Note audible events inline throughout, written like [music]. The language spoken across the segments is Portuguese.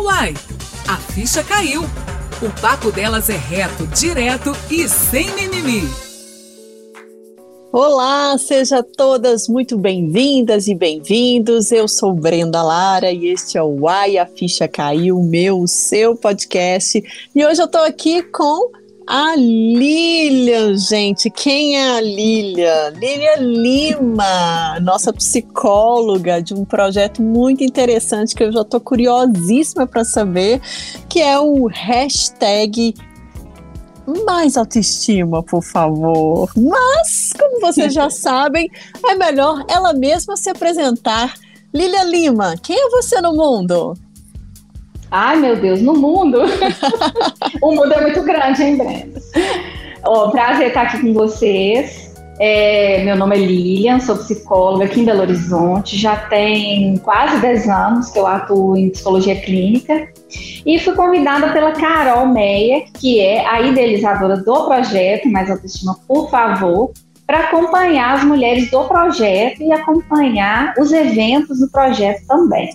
Uai, a ficha caiu. O papo delas é reto, direto e sem mimimi. Olá, sejam todas muito bem-vindas e bem-vindos. Eu sou Brenda Lara e este é o Uai, a ficha caiu, meu, seu podcast. E hoje eu tô aqui com a Lilian, gente. Quem é a Lilian? Lilian Lima, nossa psicóloga de um projeto muito interessante que eu já estou curiosíssima para saber, que é o hashtag mais autoestima, por favor. Mas, como vocês já [laughs] sabem, é melhor ela mesma se apresentar. Lilian Lima, quem é você no mundo? Ai, meu Deus, no mundo. [laughs] o mundo é muito grande, hein, Brenda? Oh, prazer estar aqui com vocês. É, meu nome é Lilian, sou psicóloga aqui em Belo Horizonte. Já tem quase 10 anos que eu atuo em psicologia clínica. E fui convidada pela Carol Meia, que é a idealizadora do projeto Mais Autoestima, por favor, para acompanhar as mulheres do projeto e acompanhar os eventos do projeto também.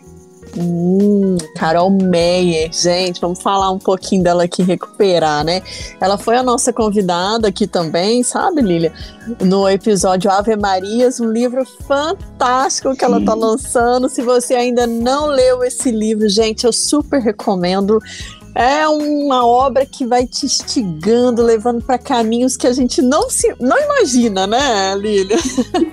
Hum, Carol Meyer, gente, vamos falar um pouquinho dela aqui, recuperar, né? Ela foi a nossa convidada aqui também, sabe, Lília? No episódio Ave Marias, um livro fantástico que ela tá lançando. Se você ainda não leu esse livro, gente, eu super recomendo. É uma obra que vai te instigando, levando para caminhos que a gente não se não imagina, né, Lília?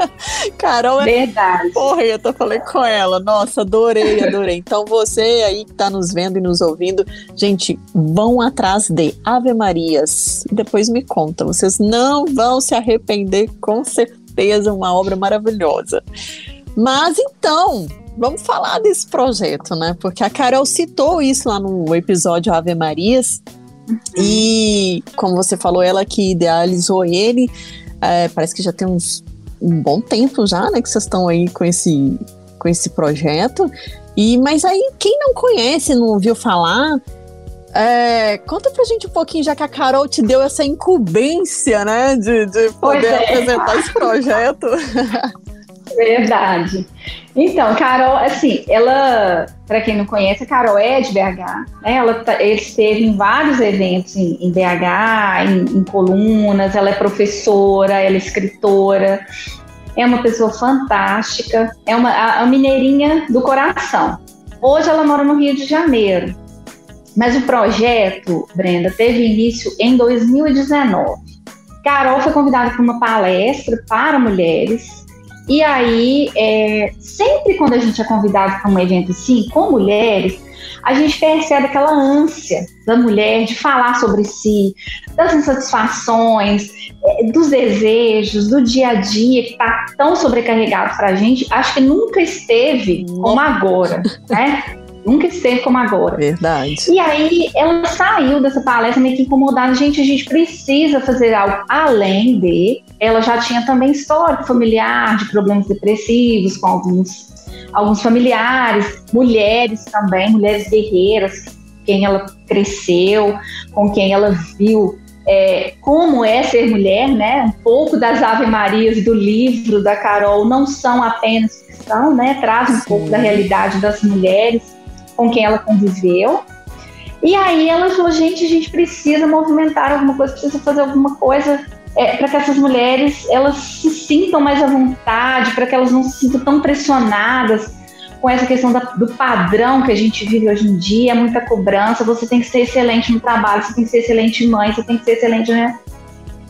[laughs] Carol é Verdade. porreta, falei com ela. Nossa, adorei, adorei. Então você aí que está nos vendo e nos ouvindo, gente, vão atrás de Ave Marias. E depois me conta, vocês não vão se arrepender com certeza, uma obra maravilhosa. Mas então, vamos falar desse projeto, né? Porque a Carol citou isso lá no episódio Ave Marias. E, como você falou, ela que idealizou ele, é, parece que já tem uns, um bom tempo já, né? Que vocês estão aí com esse, com esse projeto. E, mas aí, quem não conhece, não ouviu falar, é, conta pra gente um pouquinho, já que a Carol te deu essa incumbência, né? De, de poder é. apresentar esse projeto. [laughs] Verdade. Então, Carol, assim, ela, para quem não conhece, a Carol é de BH, né? Ela tá, esteve em vários eventos em, em BH, em, em, colunas, ela é professora, ela é escritora, é uma pessoa fantástica, é uma a, a mineirinha do coração. Hoje ela mora no Rio de Janeiro, mas o projeto, Brenda, teve início em 2019. Carol foi convidada para uma palestra para mulheres e aí, é, sempre quando a gente é convidado para um evento assim, com mulheres, a gente percebe aquela ânsia da mulher de falar sobre si, das insatisfações, é, dos desejos, do dia a dia que está tão sobrecarregado para a gente. Acho que nunca esteve como agora, né? Nunca esteve como agora. Verdade. E aí ela saiu dessa palestra meio que incomodada. Gente, a gente precisa fazer algo além de. Ela já tinha também histórico familiar de problemas depressivos com alguns, alguns familiares, mulheres também, mulheres guerreiras, quem ela cresceu, com quem ela viu é, como é ser mulher, né? Um pouco das Ave Marias do livro da Carol não são apenas ficção, né? Traz um Sim. pouco da realidade das mulheres com quem ela conviveu. E aí ela falou, gente, a gente precisa movimentar alguma coisa, precisa fazer alguma coisa é, para que essas mulheres elas se sintam mais à vontade, para que elas não se sintam tão pressionadas com essa questão da, do padrão que a gente vive hoje em dia, muita cobrança, você tem que ser excelente no trabalho, você tem que ser excelente mãe, você tem que ser excelente, né?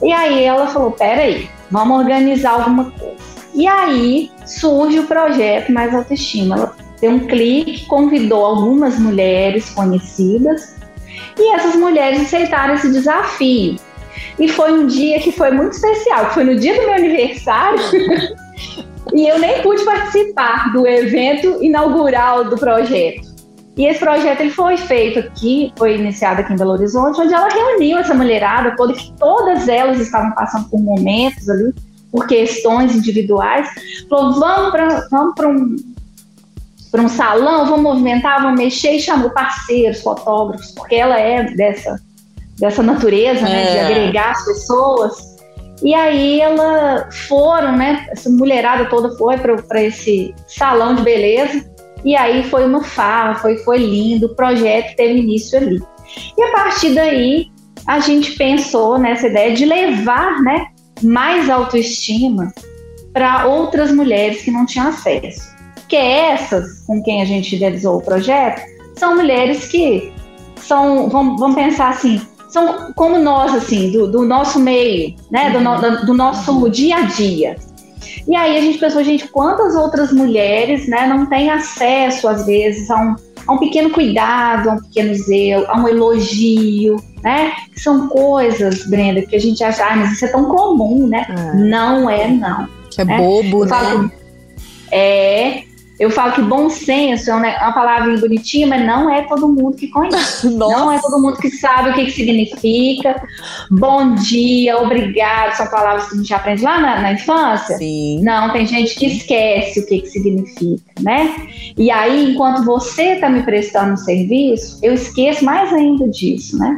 E aí ela falou, peraí, vamos organizar alguma coisa. E aí surge o projeto Mais Autoestima. Ela deu um clique, convidou algumas mulheres conhecidas e essas mulheres aceitaram esse desafio. E foi um dia que foi muito especial, foi no dia do meu aniversário. [laughs] e eu nem pude participar do evento inaugural do projeto. E esse projeto ele foi feito aqui, foi iniciado aqui em Belo Horizonte, onde ela reuniu essa mulherada toda, que todas elas estavam passando por momentos ali, por questões individuais. Falou: vamos para vamos um, para um salão, vou movimentar, vou mexer e chamou parceiros, fotógrafos, porque ela é dessa, dessa natureza, é. né, de é. agregar as pessoas. E aí ela foram, né, essa mulherada toda foi para esse salão de beleza E aí foi uma fala, foi, foi lindo, o projeto teve início ali. E a partir daí, a gente pensou nessa ideia de levar né, mais autoestima para outras mulheres que não tinham acesso. Que essas, com quem a gente idealizou o projeto, são mulheres que são, vamos, vamos pensar assim, são como nós, assim, do, do nosso meio, né, do, no, do nosso dia a dia. E aí a gente pensou, gente, quantas outras mulheres né, não têm acesso, às vezes, a um, a um pequeno cuidado, a um pequeno zelo, a um elogio, né? São coisas, Brenda, que a gente acha, ah, mas isso é tão comum, né? É. Não é, não. Que é né? bobo, né? é, eu falo que bom senso é uma palavra bonitinha, mas não é todo mundo que conhece. [laughs] não é todo mundo que sabe o que, que significa. Bom dia, obrigado, são palavras que a gente aprende lá na, na infância. Sim. Não, tem gente que esquece o que, que significa, né? E aí, enquanto você está me prestando um serviço, eu esqueço mais ainda disso, né?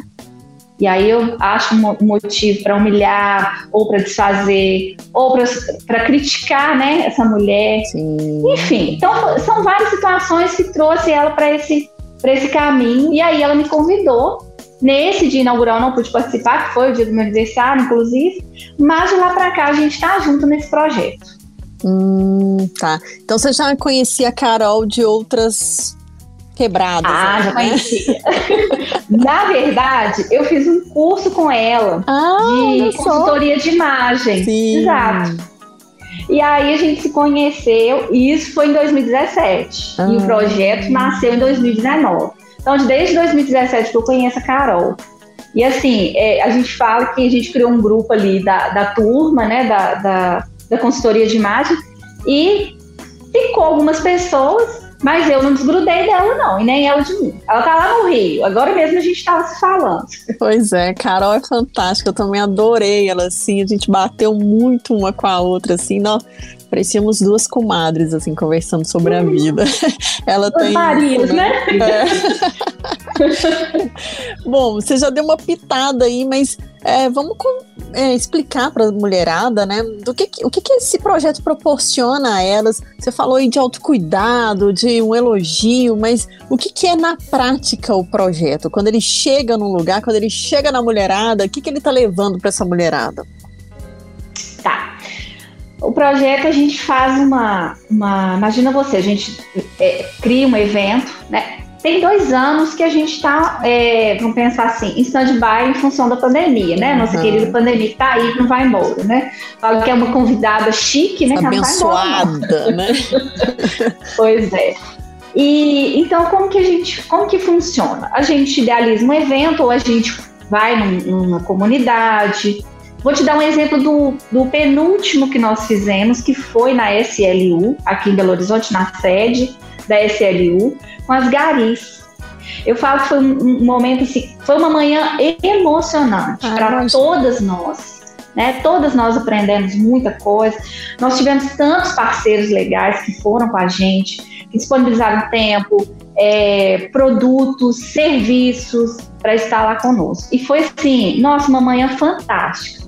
E aí eu acho um motivo para humilhar, ou para desfazer, ou para criticar né, essa mulher. Sim. Enfim, então são várias situações que trouxe ela para esse, esse caminho. E aí ela me convidou. Nesse dia inaugural não pude participar, que foi o dia do meu aniversário, inclusive. Mas de lá para cá a gente está junto nesse projeto. Hum, tá. Então você já conhecia a Carol de outras quebradas. Ah, né? já conhecia. [laughs] Na verdade, eu fiz um curso com ela ah, de consultoria de imagem. Sim. Exato. E aí a gente se conheceu, e isso foi em 2017. Ah. E o ah. projeto nasceu em 2019. Então, desde 2017 que eu conheço a Carol. E assim, é, a gente fala que a gente criou um grupo ali da, da turma, né, da, da, da consultoria de imagem, e ficou algumas pessoas mas eu não desgrudei dela, não, e nem ela de mim. Ela tá lá no Rio. Agora mesmo a gente tava se falando. [laughs] Pois é, Carol é fantástica. Eu também adorei ela, assim. A gente bateu muito uma com a outra, assim. Nós parecíamos duas comadres, assim, conversando sobre a hum. vida. [laughs] ela tem. Marias, né? É. [laughs] Bom, você já deu uma pitada aí, mas é, vamos é, explicar para a mulherada, né, do que, o que, que esse projeto proporciona a elas. Você falou aí de autocuidado, de um elogio, mas o que, que é na prática o projeto? Quando ele chega num lugar, quando ele chega na mulherada, o que, que ele está levando para essa mulherada? Tá. O projeto a gente faz uma, uma imagina você, a gente é, cria um evento, né? Tem dois anos que a gente está, é, vamos pensar assim, em stand-by em função da pandemia, né? Nossa uhum. querida pandemia que está aí, não vai embora, né? Fala que é uma convidada chique, né? Abençoada, né? [laughs] pois é. E então como que a gente, como que funciona? A gente idealiza um evento ou a gente vai num, numa comunidade. Vou te dar um exemplo do, do penúltimo que nós fizemos, que foi na SLU, aqui em Belo Horizonte, na sede da SLU, com as garis. Eu falo que foi um momento assim, foi uma manhã emocionante ah, para todas nós. Né? Todas nós aprendemos muita coisa. Nós tivemos tantos parceiros legais que foram com a gente, que disponibilizaram tempo, é, produtos, serviços para estar lá conosco. E foi assim, nossa, uma manhã fantástica.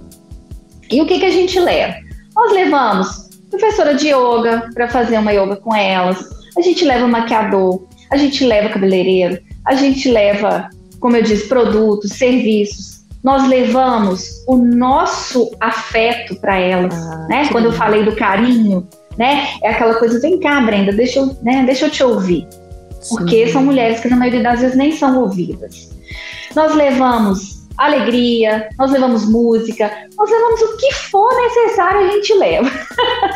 E o que, que a gente leva? Nós levamos professora de yoga para fazer uma yoga com elas, a gente leva maquiador, a gente leva cabeleireiro, a gente leva, como eu disse, produtos, serviços. Nós levamos o nosso afeto para elas, ah, né? Quando eu falei do carinho, né? É aquela coisa, vem cá, Brenda, deixa eu, né? deixa eu te ouvir. Porque Sim. são mulheres que na maioria das vezes nem são ouvidas. Nós levamos alegria, nós levamos música, nós levamos o que for necessário, a gente leva.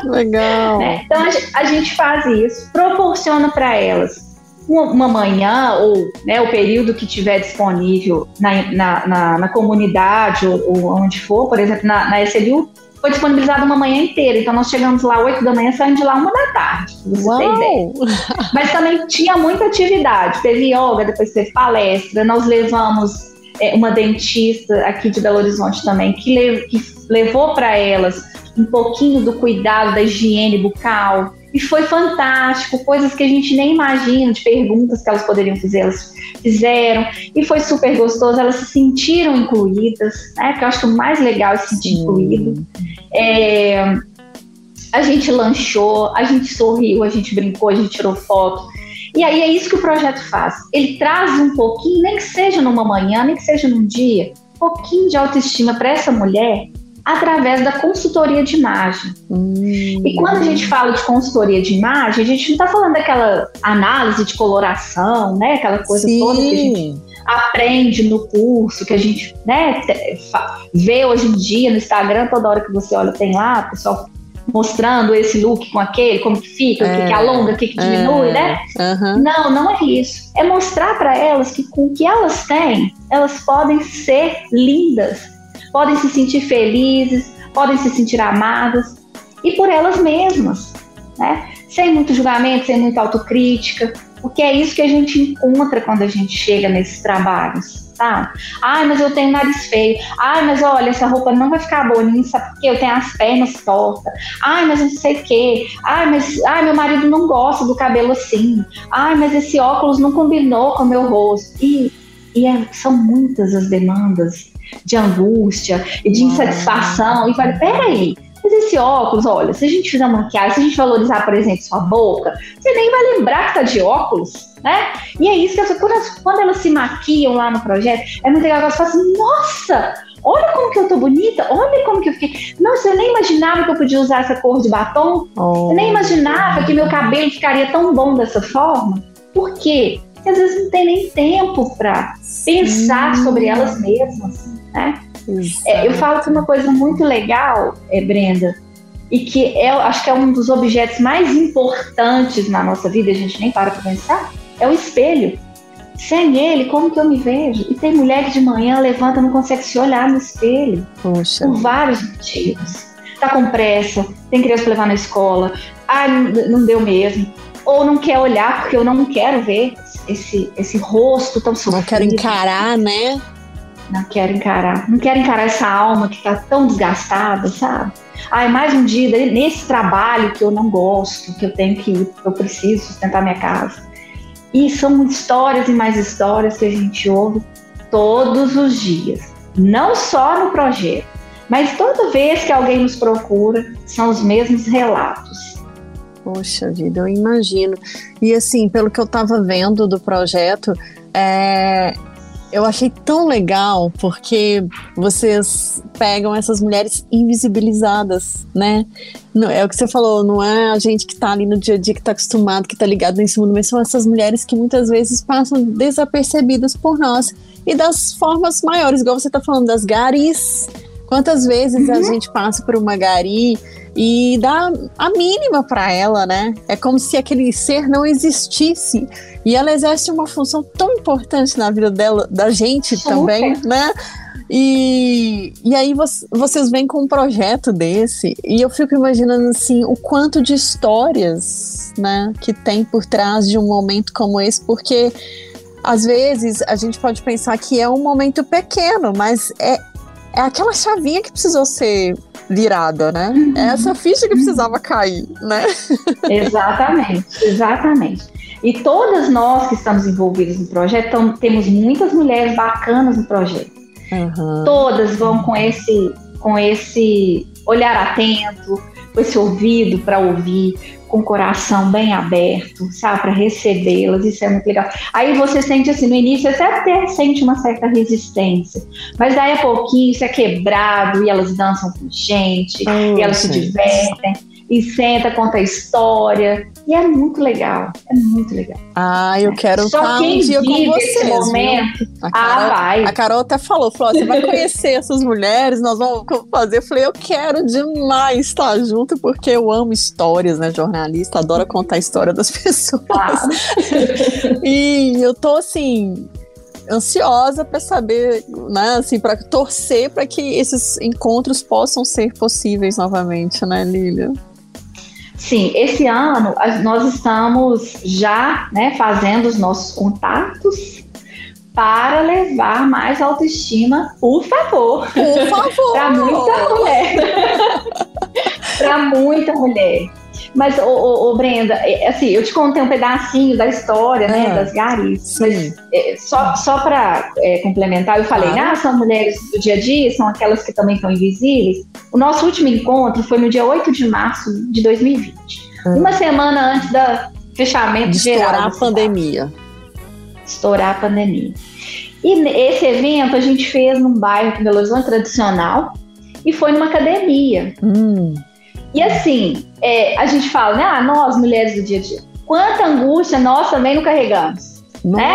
Legal. [laughs] né? Então a, a, gente faz isso, proporciona para elas uma manhã ou né, o período que tiver disponível na, na, na, na comunidade ou, ou, onde for, por exemplo, na, na SLU, foi disponibilizado uma manhã inteira. Então nós chegamos lá 8 da manhã, saímos de lá uma da tarde, você Uau. ter ideia. Mas também tinha muita atividade. Teve yoga, depois teve palestra, nós levamos uma dentista aqui de Belo Horizonte também, que, le que levou para elas um pouquinho do cuidado da higiene bucal. E foi fantástico, coisas que a gente nem imagina, de perguntas que elas poderiam fazer, elas fizeram. E foi super gostoso, elas se sentiram incluídas, né? Que eu acho que o mais legal é se sentir incluído. É, a gente lanchou, a gente sorriu, a gente brincou, a gente tirou foto. E aí é isso que o projeto faz. Ele traz um pouquinho, nem que seja numa manhã, nem que seja num dia, um pouquinho de autoestima para essa mulher através da consultoria de imagem. Hum. E quando a gente fala de consultoria de imagem, a gente não está falando daquela análise de coloração, né? Aquela coisa Sim. toda que a gente aprende no curso, que a gente né, vê hoje em dia no Instagram, toda hora que você olha, tem lá, o pessoal mostrando esse look com aquele, como que fica, é, o que, que é. alonga, o que, que diminui, é, né? Não, não é isso. É mostrar para elas que com o que elas têm, elas podem ser lindas, podem se sentir felizes, podem se sentir amadas e por elas mesmas, né? Sem muito julgamento, sem muita autocrítica, porque é isso que a gente encontra quando a gente chega nesses trabalhos, tá? Ai, mas eu tenho nariz feio. Ai, mas olha, essa roupa não vai ficar bonita porque eu tenho as pernas tortas. Ai, mas não sei o quê. Ai, mas ai, meu marido não gosta do cabelo assim. Ai, mas esse óculos não combinou com o meu rosto. E, e é, são muitas as demandas de angústia e de insatisfação. E fala, peraí, esse óculos, olha, se a gente fizer maquiagem, se a gente valorizar, por exemplo, sua boca, você nem vai lembrar que tá de óculos, né? E é isso que eu, quando, elas, quando elas se maquiam lá no projeto, é muito legal que elas falam assim, nossa, olha como que eu tô bonita, olha como que eu fiquei. Nossa, eu nem imaginava que eu podia usar essa cor de batom. Oh. Eu nem imaginava que meu cabelo ficaria tão bom dessa forma. Por quê? Porque às vezes não tem nem tempo para pensar sobre elas mesmas, né? É, eu falo que uma coisa muito legal, é, Brenda, e que é, acho que é um dos objetos mais importantes na nossa vida, a gente nem para para pensar, é o espelho. Sem ele, como que eu me vejo? E tem mulher que de manhã levanta não consegue se olhar no espelho. Poxa. Por vários motivos. Tá com pressa, tem criança para levar na escola, ah, não deu mesmo. Ou não quer olhar porque eu não quero ver esse, esse rosto tão sofrido. Não quero encarar, né? Não quero encarar. Não quero encarar essa alma que está tão desgastada, sabe? Ah, é mais um dia nesse trabalho que eu não gosto, que eu tenho que ir, eu preciso sustentar minha casa. E são histórias e mais histórias que a gente ouve todos os dias. Não só no projeto, mas toda vez que alguém nos procura, são os mesmos relatos. Poxa vida, eu imagino. E assim, pelo que eu estava vendo do projeto, é, eu achei tão legal porque vocês pegam essas mulheres invisibilizadas, né? é o que você falou, não é a gente que tá ali no dia a dia, que tá acostumado, que tá ligado nesse mundo, mas são essas mulheres que muitas vezes passam desapercebidas por nós. E das formas maiores, igual você tá falando das garis. Quantas vezes uhum. a gente passa por uma gari e dá a mínima para ela, né? É como se aquele ser não existisse. E ela exerce uma função tão importante na vida dela, da gente Super. também, né? E, e aí vocês vêm com um projeto desse e eu fico imaginando assim o quanto de histórias, né, que tem por trás de um momento como esse, porque às vezes a gente pode pensar que é um momento pequeno, mas é, é aquela chavinha que precisou ser virada, né? Uhum. É essa ficha que precisava cair, né? Exatamente, exatamente. E todas nós que estamos envolvidas no projeto, tam, temos muitas mulheres bacanas no projeto. Uhum. Todas vão com esse, com esse olhar atento, com esse ouvido para ouvir, com o coração bem aberto, sabe, para recebê-las, isso é muito legal. Aí você sente assim, no início até, até sente uma certa resistência, mas daí a pouquinho isso é quebrado e elas dançam com gente, oh, e elas se divertem e senta, conta a história. E é muito legal. É muito legal. Ah, eu quero Só estar um dia com vocês. Momento, a Carol, ah, vai. A Carol até falou, falou, você vai conhecer essas mulheres, nós vamos fazer. Eu falei, eu quero demais estar junto, porque eu amo histórias, né? Jornalista, adora contar a história das [laughs] pessoas. Claro. e eu tô assim, ansiosa para saber, né, assim, para torcer para que esses encontros possam ser possíveis novamente, né, Lília? Sim, esse ano nós estamos já né, fazendo os nossos contatos para levar mais autoestima, por favor. Por favor. [laughs] para [laughs] muita mulher. para muita mulher. Mas, ô, ô, ô, Brenda, é, assim, eu te contei um pedacinho da história, né, ah, das garis. Mas é, só, só para é, complementar, eu falei, ah. ah, são mulheres do dia a dia, são aquelas que também estão invisíveis. O nosso último encontro foi no dia 8 de março de 2020. Ah. Uma semana antes da fechamento de geral. estourar a pandemia. Estourar a pandemia. E esse evento a gente fez num bairro de Belo Horizonte tradicional e foi numa academia. Hum, E assim, é, a gente fala, né? Ah, nós, mulheres do dia a dia, quanta angústia nós também não carregamos.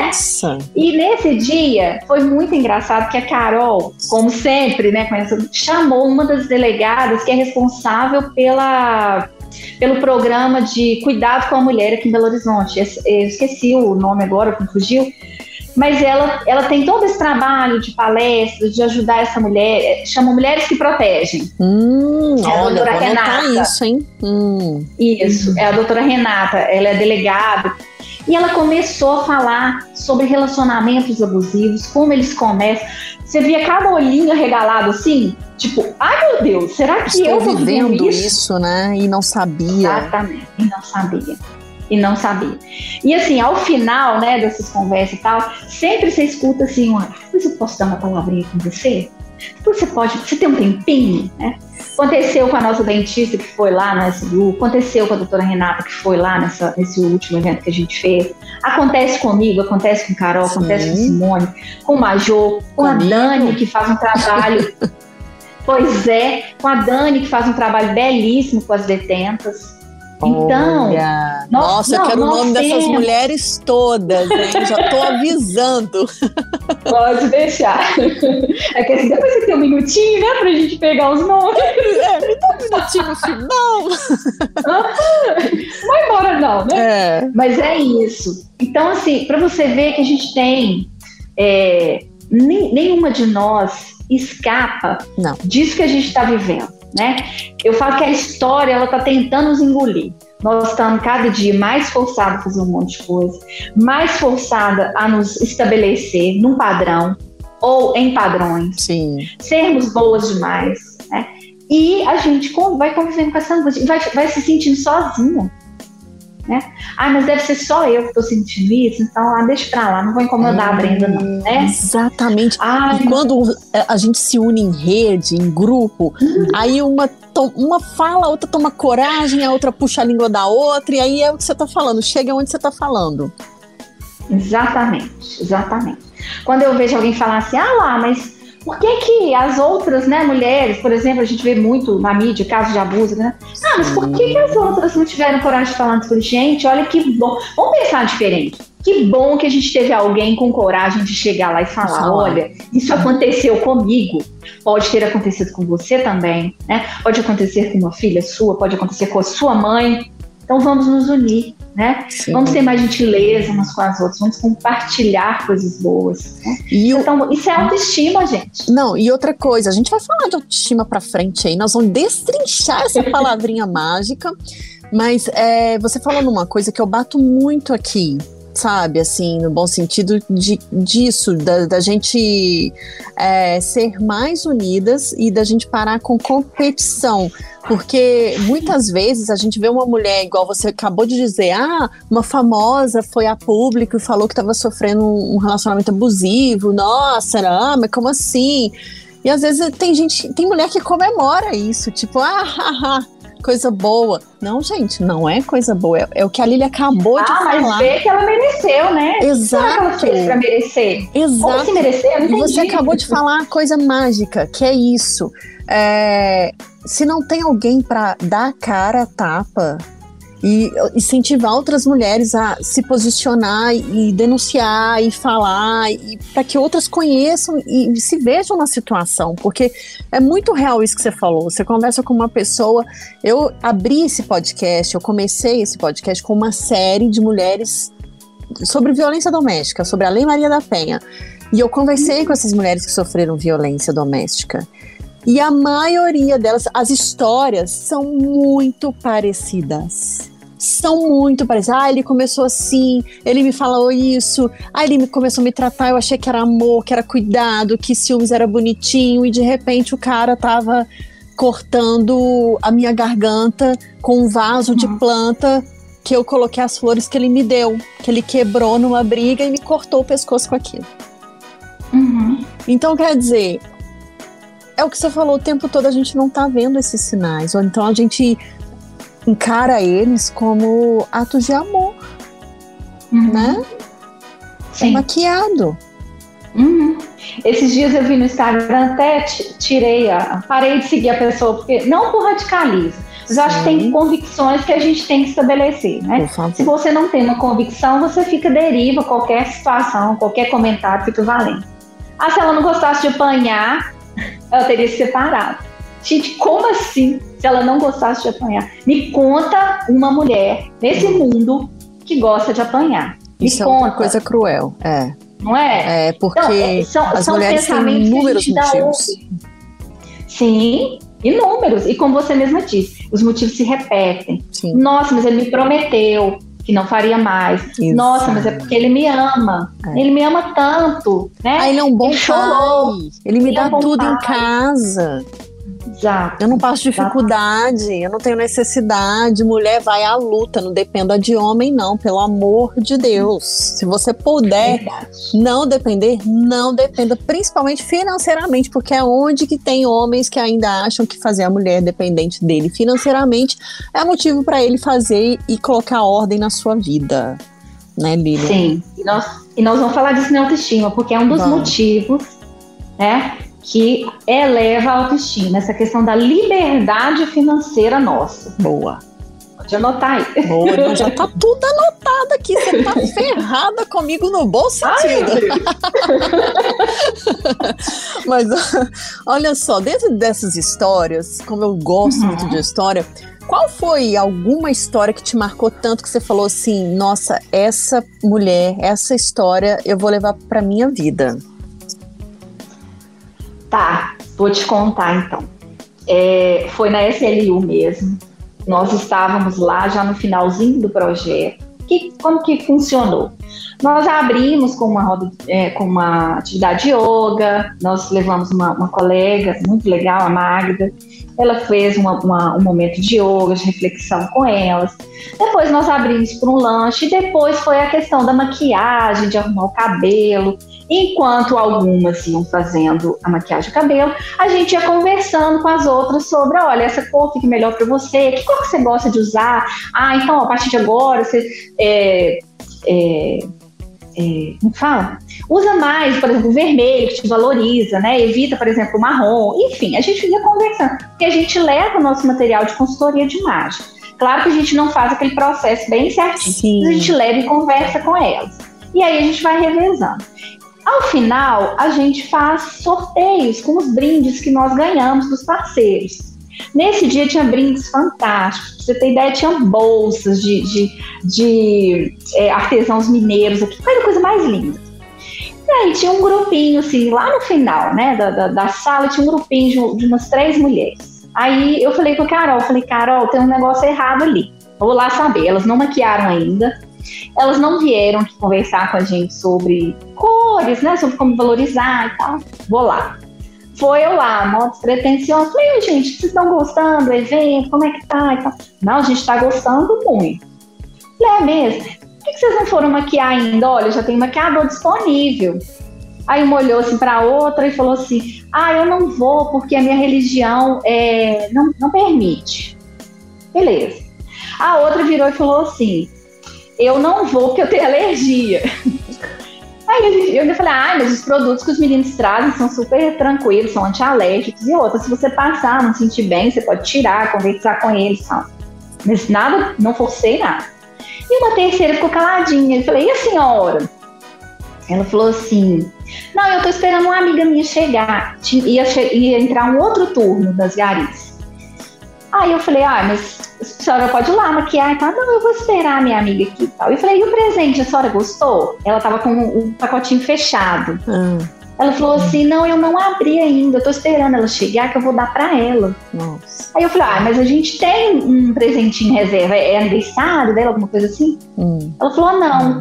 nossa. E nesse dia foi muito engraçado que a Carol, como sempre, né, chamou uma das delegadas que é responsável pela, pelo programa de cuidado com a mulher aqui em Belo Horizonte. Eu esqueci o nome agora, fugiu. Mas ela, ela tem todo esse trabalho de palestras, de ajudar essa mulher, é, chama Mulheres que Protegem. Hum, É a olha, doutora Renata. isso, hein? Hum, Isso, é a doutora Renata, ela é delegada. E ela começou a falar sobre relacionamentos abusivos, como eles começam. Você via cada olhinho arregalado assim, tipo, ai meu Deus, será que eu estou tô vivendo isso? isso, né? E não sabia. Exatamente, e não sabia. E não sabia. E assim, ao final, né, dessas conversas e tal, sempre você escuta assim, olha, depois eu posso dar uma palavrinha com você? Você pode, você tem um tempinho, né? Aconteceu com a nossa dentista que foi lá no SBU, aconteceu com a doutora Renata que foi lá nessa, nesse último evento que a gente fez. Acontece comigo, acontece com Carol, Sim. acontece com Simone, com o Major, com a Comigo. Dani, que faz um trabalho. [laughs] pois é, com a Dani, que faz um trabalho belíssimo com as detentas. Então, Olha, nós- nossa, eu não, quero o nome dessas temos. mulheres todas, hein? Já tô avisando. [laughs] Pode deixar. É que assim, depois você tem um minutinho, né, pra gente pegar os nomes. É, me dá um minutinho no final. Não vai embora, não, né? É. Mas é isso. Então, assim, para você ver que a gente tem. é, nem- nenhuma de nós escapa Não. disso que a gente está vivendo, né? Eu falo que a história, ela tá tentando nos engolir. Nós estamos cada dia mais forçados a fazer um monte de coisa, mais forçada a nos estabelecer num padrão ou em padrões Sim. sermos boas demais, né? E a gente vai convivendo com essa angústia, vai, vai se sentindo sozinha, né? Ah, mas deve ser só eu que estou sentindo isso, então ah, deixa pra lá, não vou incomodar a Brenda não, né? Exatamente. Ai, E quando é, a gente se une em rede, em grupo, aí uma, uma fala, a outra toma coragem, a outra puxa a língua da outra, e aí é o que você tá falando, chega onde você tá falando. Exatamente, exatamente. Quando eu vejo alguém falar assim, ah lá, mas por que que as outras, né, mulheres, por exemplo, a gente vê muito na mídia casos de abuso, né? Ah, mas por que que as outras não tiveram coragem de falar isso? Gente, olha que bom. Vamos pensar diferente. Que bom que a gente teve alguém com coragem de chegar lá e falar, Falar. olha, isso aconteceu comigo. Pode ter acontecido com você também, né? Pode acontecer com uma filha sua, pode acontecer com a sua mãe. Então vamos nos unir, né? Sim. Vamos ter mais gentileza umas com as outras, vamos compartilhar coisas boas. Né? E Então, isso é autoestima, gente. Não, e outra coisa, a gente vai falar de autoestima pra frente aí, nós vamos destrinchar essa [laughs] palavrinha mágica, mas é, você falou numa coisa que eu bato muito aqui, sabe, assim, no bom sentido de, disso, da, da gente é, ser mais unidas e da gente parar com competição. Porque muitas vezes a gente vê uma mulher, igual você acabou de dizer, ah, uma famosa foi a público e falou que estava sofrendo um relacionamento abusivo. Nossa, ah, mas como assim? E às vezes tem gente, tem mulher que comemora isso, tipo, ah, [laughs] haha, coisa boa. Não, gente, não é coisa boa. É, é o que a Lili acabou de Ah, mas falar. vê que ela mereceu, né? O que ela Exato. fez pra merecer? Exato. se merecer? Eu não E entendi. você acabou de falar uma coisa mágica, que é isso. É, se não tem alguém para dar a cara a tapa e incentivar outras mulheres a se posicionar e denunciar e falar e para que outras conheçam e se vejam na situação, porque é muito real isso que você falou. Você conversa com uma pessoa, eu abri esse podcast, eu comecei esse podcast com uma série de mulheres sobre violência doméstica, sobre a Lei Maria da Penha. E eu conversei com essas mulheres que sofreram violência doméstica. E a maioria delas, as histórias são muito parecidas. São muito parecidas. Ah, ele começou assim, ele me falou isso, ah, ele me- começou a me tratar, eu achei que era amor, que era cuidado, que ciúmes era bonitinho, e de repente o cara tava cortando a minha garganta com um vaso de planta que eu coloquei as flores que ele me deu, que ele quebrou numa briga e me cortou o pescoço com aquilo. Uhum. Então, quer dizer, é o que você falou o tempo todo, a gente não tá vendo esses sinais. Ou então a gente encara eles como atos de amor. uhum. né? É Sim. É maquiado. Uhum. Esses dias eu vi no Instagram, até tirei a. parei de seguir a pessoa, porque não por radicalismo, mas eu acho que tem convicções que a gente tem que estabelecer, né? Se você não tem uma convicção, você fica deriva, qualquer situação, qualquer comentário fica valendo. Ah, se ela não gostasse de apanhar, ela teria se separado. Gente, como assim? Se ela não gostasse de apanhar? Me conta uma mulher nesse mundo que gosta de apanhar. Me Isso conta. é uma coisa cruel, é. Não é? É, porque então, é, são, as são mulheres têm inúmeros motivos. Sim, inúmeros. E como você mesma disse, os motivos se repetem. Sim. Nossa, mas ele me prometeu que não faria mais. Isso. Nossa, mas é porque ele me ama. É. Ele me ama tanto, né? Ah, ele é um bom ele pai. Ele me ele dá é tudo pai. em casa. Exato. Eu não passo dificuldade, eu não tenho necessidade. Mulher vai à luta, não dependa de homem, não, pelo amor de Deus. Se você puder Verdade. não depender, não dependa, principalmente financeiramente, porque é onde que tem homens que ainda acham que fazer a mulher dependente dele financeiramente é motivo para ele fazer e colocar ordem na sua vida. Né, Lilian? Sim, e nós, e nós vamos falar disso na autoestima, porque é um dos vamos. motivos né, que eleva a autoestima, essa questão da liberdade financeira nossa. Boa. Pode anotar aí. Boa, já tá [laughs] tudo anotado aqui. Você tá [laughs] ferrada comigo no bom sentido. [laughs] Mas olha só, dentro dessas histórias, como eu gosto uhum. muito de história, qual foi alguma história que te marcou tanto que você falou assim: nossa, essa mulher, essa história eu vou levar para minha vida? Tá, vou te contar então. É, foi na SLU mesmo. Nós estávamos lá já no finalzinho do projeto. Que, como que funcionou? Nós abrimos com uma, roda, é, com uma atividade de yoga, nós levamos uma, uma colega muito legal, a Magda, ela fez uma, uma, um momento de yoga, de reflexão com elas. Depois nós abrimos para um lanche, depois foi a questão da maquiagem, de arrumar o cabelo. Enquanto algumas iam fazendo a maquiagem e cabelo, a gente ia conversando com as outras sobre, olha, essa cor fica melhor para você, que cor que você gosta de usar? Ah, então, a partir de agora, você é, é, é, como fala? Usa mais, por exemplo, o vermelho, que te valoriza, né? Evita, por exemplo, o marrom. Enfim, a gente ia conversando, porque a gente leva o nosso material de consultoria de imagem. Claro que a gente não faz aquele processo bem certinho, mas a gente leva e conversa com elas. E aí a gente vai revezando. Ao final, a gente faz sorteios com os brindes que nós ganhamos dos parceiros. Nesse dia tinha brindes fantásticos. Você ter ideia, tinha bolsas de, de, de é, artesãos mineiros aqui. Foi a coisa mais linda. E aí tinha um grupinho, assim, lá no final, né, da, da, da sala, tinha um grupinho de, de, umas três mulheres. Aí eu falei com a Carol, falei, Carol, tem um negócio errado ali. Vou lá saber. Elas não maquiaram ainda. Elas não vieram conversar com a gente sobre cores, né? Sobre como valorizar e tal. Vou lá. Foi eu lá, modo despretensioso. Falei, gente, vocês estão gostando do evento? Como é que tá? E tal. Não, a gente tá gostando muito. Falei, é mesmo? Por que vocês não foram maquiar ainda? Olha, já tem maquiador disponível. Aí uma olhou assim para outra e falou assim: Ah, eu não vou porque a minha religião é, não, não permite. Beleza. A outra virou e falou assim: eu não vou porque eu tenho alergia. [laughs] Aí eu ainda falei, ah, mas os produtos que os meninos trazem são super tranquilos, são antialérgicos. E outra, se você passar, não sentir bem, você pode tirar, conversar com eles. Tal. Mas nada, não forcei nada. E uma terceira ficou caladinha. Eu falei, e a senhora? Ela falou assim: Não, eu tô esperando uma amiga minha chegar. Ia, ia entrar um outro turno das garis. Aí eu falei: Ah, mas a senhora pode ir lá maquiar e tal. Não, eu vou esperar a minha amiga aqui e tal. Eu falei, e o presente, a senhora gostou? Ela tava com um, pacotinho fechado. Hum. Ela falou assim: não, eu não abri ainda, eu tô esperando ela chegar que eu vou dar pra ela. Nossa. Aí eu falei: ah, mas a gente tem um presentinho em reserva, é aniversário dela, alguma coisa assim? Hum. Ela falou: não. Hum.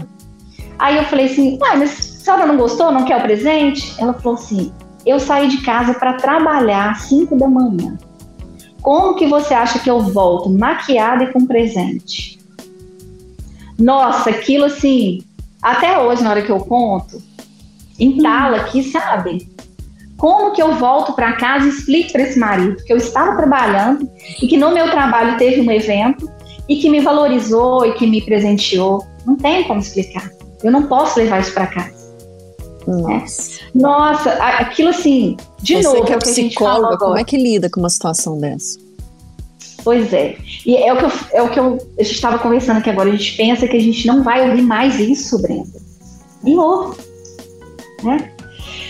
Aí eu falei assim: ah, mas a senhora não gostou, não quer o presente? Ela falou assim: eu saí de casa para trabalhar às 5 da manhã. Como que você acha que eu volto maquiada e com presente? Nossa, aquilo assim, até hoje, na hora que eu conto, entala aqui, sabe? Como que eu volto para casa e explico para esse marido que eu estava trabalhando e que no meu trabalho teve um evento e que me valorizou e que me presenteou. Não tem como explicar. Eu não posso levar isso para casa. Nossa. É. Nossa, aquilo assim, de Você novo, que é é o que a gente fala psicóloga, como agora. é que lida com uma situação dessa? Pois é. E é o que eu, é o que eu, a gente estava conversando aqui agora. A gente pensa que a gente não vai ouvir mais isso, Brenda. E ouve. Né?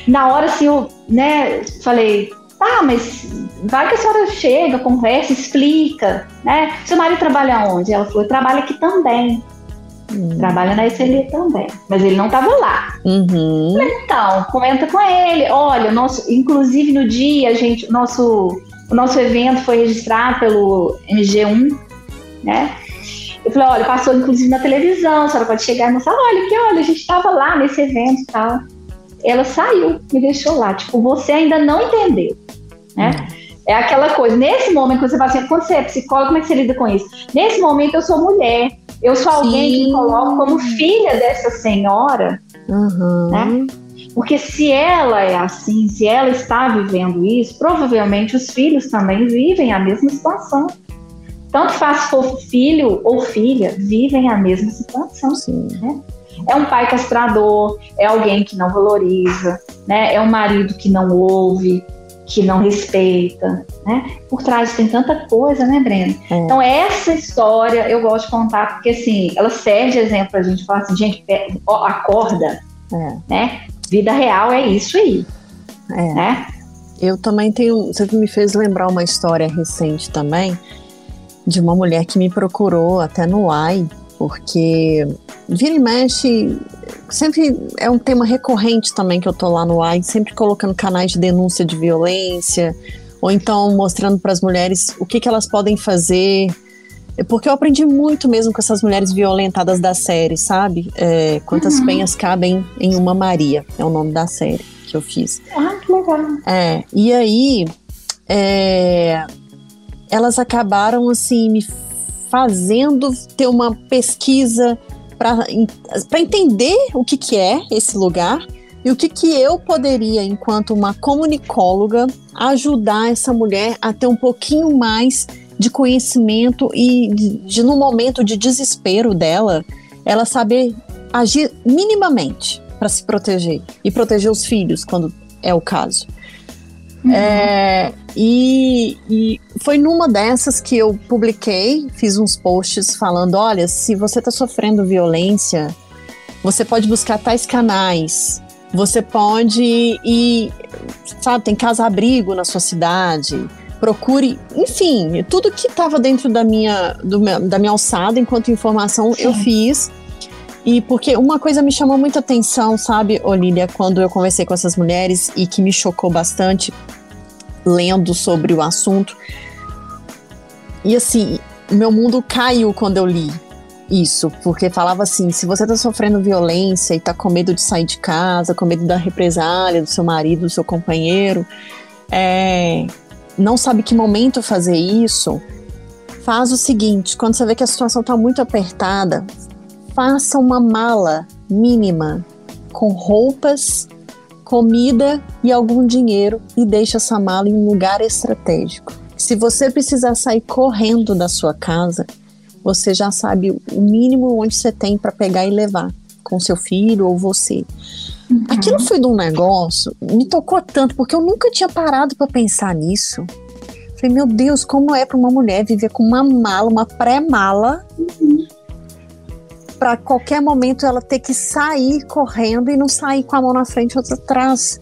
Na hora, assim, eu né, falei, tá, mas vai que a senhora chega, conversa, explica, né? Seu marido trabalha onde? Ela falou, trabalha aqui também. Trabalha na SLE também. Mas ele não estava lá. Uhum. Então, comenta com ele. Olha, nosso, inclusive no dia, a gente, o nosso, o nosso evento foi registrado pelo MG1, né? Eu falei, olha, passou inclusive na televisão, a senhora pode chegar e mostrar, olha que olha, a gente estava lá nesse evento e tal. Ela saiu, me deixou lá. Tipo, você ainda não entendeu, né? É aquela coisa, nesse momento, quando você fala assim, quando você é psicólogo, como é que você lida com isso? Nesse momento, eu sou mulher, eu sou alguém que Sim. me coloco como filha dessa senhora, Uhum. né? Porque se ela é assim, se ela está vivendo isso, provavelmente os filhos também vivem a mesma situação. Tanto faz se for filho ou filha, vivem a mesma situação. Sim. É um pai castrador, é alguém que não valoriza, né? É um marido que não ouve, que não respeita, né? Por trás tem tanta coisa, né, Brenda? É. Então essa história eu gosto de contar porque assim, ela serve de exemplo pra gente falar assim, gente, acorda, É. né? Vida real é isso aí, É. né? Eu também tenho. Você me fez lembrar uma história recente também de uma mulher que me procurou até no AI, porque vira e mexe. Sempre é um tema recorrente também que eu tô lá no AI, sempre colocando canais de denúncia de violência, ou então mostrando para as mulheres o que, que elas podem fazer. Porque eu aprendi muito mesmo com essas mulheres violentadas da série, sabe? É, quantas Uhum. penhas cabem em uma Maria, é o nome da série que eu fiz. Ah, que legal. É, e aí é, elas acabaram assim me fazendo ter uma pesquisa para entender o que, que é esse lugar e o que, que eu poderia, enquanto uma comunicóloga, ajudar essa mulher a ter um pouquinho mais de conhecimento e de, de no momento de desespero dela, ela saber agir minimamente para se proteger e proteger os filhos quando é o caso. É, e, e foi numa dessas que eu publiquei, fiz uns posts falando: olha, se você está sofrendo violência, você pode buscar tais canais, você pode ir, sabe, tem casa-abrigo na sua cidade, procure, enfim, tudo que estava dentro da minha, do da minha alçada enquanto informação eu fiz. E porque uma coisa me chamou muita atenção, sabe, Olília, quando eu conversei com essas mulheres e que me chocou bastante lendo sobre o assunto. E assim, meu mundo caiu quando eu li isso, porque falava assim: se você tá sofrendo violência e tá com medo de sair de casa, com medo da represália do seu marido, do seu companheiro, é, não sabe que momento fazer isso, faz o seguinte: quando você vê que a situação tá muito apertada, faça uma mala mínima com roupas, comida e algum dinheiro e deixe essa mala em um lugar estratégico. Se você precisar sair correndo da sua casa, você já sabe o mínimo onde você tem para pegar e levar com seu filho ou você. Aquilo foi de um negócio, me tocou tanto porque eu nunca tinha parado para pensar nisso. Falei, meu Deus, como é para uma mulher viver com uma mala, uma pré-mala, para qualquer momento ela ter que sair correndo e não sair com a mão na frente e outra atrás.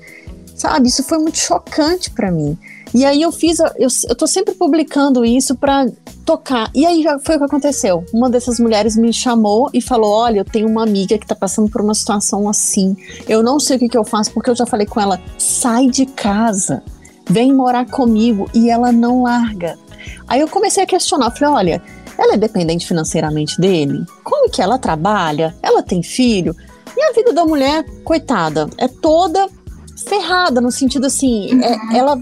Sabe? Isso foi muito chocante para mim. E aí eu fiz, eu, eu tô sempre publicando isso para tocar. E aí já foi o que aconteceu. Uma dessas mulheres me chamou e falou: Olha, eu tenho uma amiga que tá passando por uma situação assim. Eu não sei o que, que eu faço, porque eu já falei com ela: sai de casa, vem morar comigo. E ela não larga. Aí eu comecei a questionar, falei: olha, ela é dependente financeiramente dele? Como que ela trabalha? Ela tem filho? E a vida da mulher, coitada, é toda ferrada, no sentido assim, é- ela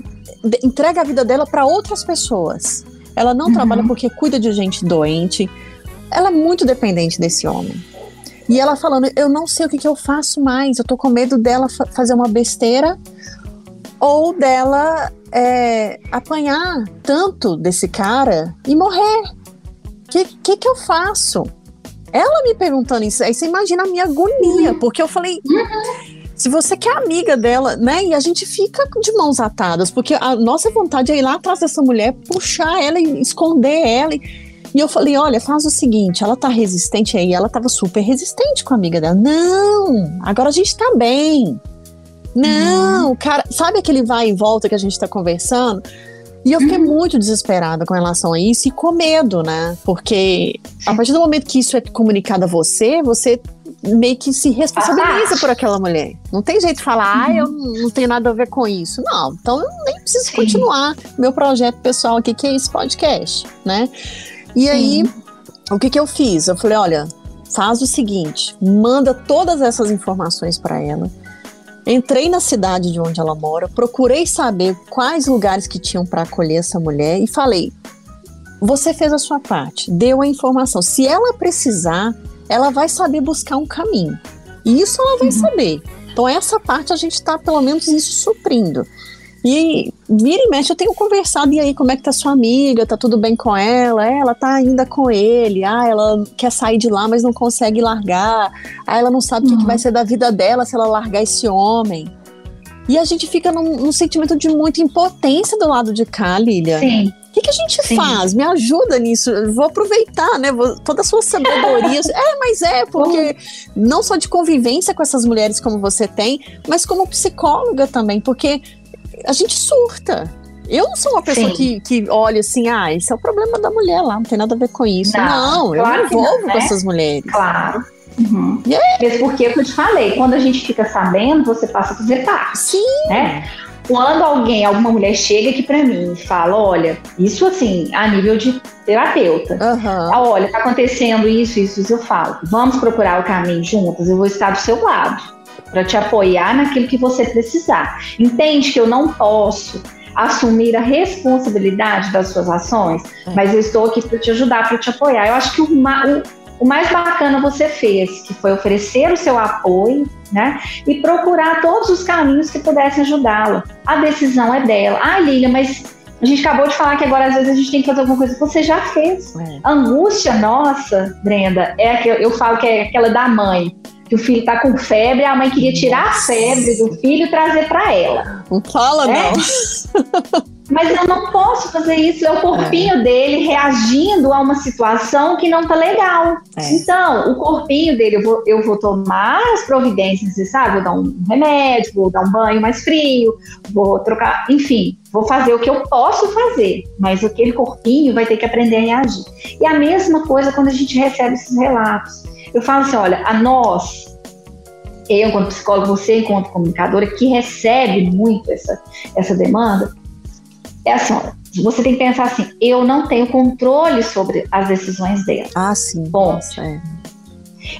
de- entrega a vida dela para outras pessoas. Ela não Uhum. trabalha porque cuida de gente doente. Ela é muito dependente desse homem. E ela falando, eu não sei o que, que eu faço mais, eu tô com medo dela fa- fazer uma besteira ou dela é, apanhar tanto desse cara e morrer. O que, que, que eu faço? ela me perguntando isso, aí você imagina a minha agonia, porque eu falei. Se você quer amiga dela, né? E a gente fica de mãos atadas, porque a nossa vontade é ir lá atrás dessa mulher, puxar ela e esconder ela. E eu falei: olha, faz o seguinte, ela tá resistente aí, ela tava super resistente com a amiga dela. Não, agora a gente tá bem. Não, cara, sabe aquele vai e volta que a gente tá conversando? E eu fiquei muito desesperada com relação a isso e com medo, né? Porque a partir do momento que isso é comunicado a você, você meio que se responsabiliza por aquela mulher. Não tem jeito de falar, ah, eu não tenho nada a ver com isso. Não, então eu nem preciso Sim. continuar meu projeto pessoal aqui, que é esse podcast, né? E Sim. aí, o que que eu fiz? Eu falei, olha, faz o seguinte, manda todas essas informações para ela Entrei na cidade de onde ela mora, procurei saber quais lugares que tinham para acolher essa mulher e falei: você fez a sua parte, deu a informação. Se ela precisar, ela vai saber buscar um caminho. E isso ela vai uhum. saber. Então, essa parte a gente está, pelo menos, isso suprindo. E vira e mexe, eu tenho conversado, e aí, como é que tá sua amiga? Tá tudo bem com ela? É, ela tá ainda com ele. Ah, ela quer sair de lá, mas não consegue largar. Ah, ela não sabe o uhum. que, que, vai uhum. ser da vida dela se ela largar esse homem. E a gente fica num, num sentimento de muita impotência do lado de cá, Lilia. Sim. O que, que, a gente Sim. faz? Me ajuda nisso. Vou aproveitar, né? Vou, toda a sua sabedoria. [laughs] é, mas é, porque não só de convivência com essas mulheres como você tem, mas como psicóloga também, porque a gente surta. Eu não sou uma pessoa que, que olha assim, ah, esse é o problema da mulher lá, não tem nada a ver com isso. Não, não eu me envolvo não, né? com essas mulheres. Claro. Uhum. Yeah. Mesmo porque é eu te falei, quando a gente fica sabendo, você passa a fazer parte. Sim. Né? Quando alguém, alguma mulher chega aqui para mim e fala, olha, isso assim, a nível de terapeuta, uhum. olha, tá acontecendo isso, isso, isso, eu falo, vamos procurar o caminho juntas, eu vou estar do seu lado para te apoiar naquilo que você precisar. Entende que eu não posso assumir a responsabilidade das suas ações, é. mas eu estou aqui para te ajudar, para te apoiar. Eu acho que o, o, o, mais bacana você fez, que foi oferecer o seu apoio, né, e procurar todos os caminhos que pudessem ajudá-la. A decisão é dela. Ah, Lilia, mas a gente acabou de falar que agora às vezes a gente tem que fazer alguma coisa. Você já fez. É. A angústia nossa, Brenda, é que eu falo que é aquela da mãe que o filho tá com febre, a mãe queria tirar a febre do filho e trazer para ela. Não fala, é? não. [laughs] Mas eu não posso fazer isso, é o corpinho é. dele reagindo a uma situação que não tá legal. É. Então, o corpinho dele, eu vou, eu vou tomar as providências sabe? Vou dar um remédio, vou dar um banho mais frio, vou trocar, enfim, vou fazer o que eu posso fazer, mas aquele corpinho vai ter que aprender a reagir. E a mesma coisa quando a gente recebe esses relatos. Eu falo assim, olha, a nós, eu enquanto psicólogo, você enquanto comunicadora, que recebe muito essa, essa demanda, é assim, olha, você tem que pensar assim, eu não tenho controle sobre as decisões dela. Ah, sim. Bom, é.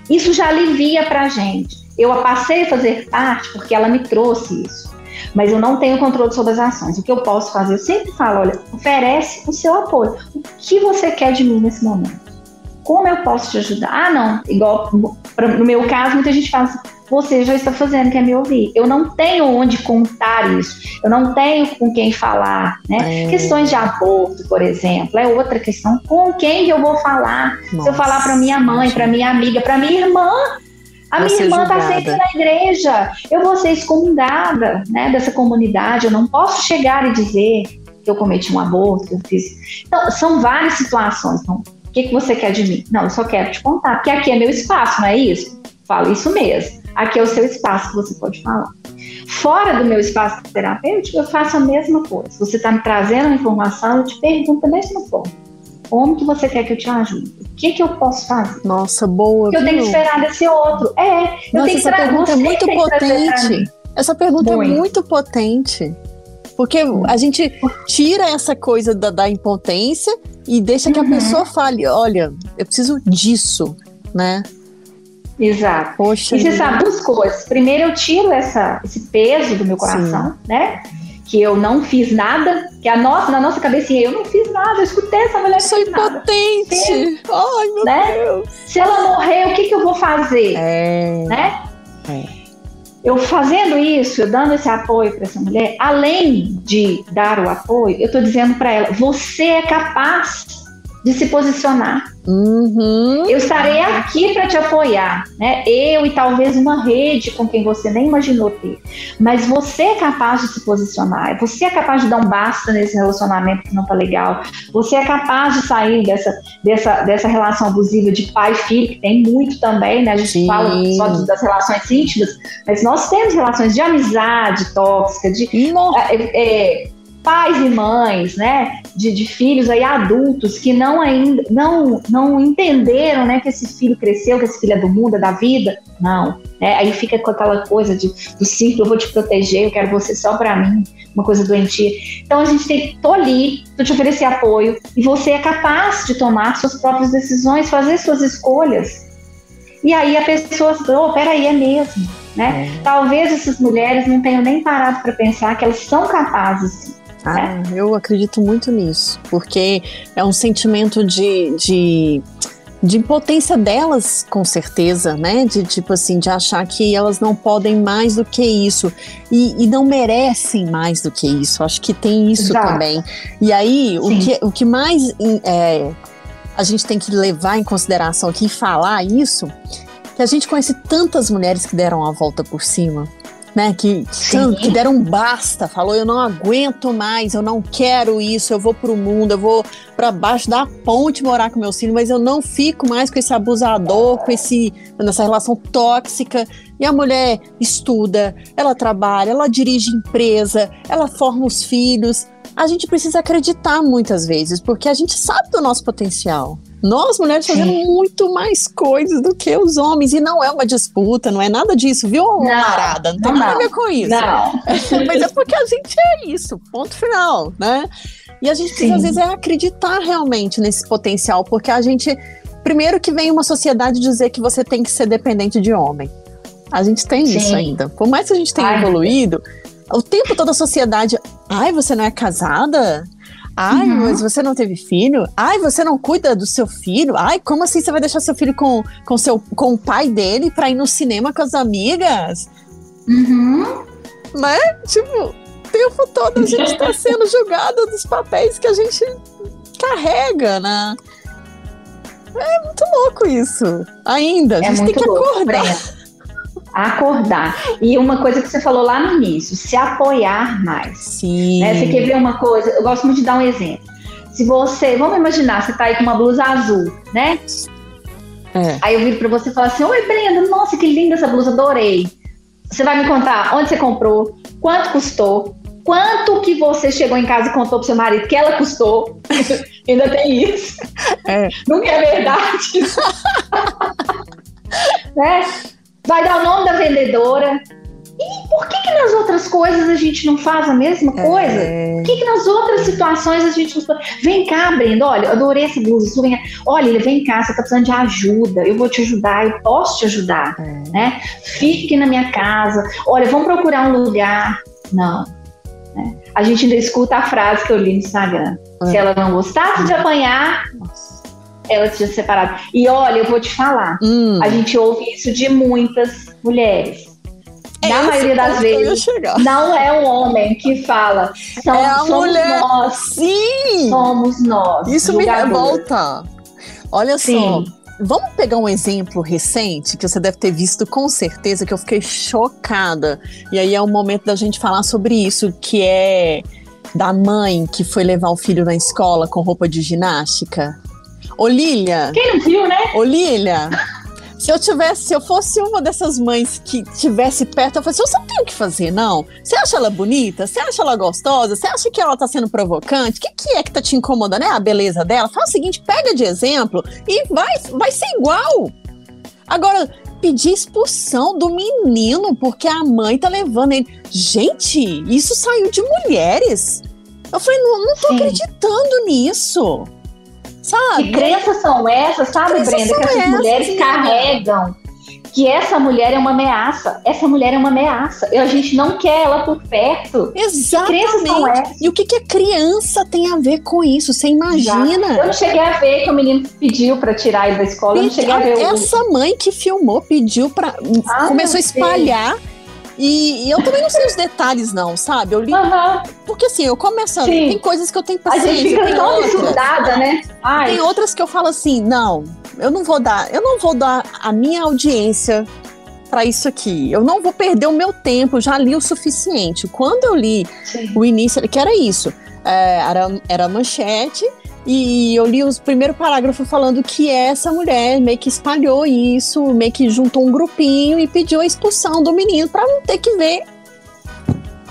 isso já alivia pra gente. Eu passei a fazer parte porque ela me trouxe isso. Mas eu não tenho controle sobre as ações. O que eu posso fazer? Eu sempre falo, olha, oferece o seu apoio. O que você quer de mim nesse momento? Como eu posso te ajudar? Ah, não, igual no meu caso, muita gente fala assim, você já está fazendo, quer me ouvir. Eu não tenho onde contar isso, eu não tenho com quem falar, né? É. Questões de aborto, por exemplo, é outra questão. Com quem eu vou falar? Nossa, Se eu falar para minha mãe, para minha amiga, para minha irmã, a minha irmã está sempre na igreja. Eu vou ser excomungada né, dessa comunidade. Eu não posso chegar e dizer que eu cometi um aborto, que eu fiz. Então, são várias situações. Então, o que, que você quer de mim? Não, eu só quero te contar, porque aqui é meu espaço, não é isso? Falo isso mesmo. Aqui é o seu espaço que você pode falar. Fora do meu espaço terapêutico, eu faço a mesma coisa. Você está me trazendo uma informação, eu te pergunto da mesma forma. Como que você quer que eu te ajude? O que, que eu posso fazer? Nossa, boa. Eu tenho que esperar desse outro. É, eu Nossa, tenho essa pergunta é muito potente. Essa pergunta muito. é muito potente. Porque a gente tira essa coisa da, da impotência e deixa que a uhum. pessoa fale: olha, eu preciso disso, né? Exato. Poxa e você sabe duas coisas. Primeiro, eu tiro essa, esse peso do meu coração, Sim. né? Que eu não fiz nada, que a nossa, na nossa cabecinha, eu não fiz nada, eu escutei essa mulher. Sou impotente. Se, Ai, meu né? Deus. Se ela morrer, o que, que eu vou fazer? É. Né? É eu fazendo isso, eu dando esse apoio para essa mulher, além de dar o apoio, eu estou dizendo para ela: você é capaz de se posicionar. Uhum. Eu estarei aqui para te apoiar, né? Eu e talvez uma rede com quem você nem imaginou ter. Mas você é capaz de se posicionar, você é capaz de dar um basta nesse relacionamento que não tá legal, você é capaz de sair dessa, dessa, dessa relação abusiva de pai e filho, que tem muito também, né? A gente Sim. fala só das relações íntimas, mas nós temos relações de amizade tóxica, de é, é, pais e mães, né, de, de, filhos aí adultos que não ainda não não entenderam, né, que esse filho cresceu, que esse filho é do mundo, é da vida, não, né, aí fica com aquela coisa de do ciclo, eu vou te proteger, eu quero você só para mim, uma coisa doentia. Então a gente tem, tô ali, tô te oferecer apoio e você é capaz de tomar suas próprias decisões, fazer suas escolhas. E aí a pessoa, oh, peraí, é mesmo, né? É. Talvez essas mulheres não tenham nem parado para pensar que elas são capazes ah, eu acredito muito nisso, porque é um sentimento de, de, de impotência delas, com certeza, né? De tipo assim, de achar que elas não podem mais do que isso e, e não merecem mais do que isso. Acho que tem isso Exato. também. E aí, o que, o que mais é, a gente tem que levar em consideração aqui e falar isso, que a gente conhece tantas mulheres que deram a volta por cima né? Que, que deram um basta, falou: eu não aguento mais, eu não quero isso, eu vou pro mundo, eu vou para baixo da ponte morar com meu filho, mas eu não fico mais com esse abusador, com esse nessa relação tóxica. E a mulher estuda, ela trabalha, ela dirige empresa, ela forma os filhos. A gente precisa acreditar muitas vezes, porque a gente sabe do nosso potencial. Nós, mulheres, fazemos muito mais coisas do que os homens. E não é uma disputa, não é nada disso, viu? Não, não tem nada a ver com isso. Não. [laughs] Mas é porque a gente é isso, ponto final, né? E a gente precisa, Sim. às vezes, é acreditar realmente nesse potencial, porque a gente. Primeiro que vem uma sociedade dizer que você tem que ser dependente de homem. A gente tem Sim. isso ainda. Por mais que a gente tenha Ai, evoluído, o tempo todo a sociedade. Ai, você não é casada? Ai, uhum. mas você não teve filho? Ai, você não cuida do seu filho? Ai, como assim você vai deixar seu filho com, com, seu, com o pai dele pra ir no cinema com as amigas? Uhum. Né? Tipo, o tempo todo a gente tá [laughs] sendo julgado dos papéis que a gente carrega, né? É muito louco isso. Ainda. A é gente tem que louco, acordar. E uma coisa que você falou lá no início, se apoiar mais. Sim. Né? Você quer ver uma coisa? Eu gosto muito de dar um exemplo. Se você, vamos imaginar, você tá aí com uma blusa azul, né? É. Aí eu viro pra você e falo assim: Oi, Brenda, nossa, que linda essa blusa, adorei. Você vai me contar onde você comprou, quanto custou, quanto que você chegou em casa e contou pro seu marido que ela custou. [laughs] Ainda tem isso. É. Não é verdade. [laughs] né? Vai dar o nome da vendedora. E por que, que nas outras coisas a gente não faz a mesma coisa? É... Por que, que nas outras situações a gente não Vem cá, Brenda, olha, adorei esse blusa. Vem olha, vem cá, você tá precisando de ajuda, eu vou te ajudar, eu posso te ajudar. É... Né? Fique na minha casa. Olha, vamos procurar um lugar. Não. Né? A gente ainda escuta a frase que eu li no Instagram. É. Se ela não gostasse de apanhar, ela tinha separado. E olha, eu vou te falar, hum. a gente ouve isso de muitas mulheres. É Na maioria das vezes, não é o homem que fala. São, é a somos mulher. nós. Sim! Somos nós. Isso julgador. me revolta. Olha Sim. só. Vamos pegar um exemplo recente que você deve ter visto com certeza, que eu fiquei chocada. E aí é o momento da gente falar sobre isso, que é da mãe que foi levar o filho na escola com roupa de ginástica. Ô Lilia. Quem não viu, né? Ô Lilia. Se eu tivesse, se eu fosse uma dessas mães que tivesse perto, eu falei assim, você não tem o que fazer, não? Você acha ela bonita? Você acha ela gostosa? Você acha que ela tá sendo provocante? O que, que é que tá te incomodando? É a beleza dela? Faz o seguinte, pega de exemplo e vai, vai ser igual. Agora, pedir expulsão do menino porque a mãe tá levando ele. Gente, isso saiu de mulheres. Eu falei, não, não tô Sim. acreditando nisso. Sabe? Que crenças são essas, sabe, Crenças Brenda? Que essas essas, mulheres menina. carregam. Que essa mulher é uma ameaça. Essa mulher é uma ameaça. E a gente não quer ela por perto. Exatamente. E o que, que a criança tem a ver com isso? Você Eu imagina? não cheguei a ver que o menino pediu pra tirar ele da escola. Eu não cheguei a ver o. Essa mãe que filmou pediu para Ah, começou a espalhar E, e, eu também não sei os detalhes, não, sabe? Eu li. Uhum. Porque assim, eu começo. Tem coisas que eu tenho paciência. A gente fica tão estudada, né? Ai. Tem outras que eu falo assim, não, eu não vou dar, eu não vou dar a minha audiência para isso aqui. Eu não vou perder o meu tempo, já li o suficiente. Quando eu li Sim. o início, que era isso, é, era, era manchete, e eu li os primeiro parágrafo falando que essa mulher meio que espalhou isso, meio que juntou um grupinho e pediu a expulsão do menino para não ter que ver.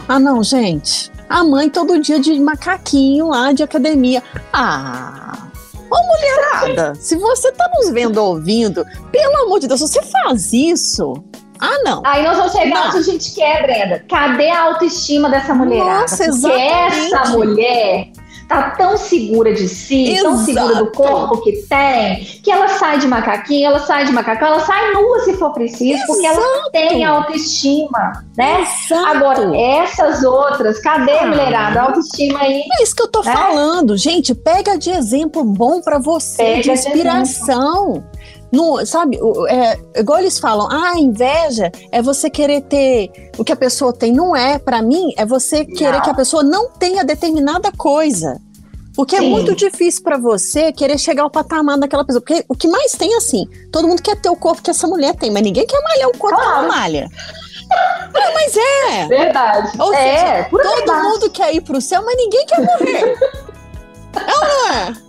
Ah, não, gente. A mãe todo dia de macaquinho lá de academia. Ah, Ô, mulherada, se você tá nos vendo ouvindo, pelo amor de Deus, você faz isso. Ah, não. Aí nós vamos chegar onde a gente quer, Brenda. Cadê a autoestima dessa mulherada? Nossa, Porque exatamente. essa mulher tá tão segura de si, Exato. tão segura do corpo que tem, que ela sai de macaquinho, ela sai de macacão, ela sai nua se for preciso, Exato. porque ela tem autoestima, né? Exato. Agora, essas outras, cadê, ah. mulherada? A autoestima aí. É isso que eu tô né? falando, gente. Pega de exemplo bom para você, pega de inspiração. De no, sabe, é, igual eles falam, ah, inveja é você querer ter o que a pessoa tem. Não é, para mim, é você querer não. que a pessoa não tenha determinada coisa. Porque é Sim. é muito difícil para você querer chegar ao patamar daquela pessoa. Porque o que mais tem, assim, todo mundo quer ter o corpo que essa mulher tem, mas ninguém quer malhar o corpo claro. que ela malha. Ah, mas é! Verdade. Ou é, seja, todo verdade. mundo quer ir pro céu, mas ninguém quer morrer. é ou não é?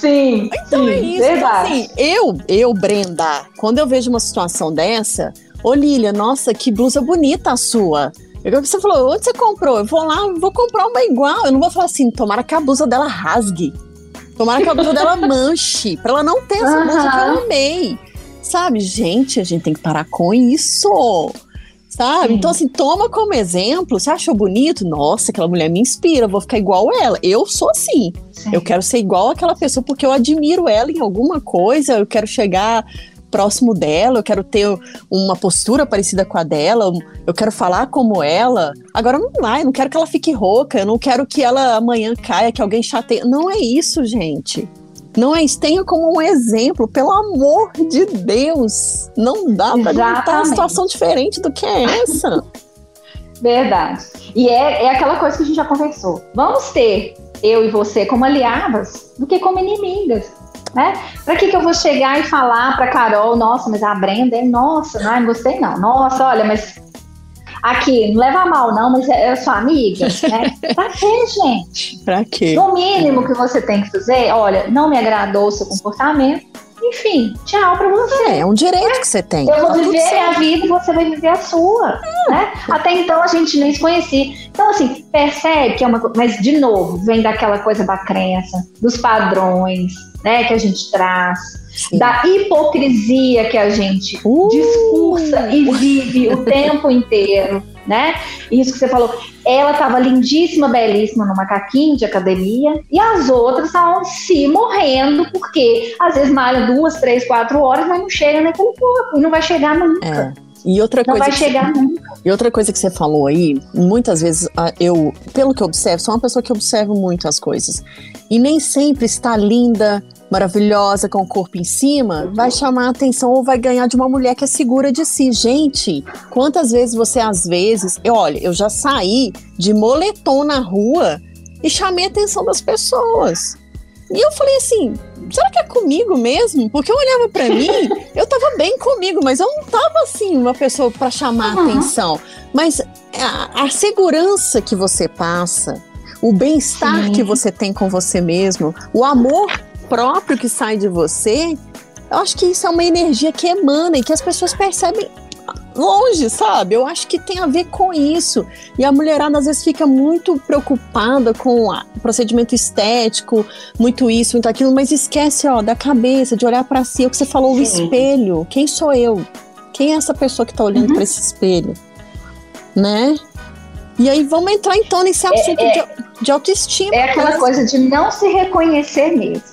Sim. Então sim, é isso. Então, assim, eu, eu, Brenda, quando eu vejo uma situação dessa, ô Lília, nossa, que blusa bonita a sua. Você falou, onde você comprou? Eu vou lá, vou comprar uma igual. Eu não vou falar assim, tomara que a blusa dela rasgue. Tomara que a blusa dela [laughs] manche. Pra ela não ter essa uhum. blusa que eu amei. Sabe, gente, a gente tem que parar com isso sabe? Sim. Então, assim, toma como exemplo. Você achou bonito? Nossa, aquela mulher me inspira, vou ficar igual ela. Eu sou assim. Sim. Eu quero ser igual aquela pessoa porque eu admiro ela em alguma coisa, eu quero chegar próximo dela, eu quero ter uma postura parecida com a dela, eu quero falar como ela. Agora não vai, não quero que ela fique rouca, eu não quero que ela amanhã caia, que alguém chateie. Não é isso, gente. Não é. Tenha como um exemplo, pelo amor de Deus. Não dá para aguentar uma situação diferente do que é essa. [laughs] Verdade. E é, é aquela coisa que a gente já conversou. Vamos ter eu e você como aliadas do que como inimigas. Né? Para que, que eu vou chegar e falar para Carol, nossa, mas a Brenda é nossa, não, não gostei não. Nossa, olha, mas aqui, não leva mal não, mas é, é sua amiga, né? [laughs] pra quê, gente? Pra quê? No mínimo que você tem que fazer, olha, não me agradou o seu comportamento, enfim, tchau pra você. É, é um direito é. que você tem. Eu vou tá viver a vida e você vai viver a sua. É. Né? Até então a gente nem se conhecia. Então, assim, percebe que é uma coisa. Mas, de novo, vem daquela coisa da crença, dos padrões, né, que a gente traz, Sim. da hipocrisia que a gente uh. discursa e vive o tempo inteiro, né? Isso que você falou, ela estava lindíssima, belíssima no macaquinho de academia e as outras estavam se morrendo porque às vezes malha duas, três, quatro horas, mas não chega naquele corpo e não vai chegar nunca. É. E outra não coisa vai chegar você, nunca. E outra coisa que você falou aí, muitas vezes eu, pelo que eu observo, sou uma pessoa que observa muito as coisas. E nem sempre está linda, maravilhosa, com o corpo em cima, vai chamar a atenção ou vai ganhar de uma mulher que é segura de si. Gente, quantas vezes você, às vezes, eu, olha, eu já saí de moletom na rua e chamei a atenção das pessoas. E eu falei assim, será que é comigo mesmo? Porque eu olhava para mim, [laughs] eu tava bem comigo, mas eu não tava assim, uma pessoa para chamar uhum. atenção. Mas a, a, segurança que você passa, o bem-estar que você tem com você mesmo, o amor próprio que sai de você, eu acho que isso é uma energia que emana e que as pessoas percebem longe, sabe? Eu acho que tem a ver com isso. E a mulherada às vezes fica muito preocupada com o procedimento estético, muito isso, muito aquilo, mas esquece, ó, da cabeça, de olhar para si, é o que você falou, Sim. o espelho. Quem sou eu? Quem é essa pessoa que tá olhando uhum. para esse espelho? Né? E aí vamos entrar então nesse é, assunto é, é, de, de, autoestima. É aquela coisa de não se reconhecer mesmo.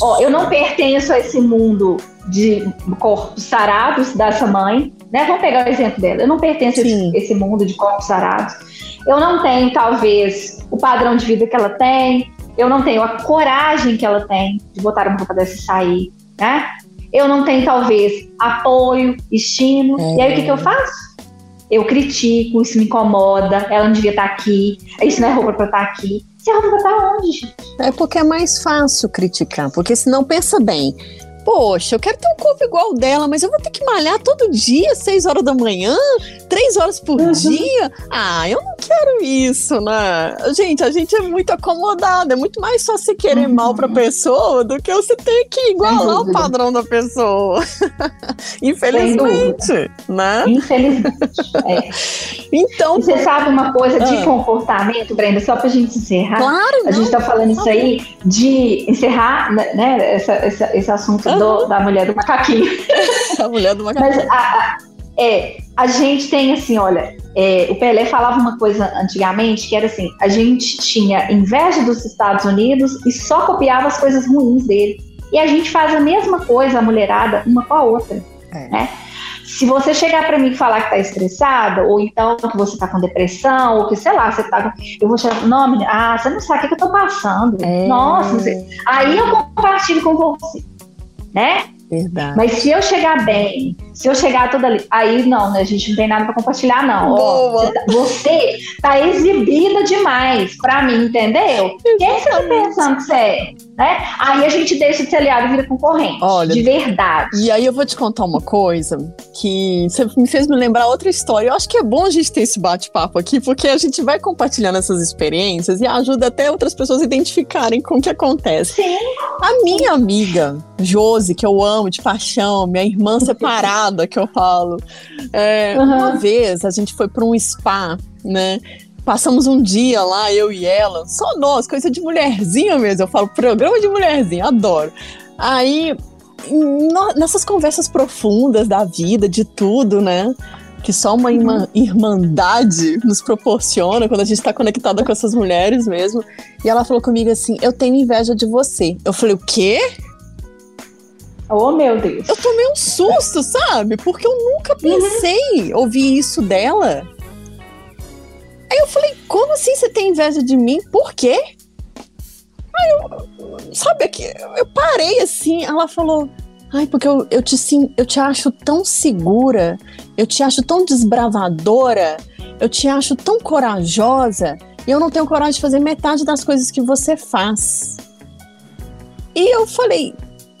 Ó, eu não pertenço a esse mundo de corpos sarados dessa mãe. Né? Vamos pegar o exemplo dela. Eu não pertenço Sim. a esse mundo de corpos sarados. Eu não tenho, talvez, o padrão de vida que ela tem. Eu não tenho a coragem que ela tem de botar uma roupa dessa e sair. Né? Eu não tenho, talvez, apoio, estímulo. É. E aí o que, que eu faço? eu critico, isso me incomoda, ela não devia estar aqui, isso não é roupa para estar aqui. Onde, gente? É porque é mais fácil criticar, porque senão pensa bem, Poxa, eu quero ter um corpo igual ao dela, mas eu vou ter que malhar todo dia, seis horas da manhã, três horas por uhum. dia. Ah, eu não quero isso, né? Gente, a gente é muito acomodado. É muito mais só você querer uhum. mal pra pessoa do que você ter que igualar o padrão da pessoa. [laughs] Infelizmente, né? Infelizmente. É. Então. E você sabe uma coisa de ah. comportamento, Brenda, só pra gente encerrar? Claro. A gente tá falando isso aí de encerrar, né, essa, essa, esse assunto do, da mulher do macaquinho. [laughs] a mulher do macaquinho. Mas a, a, é, a gente tem assim, olha, é, o Pelé falava uma coisa antigamente que era assim: a gente tinha inveja dos Estados Unidos e só copiava as coisas ruins dele. E a gente faz a mesma coisa, a mulherada, uma com a outra. É. Né? Se você chegar para mim e falar que tá estressada, ou então que você tá com depressão, ou que, sei lá, você tá com. Eu vou chegar. Não, ah, você não sabe o que, que eu tô passando. É. Nossa, você... aí eu compartilho com você né? Verdade. Mas se eu chegar bem, se eu chegar toda ali, aí não, né? A gente não tem nada para compartilhar, não. Boa. Tá, você, tá, exibida demais para mim, entendeu? Quem você tá pensando que você é? Né? Aí a gente deixa de ser aliado e vira concorrente. Olha, de verdade. E aí eu vou te contar uma coisa que você me fez me lembrar outra história. Eu acho que é bom a gente ter esse bate-papo aqui, porque a gente vai compartilhando essas experiências e ajuda até outras pessoas a identificarem com o que acontece. Sim. A minha amiga, Josi, que eu amo de paixão, minha irmã separada, que eu falo. É, uhum. Uma vez a gente foi para um spa, né? Passamos um dia lá, eu e ela, só nós, coisa de mulherzinha mesmo. Eu falo, programa de mulherzinha, adoro. Aí, nessas conversas profundas da vida, de tudo, né? Que só uma uhum. irmandade nos proporciona quando a gente está conectada com essas mulheres mesmo. E ela falou comigo assim: Eu tenho inveja de você. Eu falei: O quê? Oh, meu Deus. Eu tomei um susto, sabe? Porque eu nunca uhum. pensei uhum. ouvir isso dela. Aí eu falei, como assim você tem inveja de mim? Por quê? Aí eu, sabe, aqui, eu parei assim, ela falou, ai, porque eu, eu, te, sim, eu te acho tão segura, eu te acho tão desbravadora, eu te acho tão corajosa, e eu não tenho coragem de fazer metade das coisas que você faz. E eu falei,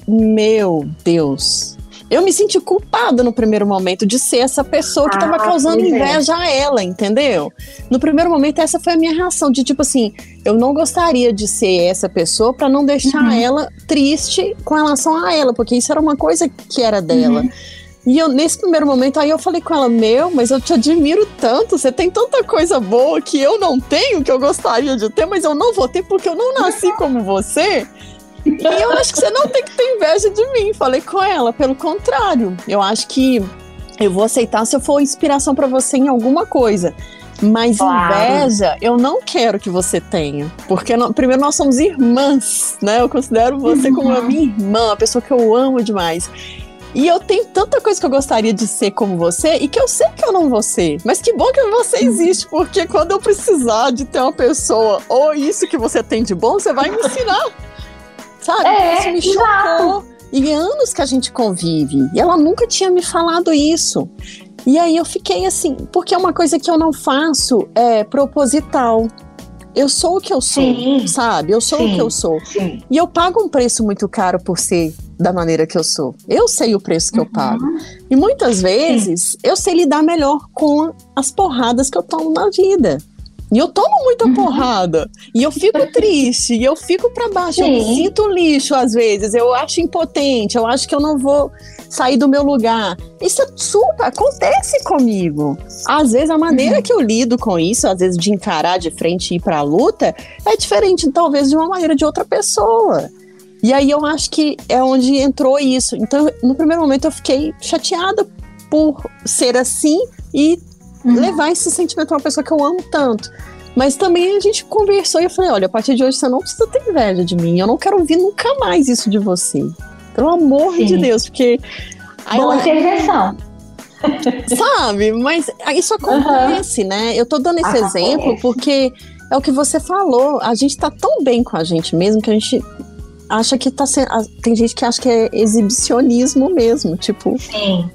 meu Deus, eu me senti culpada no primeiro momento de ser essa pessoa que estava ah, causando é. inveja a ela, entendeu? No primeiro momento, essa foi a minha reação, de tipo assim, eu não gostaria de ser essa pessoa para não deixar uhum. ela triste com relação a ela, porque isso era uma coisa que era dela. Uhum. E eu, nesse primeiro momento, aí eu falei com ela: Meu, mas eu te admiro tanto, você tem tanta coisa boa que eu não tenho, que eu gostaria de ter, mas eu não vou ter porque eu não nasci como você. E eu acho que você não tem que ter inveja de mim. Falei com ela, pelo contrário. Eu acho que eu vou aceitar se eu for inspiração para você em alguma coisa. Mas claro. inveja, eu não quero que você tenha. Porque, primeiro, nós somos irmãs, né? Eu considero você uhum. como a minha irmã, a pessoa que eu amo demais. E eu tenho tanta coisa que eu gostaria de ser como você e que eu sei que eu não vou ser. Mas que bom que você existe, porque quando eu precisar de ter uma pessoa ou isso que você tem de bom, você vai me ensinar. Sabe? É, isso me chocou. E anos que a gente convive. E ela nunca tinha me falado isso. E aí eu fiquei assim, porque é uma coisa que eu não faço é proposital. Eu sou o que eu sou, sim. sabe? Eu sou sim, o que eu sou. Sim. E eu pago um preço muito caro por ser da maneira que eu sou. Eu sei o preço que uhum. eu pago. E muitas vezes eu sei lidar melhor com as porradas que eu tomo na vida. E eu tomo muita uhum. porrada. E eu fico [laughs] triste. E eu fico para baixo. Sim. Eu me sinto lixo às vezes. Eu acho impotente. Eu acho que eu não vou sair do meu lugar. Isso é super acontece comigo. Às vezes a maneira uhum. que eu lido com isso, às vezes de encarar de frente e ir para a luta, é diferente talvez de uma maneira de outra pessoa. E aí eu acho que é onde entrou isso. Então, no primeiro momento eu fiquei chateada por ser assim e uhum. levar esse sentimento a uma pessoa que eu amo tanto. Mas também a gente conversou e eu falei: olha, a partir de hoje você não precisa ter inveja de mim. Eu não quero ouvir nunca mais isso de você. Pelo amor Sim. de Deus, porque. Boa intervenção. [laughs] Sabe? Mas isso acontece, uhum. né? Eu tô dando esse acontece. exemplo porque é o que você falou. A gente tá tão bem com a gente mesmo que a gente acha que tá sendo. Tem gente que acha que é exibicionismo mesmo. Tipo. Sim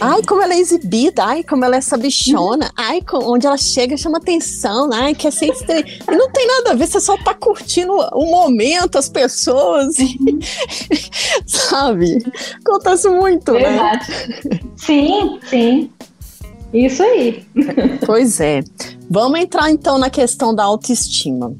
Ai, como ela é exibida, ai, como ela é sabichona, ai, onde ela chega chama atenção, ai, quer ser estranha. E não tem nada a ver, você só tá curtindo o momento, as pessoas, [laughs] sabe? Acontece muito, né? Verdade. né? Sim, sim. Isso aí. Pois é. Vamos entrar então na questão da autoestima.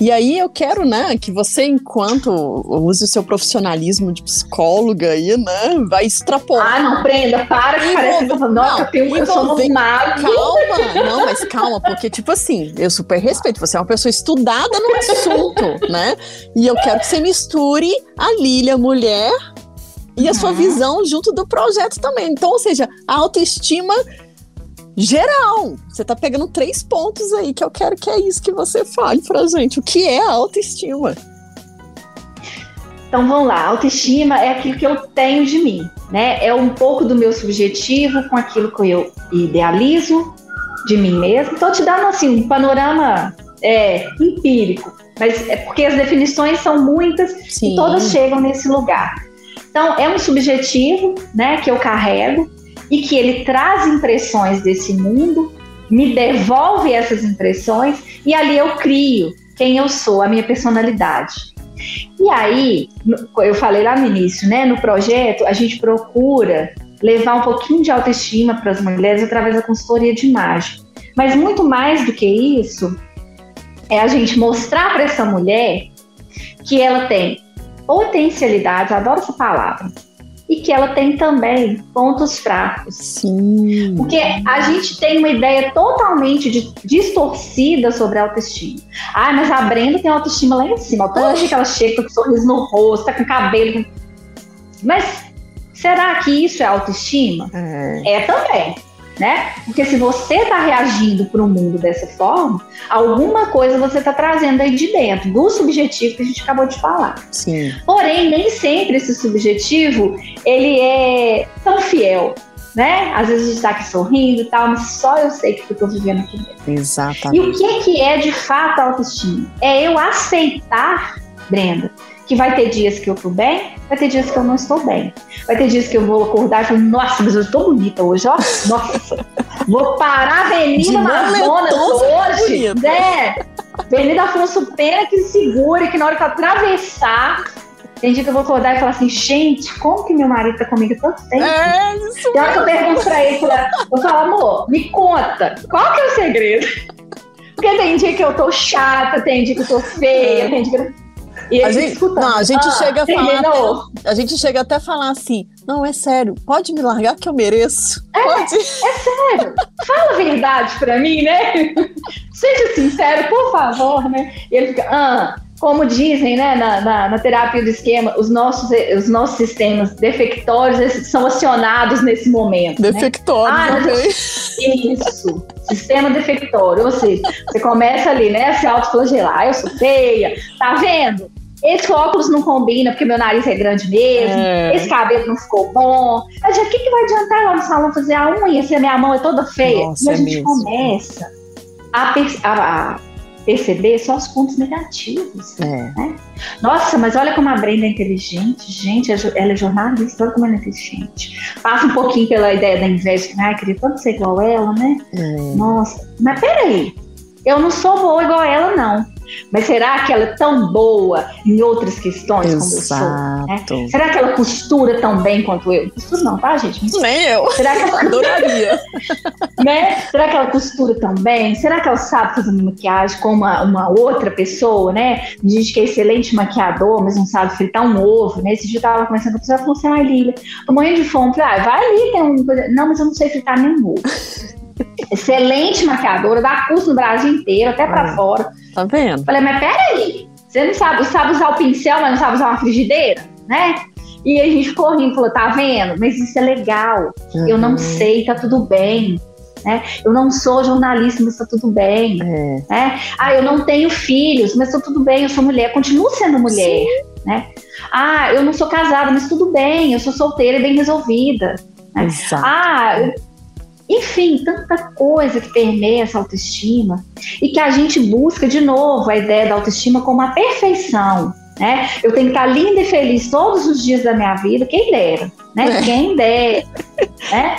E aí eu quero, né, que você, enquanto use o seu profissionalismo de psicóloga aí, né, vai extrapolar. Ah, não, prenda, para que parece que nossa, eu tenho eu sou mago. Calma, não, mas calma, porque tipo assim, eu super respeito, você é uma pessoa estudada no assunto, né? E eu quero que você misture a Lília mulher e a sua visão junto do projeto também. Então, ou seja, a autoestima geral. Você tá pegando três pontos aí que eu quero que é isso que você fale pra gente. O que é a autoestima? Então vamos lá, autoestima é aquilo que eu tenho de mim, né? É um pouco do meu subjetivo com aquilo que eu idealizo de mim mesmo. Estou te dando assim um panorama é, empírico, mas é porque as definições são muitas Sim. e todas chegam nesse lugar. Então é um subjetivo, né, que eu carrego e que ele traz impressões desse mundo, me devolve essas impressões e ali eu crio quem eu sou, a minha personalidade. E aí, eu falei lá no início, né? No projeto, a gente procura levar um pouquinho de autoestima para as mulheres através da consultoria de imagem. Mas muito mais do que isso, é a gente mostrar para essa mulher que ela tem potencialidade, adoro essa palavra, e que ela tem também pontos fracos. Sim. Porque a gente tem uma ideia totalmente de, distorcida sobre a autoestima. Ah, mas a Brenda tem autoestima lá em cima. Todo dia que ela chega com um sorriso no rosto, tá com cabelo. Mas será que isso é autoestima? É, é também né? Porque se você está reagindo para o mundo dessa forma, alguma coisa você está trazendo aí de dentro, do subjetivo que a gente acabou de falar. Sim. Porém, nem sempre esse subjetivo ele é tão fiel. Né? Às vezes a gente está aqui sorrindo e tal, mas só eu sei que eu estou vivendo aqui dentro. Exatamente. E o que, que é de fato a autoestima? É eu aceitar, Brenda, que vai ter dias que eu tô bem, vai ter dias que eu não estou bem. Vai ter dias que eu vou acordar e falar, nossa, mas eu estou bonita hoje, ó. Nossa, vou parar a Avenida Amazonas hoje, né? Avenida Afonso Pena que segure, que na hora que eu atravessar, tem dia que eu vou acordar e falar assim, gente, como que meu marido tá comigo tanto tempo? É, isso e a hora que eu pergunto pra ele, eu falo, amor, me conta, qual que é o segredo? Porque tem dia que eu tô chata, tem dia que eu tô feia, tem dia que eu e a gente, não, a gente ah, chega a [laughs] falar. Até, a gente chega até a falar assim: não, é sério, pode me largar que eu mereço. É, pode. é sério. Fala a verdade pra mim, né? [laughs] Seja sincero, por favor, né? E ele fica, ah, como dizem né, na, na, na, terapia do esquema, os nossos, os nossos sistemas defectórios são acionados nesse momento. Né? Defectório, né? ah, Isso, sistema defectório. Ou seja, você começa ali, né, a se autoflagelar. Ah, eu sou feia, tá vendo? Esse óculos não combina porque meu nariz é grande mesmo. É. Esse cabelo não ficou bom. Mas o que, que vai adiantar lá no salão fazer a unha se a minha mão é toda feia? Nossa, e a é gente mesmo. começa a, a, a, perceber só os pontos negativos. É. Né? Nossa, mas olha como a Brenda é inteligente. Gente, ela é jornalista, olha como ela é inteligente. Passa um pouquinho pela ideia da inveja. Ai, queria tanto ser igual ela, né? É. Nossa, mas peraí. Eu não sou boa igual ela, não. Mas será que ela é tão boa em outras questões Exato. como eu sou? Né? Será que ela costura tão bem quanto eu? Costura não, tá, gente? Nem eu. Será que ela [laughs] adoraria? [laughs] né? Será que ela costura tão bem? Será que ela sabe fazer maquiagem como uma, uma outra pessoa, né? Gente que é excelente maquiador, mas não sabe fritar um ovo, né? Esse dia eu tava começando a pessoa falou assim, ai, Lília, tô morrendo de fome. Falei, ah, vai ali, tem um... Não, mas eu não sei fritar nenhum ovo. Excelente maquiadora, dá curso no Brasil inteiro, até para é. fora. Tá vendo? Falei, mas peraí, você não sabe, sabe usar o pincel, mas não sabe usar uma frigideira, né? E a gente ficou rindo, falou, tá vendo? Mas isso é legal. Uhum. Eu não uhum. sei, tá tudo bem. Né? Eu não sou jornalista, mas tá tudo bem. É. Né? Ah, eu não tenho filhos, mas tá tudo bem, eu sou mulher, continuo sendo mulher. Né? Ah, eu não sou casada, mas tudo bem, eu sou solteira e bem resolvida. Né? Ah, enfim, tanta coisa que permeia essa autoestima e que a gente busca de novo a ideia da autoestima como a perfeição. Né? Eu tenho que estar linda e feliz todos os dias da minha vida, quem dera, né? É. Quem dera. né?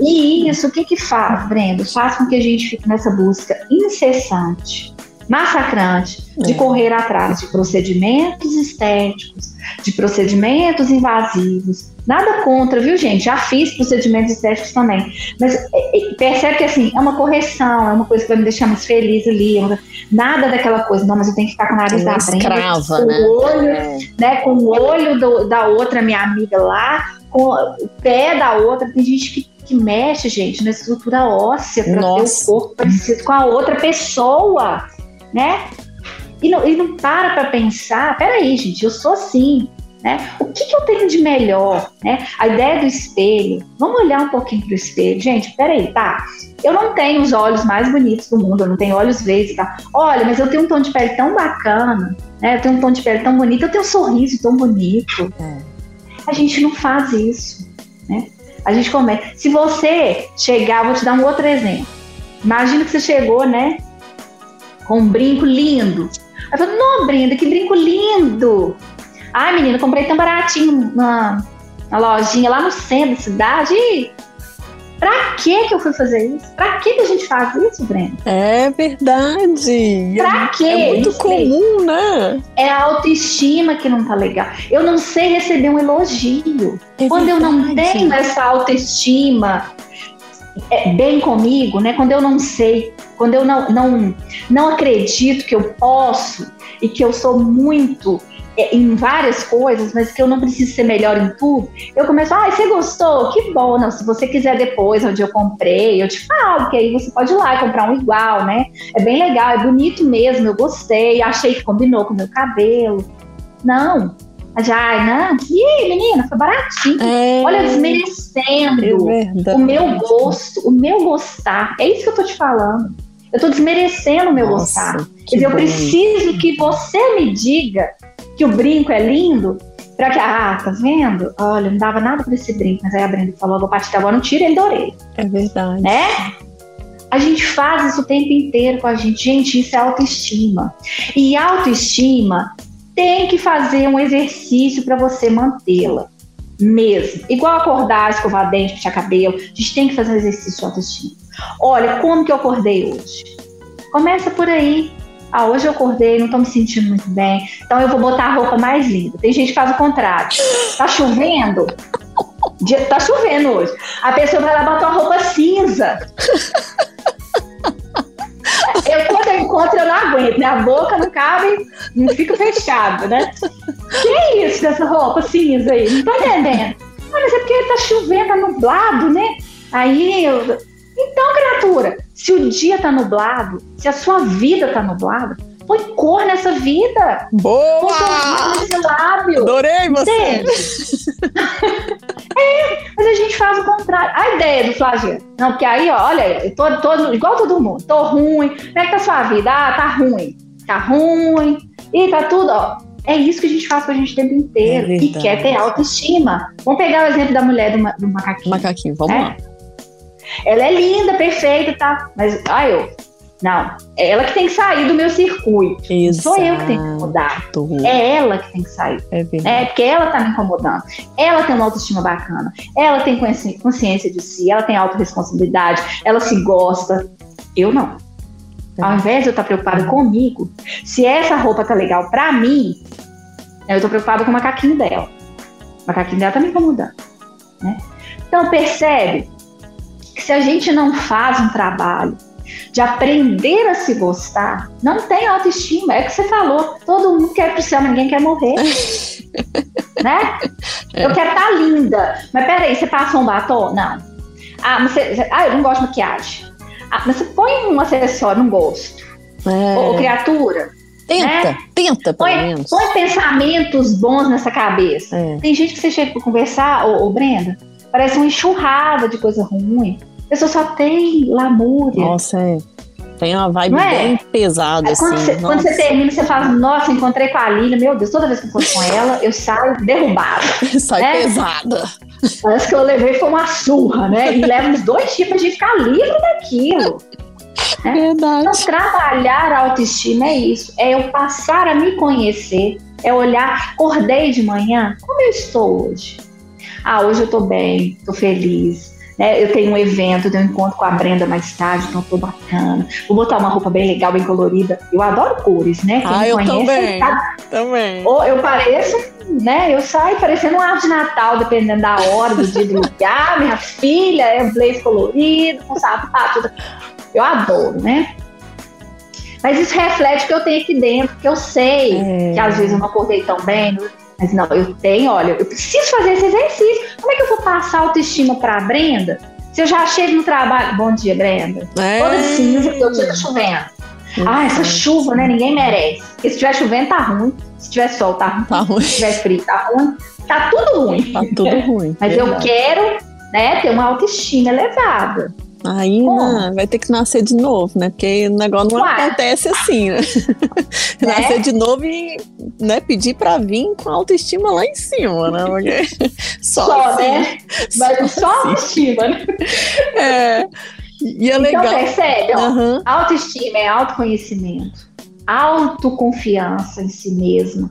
E isso, o que que faz, Brenda? Faz com que a gente fique nessa busca incessante, massacrante, de é. correr atrás de procedimentos estéticos, de procedimentos invasivos. Nada contra, viu, gente? Já fiz procedimentos estéticos também. Mas percebe que, assim, é uma correção, é uma coisa que vai me deixar mais feliz ali. Nada daquela coisa, não, mas eu tenho que ficar com o nariz da frente. Escrava, com né? O olho, é. né? Com o olho do, da outra minha amiga lá, com o pé da outra. Tem gente que, que mexe, gente, na estrutura óssea para ter o corpo parecido com a outra pessoa, né? E não, e não para para pensar, peraí, gente, eu sou assim, né? O que, que, eu tenho de melhor? Né? A ideia do espelho, vamos olhar um pouquinho para o espelho. Gente, peraí, tá? Eu não tenho os olhos mais bonitos do mundo, eu não tenho olhos verdes, tá? Olha, mas eu tenho um tom de pele tão bacana, né? Eu tenho um tom de pele tão bonito, eu tenho um sorriso tão bonito. É. A gente não faz isso, né? A gente começa. Se você chegar, vou te dar um outro exemplo. Imagina que você chegou, né? Com um brinco lindo. Aí falou, não, Brenda, que brinco lindo! Ai, menina, comprei tão baratinho na, na lojinha lá no centro da cidade. E pra que que eu fui fazer isso? Pra que que a gente faz isso, Brenda? É verdade. Pra é, quê? É muito comum, né? É a autoestima que não tá legal. Eu não sei receber um elogio. É Quando verdade. eu não tenho essa autoestima bem comigo, né? Quando eu não sei, quando eu não, não, não acredito que eu posso e que eu sou muito é, em várias coisas, mas que eu não preciso ser melhor em tudo, eu começo, ah, você gostou? Que bom, não, se você quiser depois, onde eu comprei, eu te falo, que aí você pode ir lá e comprar um igual, né? É bem legal, é bonito mesmo, eu gostei, achei que combinou com o meu cabelo. Não, já, não, e menina, foi baratinho. É, Olha, desmerecendo é o meu gosto, o meu gostar. É isso que eu tô te falando. Eu tô desmerecendo o meu Nossa, gostar. Quer dizer, eu preciso que você me diga que o brinco é lindo, para que, ah, tá vendo? Olha, não dava nada para esse brinco, mas aí a Brenda falou, vou partir agora, não tira ele da orelha. É verdade. Né? A gente faz isso o tempo inteiro com a gente. Gente, isso é autoestima. E autoestima tem que fazer um exercício para você mantê-la. Mesmo. Igual acordar, escovar dente, puxar cabelo. A gente tem que fazer um exercício de autoestima. Olha, como que eu acordei hoje? Começa por aí. Ah, hoje eu acordei, não tô me sentindo muito bem, então eu vou botar a roupa mais linda. Tem gente que faz o contrário. Tá chovendo? Tá chovendo hoje. A pessoa vai lá e bota uma roupa cinza. Quando eu não aguento, né? A boca não cabe, não fica fechado, né? Que é isso dessa roupa cinza aí? Não tô entendendo. Ah, mas é porque tá chovendo, tá nublado, né? Aí eu, então, criatura, se o dia tá nublado, se a sua vida tá nublada, põe cor nessa vida. Boa! Põe nesse lábio. Adorei você. [laughs] é, mas a gente faz o contrário. A ideia do flagelo. Não, porque aí, ó, olha, eu tô, tô igual todo mundo. Tô ruim. Como é que tá a sua vida? Ah, tá ruim. Tá ruim. E tá tudo, ó. É isso que a gente faz com a gente o tempo inteiro. É e quer ter autoestima. Vamos pegar o exemplo da mulher do, do macaquinho. Macaquinho, vamos é? lá. Ela é linda, perfeita, tá? Mas, ah, eu. Não, é ela que tem que sair do meu circuito. Exato. Sou eu que tenho que mudar. É ela que tem que sair. É, é porque ela tá me incomodando. Ela tem uma autoestima bacana. Ela tem consciência de si. Ela tem autorresponsabilidade. Ela se gosta. Eu não. É. Ao invés de eu estar preocupada é. comigo, se essa roupa tá legal pra mim, eu tô preocupada com o macaquinho dela. O macaquinho dela tá me incomodando. Né? Então, percebe que se a gente não faz um trabalho de aprender a se gostar, não tem autoestima. É o que você falou. Todo mundo quer pro céu, ninguém quer morrer. [laughs] né? É. Eu quero estar tá linda. Mas peraí, você passou um batom? Não. Ah, você, ah, eu não gosto de maquiagem. Ah, mas você põe um acessório, não gosto. É. Ou, criatura. Tenta, né? tenta, pelo põe, menos. Põe pensamentos bons nessa cabeça. É. Tem gente que você chega para conversar, ô, ô Brenda, Parece uma enxurrada de coisa ruim. A pessoa só tem lamúria. Nossa, é. Tem uma vibe é? bem pesada, quando assim. Você, quando você termina, você fala, nossa, encontrei com a Lília, meu Deus, toda vez que eu for com ela, eu saio derrubada. [laughs] Sai né? pesada. Parece que eu levei foi uma surra, né? E leva uns dois tipos de ficar livre daquilo. Né? Verdade. Então, trabalhar a autoestima é isso. É eu passar a me conhecer, é olhar, acordei de manhã, como eu estou hoje? Ah, hoje eu tô bem, tô feliz. Né? Eu tenho um evento, eu tenho um encontro com a Brenda mais tarde, então tô bacana. Vou botar uma roupa bem legal, bem colorida. Eu adoro cores, né? Quem ah, eu conhece, também. Tá... Também. Ou eu pareço, né? Eu saio parecendo um arte de Natal, dependendo da hora, do dia do lugar. [laughs] Minha filha é blaze colorido, com sapato. Eu adoro, né? Mas isso reflete o que eu tenho aqui dentro, que eu sei é. que às vezes eu não acordei tão bem, mas não, eu tenho, olha, eu preciso fazer esse exercício. Como é que eu vou passar autoestima para a Brenda? Se eu já chego no trabalho. Bom dia, Brenda. É. Toda cinza, o dia tá chovendo. Uhum. Ah, essa chuva, né? Ninguém merece. Porque se estiver chovendo, tá ruim. Se tiver sol, tá ruim. Tá ruim. Se tiver frio, tá ruim. Tá tudo ruim. Tá tudo ruim. [laughs] Mas verdade. eu quero né, ter uma autoestima elevada. Aí né, vai ter que nascer de novo, né? Porque o negócio não Uai. acontece assim, né? [laughs] É? nascer de novo e né, pedir pra vir com a autoestima lá em cima, né? Porque [laughs] só, só assim, né? [laughs] Mas só, só assim. autoestima, né? É. E é então, legal. Então, percebe? Uhum. autoestima é autoconhecimento, autoconfiança em si mesmo.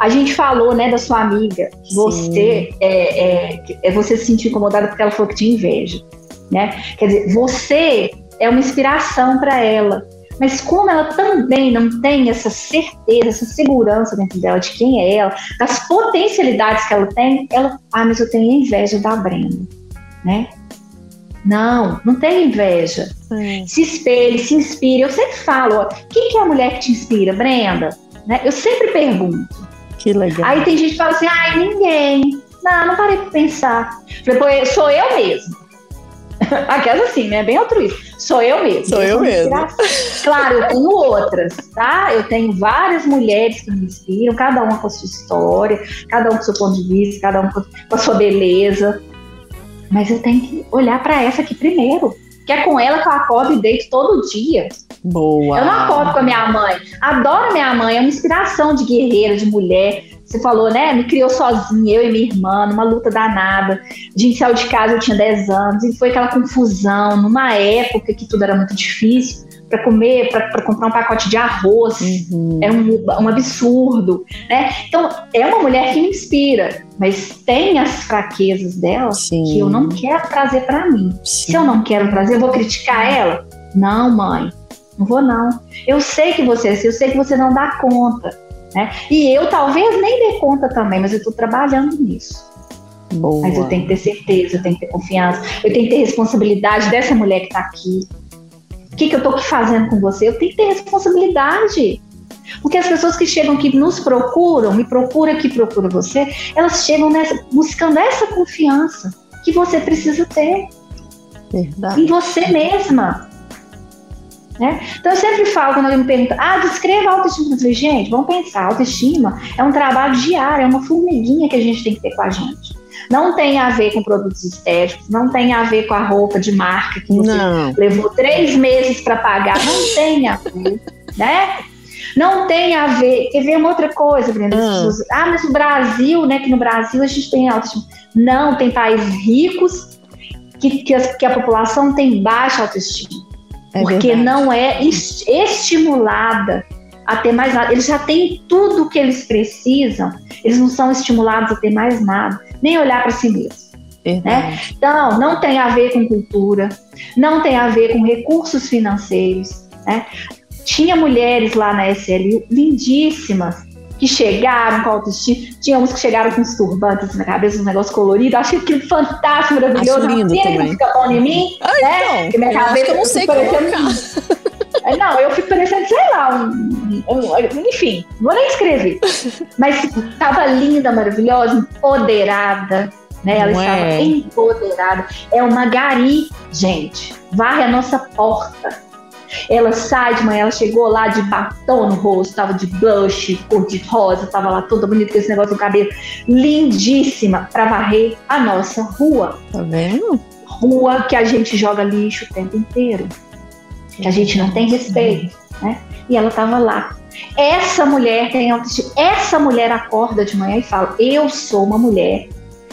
A gente falou, né, da sua amiga. Você é, é, é, você se sentir incomodada porque ela falou que tinha inveja né? Quer dizer, você é uma inspiração para ela. Mas como ela também não tem essa certeza, essa segurança dentro dela de quem é ela, das potencialidades que ela tem, ela, ah, mas eu tenho inveja da Brenda, né? Não, não tem inveja. Se espelhe, se inspire. Eu sempre falo, ó, quem que é a mulher que te inspira, Brenda? Né? Eu sempre pergunto. Que legal. Aí tem gente que fala assim, ai, ninguém. Não, não parei pra pensar. Falei, pô, sou eu mesmo. [laughs] Aquelas assim, né? Bem altruísta. Sou eu mesmo. Sou eu mesmo. Claro, eu tenho outras, tá? Eu tenho várias mulheres que me inspiram, cada uma com a sua história, cada um com o seu ponto de vista, cada um com a sua beleza. Mas eu tenho que olhar para essa aqui primeiro. Que é com ela que eu acordo e deito todo dia. Boa. Eu não acordo com a minha mãe. Adoro minha mãe, é uma inspiração de guerreira, de mulher você falou, né? Me criou sozinha, eu e minha irmã, numa luta danada. De inicial de casa eu tinha 10 anos, e foi aquela confusão, numa época que tudo era muito difícil. Para comer, para comprar um pacote de arroz, uhum. era um, um absurdo, né? Então, é uma mulher que me inspira, mas tem as fraquezas dela Sim. que eu não quero trazer para mim. Sim. Se eu não quero trazer, eu vou criticar ela? Não, mãe, não vou não. Eu sei que você, eu sei que você não dá conta. Né? E eu talvez nem dê conta também, mas eu estou trabalhando nisso. Boa. Mas eu tenho que ter certeza, eu tenho que ter confiança, eu tenho que ter responsabilidade dessa mulher que está aqui. O que, que eu estou fazendo com você? Eu tenho que ter responsabilidade. Porque as pessoas que chegam aqui nos procuram, me procura que procura você, elas chegam nessa, buscando essa confiança que você precisa ter. Verdade. Em você mesma. Né? Então eu sempre falo quando alguém me pergunta, ah, descreva a autoestima. Eu falei, gente, vamos pensar, autoestima é um trabalho diário, é uma formiguinha que a gente tem que ter com a gente. Não tem a ver com produtos estéticos, não tem a ver com a roupa de marca que você não. levou três meses para pagar, não [laughs] tem a ver, né? Não tem a ver. Quer ver uma outra coisa, Brenda? Hum. Ah, mas o Brasil, né? Que no Brasil a gente tem autoestima. Não, tem países ricos que, que, a, que a população tem baixa autoestima. É porque verdade. não é estimulada a ter mais nada. Eles já têm tudo o que eles precisam, eles não são estimulados a ter mais nada, nem olhar para si mesmos. Né? Então, não tem a ver com cultura, não tem a ver com recursos financeiros. Né? Tinha mulheres lá na SLU lindíssimas que chegaram com autoestima. Tinha uns que chegaram com os turbantes na cabeça, um negócio colorido. Achei aquilo fantástico, maravilhoso. Acho lindo também. fica bom em mim, Ai, né? Então, Porque minha cabeça eu não sei parecendo... É, não, eu fico parecendo, sei lá, um, um, enfim, vou nem escrever. [laughs] Mas estava linda, maravilhosa, empoderada, né? Ela não estava é. empoderada. É uma gari, gente. Varre a nossa porta ela sai de manhã, ela chegou lá de batom no rosto, tava de blush, cor de rosa, tava lá toda bonita com esse negócio no cabelo, lindíssima para varrer a nossa rua. Tá vendo? Rua que a gente joga lixo o tempo inteiro, que a gente não tem respeito, né? E ela tava lá. Essa mulher tem autoestima. Essa mulher acorda de manhã e fala: Eu sou uma mulher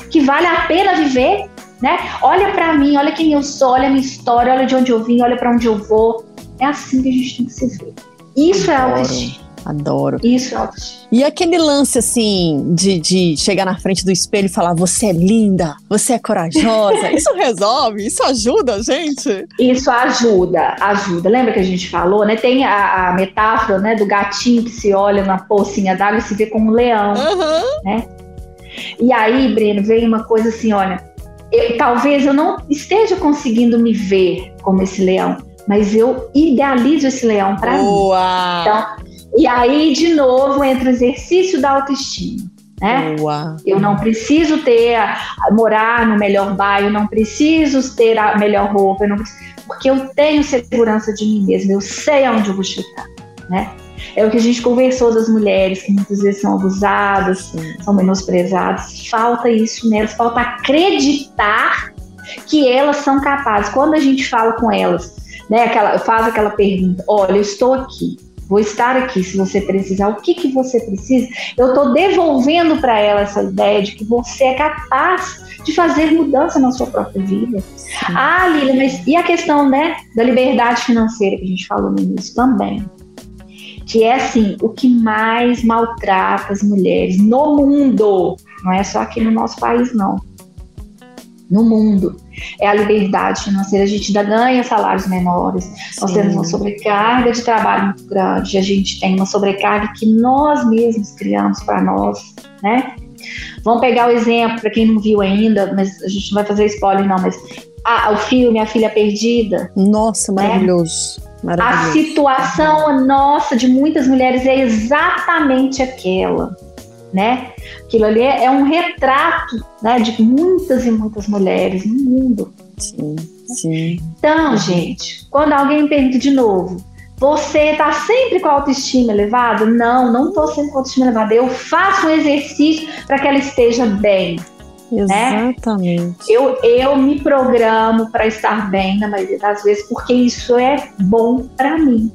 que vale a pena viver, né? Olha para mim, olha quem eu sou, olha a minha história, olha de onde eu vim, olha para onde eu vou. É assim que a gente tem que se ver. Isso é autoestima. Adoro. Isso, autoestima. E aquele lance assim de, de chegar na frente do espelho e falar: você é linda, você é corajosa. [laughs] Isso resolve? Isso ajuda a gente? Isso ajuda, ajuda. Lembra que a gente falou, né? Tem a, a metáfora né, do gatinho que se olha na pocinha d'água e se vê como um leão, Uhum. né? E aí, Breno, veio uma coisa assim, olha, eu- talvez eu não esteja conseguindo me ver como esse leão, mas eu idealizo esse leão para mim. Então, e aí, de novo, entra o exercício da autoestima, né? Boa. Eu não preciso ter, morar no melhor bairro, não preciso ter a melhor roupa, eu preciso- porque eu tenho segurança de mim mesma, eu sei aonde eu vou chegar, né? É o que a gente conversou das mulheres que muitas vezes são abusadas, Sim. são menosprezadas. Falta isso nelas, falta acreditar que elas são capazes. Quando a gente fala com elas, né, aquela, faz aquela pergunta: olha, eu estou aqui, vou estar aqui se você precisar, o que, que você precisa? Eu estou devolvendo para ela essa ideia de que você é capaz de fazer mudança na sua própria vida. Ah, Lília, mas e a questão né, da liberdade financeira que a gente falou no início também? Que é assim, o que mais maltrata as mulheres no mundo, não é só aqui no nosso país, não. No mundo. É a liberdade financeira. A gente ainda ganha salários menores, nós Sim. temos uma sobrecarga de trabalho muito grande, a gente tem uma sobrecarga que nós mesmos criamos para nós, né? Vamos pegar o exemplo para quem não viu ainda, mas a gente não vai fazer spoiler não, mas ah, o filme A Filha Perdida, Nossa, maravilhoso. a Maravilhoso. situação nossa de muitas mulheres é exatamente aquela, né? Aquilo ali é um retrato, né, de muitas e muitas mulheres no mundo. Sim, sim. Então, gente, quando alguém me pergunta de novo, você tá sempre com a autoestima elevada? Não, não tô sempre com a autoestima elevada. Eu faço um exercício para que ela esteja bem. Exatamente. Eu, eu me programo para estar bem na maioria das vezes, porque isso é bom para mim.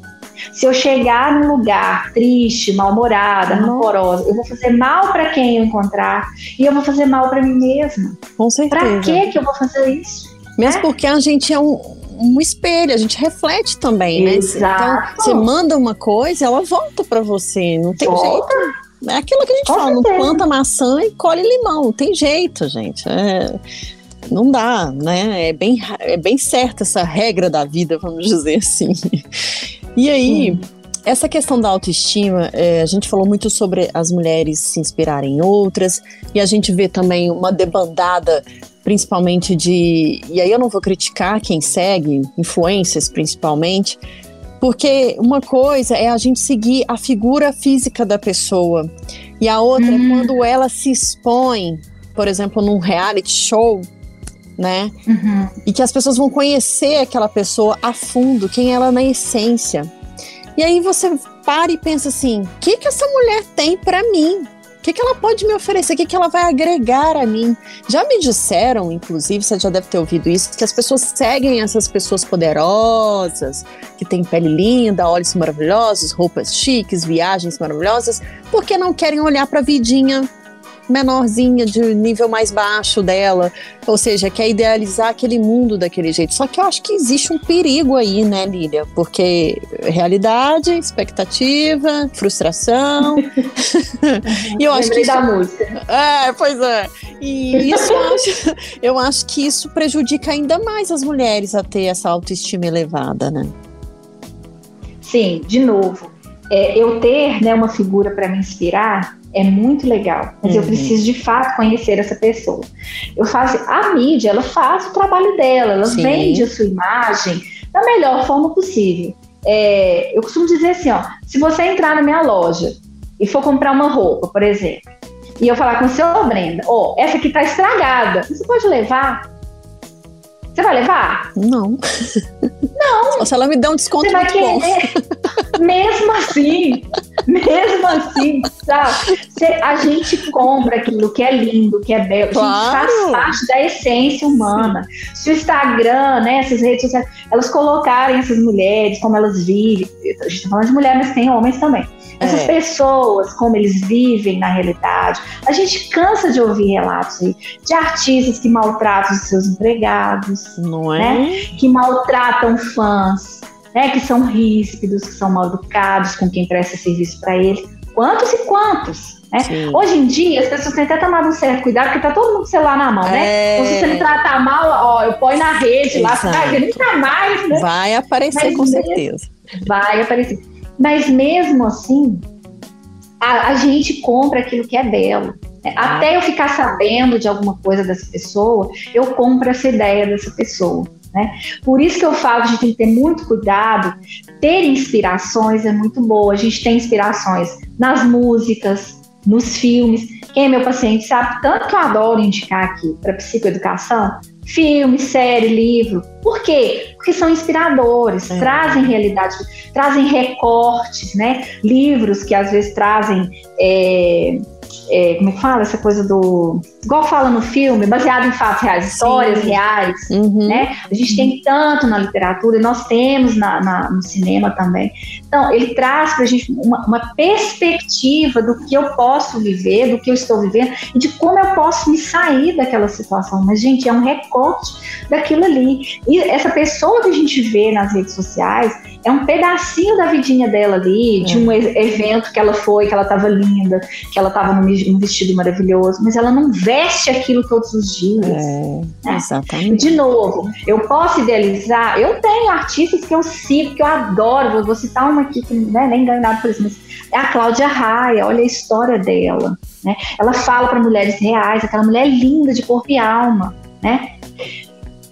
Se eu chegar num lugar triste, mal-humorada, Não. rancorosa, eu vou fazer mal para quem eu encontrar e eu vou fazer mal para mim mesma. Com certeza. Para que que eu vou fazer isso? Mesmo né? porque a gente é um, um espelho, a gente reflete também, né? Exato. Então, você manda uma coisa, ela volta pra você, não tem Volta. jeito. É aquilo que a gente Com fala, não planta maçã e colhe limão, não tem jeito, gente. É, não dá, né? É bem, é bem certa essa regra da vida, vamos dizer assim. E aí, essa questão da autoestima, é, a gente falou muito sobre as mulheres se inspirarem em outras, e a gente vê também uma debandada, principalmente de. E aí eu não vou criticar quem segue, influências principalmente, porque uma coisa é a gente seguir a figura física da pessoa, e a outra é Hum. quando ela se expõe, por exemplo, num reality show. Né? Uhum. e que as pessoas vão conhecer aquela pessoa a fundo, quem ela é na essência. E aí você para e pensa assim: o que, que essa mulher tem pra mim? O que, que ela pode me oferecer? O que, que ela vai agregar a mim? Já me disseram, inclusive, você já deve ter ouvido isso, que as pessoas seguem essas pessoas poderosas, que têm pele linda, olhos maravilhosos, roupas chiques, viagens maravilhosas, porque não querem olhar pra vidinha menorzinha, de nível mais baixo dela, ou seja, quer idealizar aquele mundo daquele jeito. Só que eu acho que existe um perigo aí, né, Lília? Porque realidade, expectativa, frustração. [laughs] e eu acho que isso da música. é, pois é. E isso eu acho, eu acho que isso prejudica ainda mais as mulheres a ter essa autoestima elevada, né? Sim, de novo, é, eu ter né, uma figura para me inspirar é muito legal, mas eu Uhum. preciso de fato conhecer essa pessoa. Eu faço a mídia, ela faz o trabalho dela, ela Sim. vende a sua imagem da melhor forma possível. É, eu costumo dizer assim, ó, se você entrar na minha loja e for comprar uma roupa, por exemplo, e eu falar com você, ô Brenda, ó, essa aqui tá estragada, você pode levar? Você vai levar? Não. Não. Se ela me der um desconto Você vai muito bom. Mesmo assim, mesmo assim, sabe? Cê- a gente compra aquilo que é lindo, que é belo. Claro. Gente, faz parte da essência humana. Se o Instagram, né, essas redes sociais, elas colocarem essas mulheres, como elas vivem, a gente tá falando de mulher, mas tem homens também. Essas É. pessoas, como eles vivem na realidade. A gente cansa de ouvir relatos aí de artistas que maltratam os seus empregados, Não é? Né? que maltratam fãs, né? que são ríspidos, que são mal educados com quem presta serviço para ele. Quantos e quantos? Né? Hoje em dia, as pessoas têm até tomado um certo cuidado, porque tá todo mundo com o celular na mão, né? é... né? Então, se você me tratar mal, ó, eu ponho na rede Exato. lá, você nunca mais, né? Vai aparecer, Mas com mesmo... certeza. Vai aparecer. Mas mesmo assim, a, a gente compra aquilo que é belo. Né? Até eu ficar sabendo de alguma coisa dessa pessoa, eu compro essa ideia dessa pessoa. Né? Por isso que eu falo a gente tem que ter muito cuidado. Ter inspirações é muito boa. A gente tem inspirações nas músicas, nos filmes. Quem é meu paciente sabe tanto que eu adoro indicar aqui para psicoeducação filme, série, livro. Por quê? Porque são inspiradores, é. trazem realidade, trazem recortes, né? Livros que às vezes trazem. É, é, como é que fala essa coisa do. Igual fala no filme, baseado em fatos reais, histórias Sim. reais. Uhum. Né? A gente tem tanto na literatura, nós temos na, na no cinema também. Então, ele traz para a gente uma, uma, perspectiva do que eu posso viver, do que eu estou vivendo e de como eu posso me sair daquela situação. Mas, gente, é um recorte daquilo ali. E essa pessoa que a gente vê nas redes sociais é um pedacinho da vidinha dela ali, de é. um evento que ela foi, que ela estava linda, que ela estava num vestido maravilhoso, mas ela não veste aquilo todos os dias. É, né? Exatamente. De novo, eu posso idealizar, eu tenho artistas que eu sigo, que eu adoro, vou, vou citar uma aqui que né, nem ganho nada por isso, mas é a Cláudia Raia, olha a história dela. Né? Ela fala para mulheres reais, aquela mulher linda de corpo e alma. Né?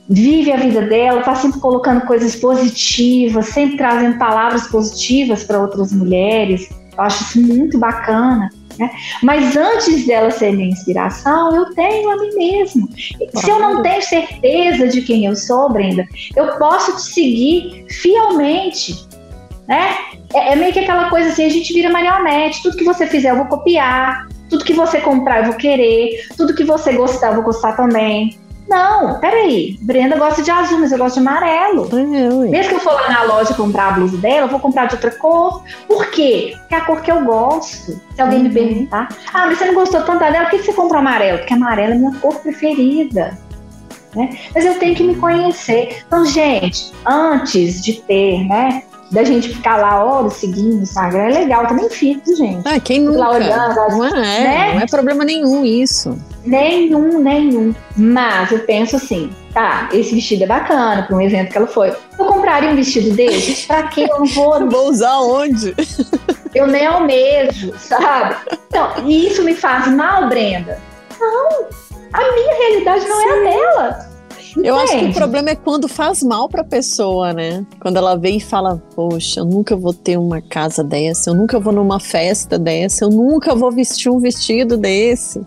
Vive a vida dela, está sempre colocando coisas positivas, sempre trazendo palavras positivas para outras mulheres. Eu acho isso muito bacana. Né? Mas antes dela ser minha inspiração, eu tenho a mim mesmo. Se eu não tenho certeza de quem eu sou, Brenda, eu posso te seguir fielmente. Né? É, é meio que aquela coisa assim: a gente vira marionete, tudo que você fizer eu vou copiar, tudo que você comprar eu vou querer, tudo que você gostar eu vou gostar também. Não, peraí. Brenda gosta de azul, mas eu gosto de amarelo. É, Mesmo que eu for lá na loja comprar a blusa dela, eu vou comprar de outra cor. Por quê? Porque é a cor que eu gosto. Se alguém uhum. me perguntar, ah, mas você não gostou tanto dela, por que você comprou amarelo? Porque amarelo é minha cor preferida. Né? Mas eu tenho que me conhecer. Então, gente, antes de ter, né, da gente ficar lá horas seguindo o Instagram, é legal, também fico, gente. Ah, quem nunca? Lá olhando, não é, né? não é problema nenhum isso. Nenhum, nenhum. Mas eu penso assim, tá, esse vestido é bacana para um evento que ela foi. Eu compraria um vestido desse? Pra que eu não vou? [laughs] vou usar onde? eu nem almejo, sabe? Então, e isso me faz mal, Brenda? Não, a minha realidade não Sim. é a dela. Eu acho que o problema é quando faz mal pra pessoa, né? Quando ela vem e fala, poxa, eu nunca vou ter uma casa dessa, eu nunca vou numa festa dessa, eu nunca vou vestir um vestido desse.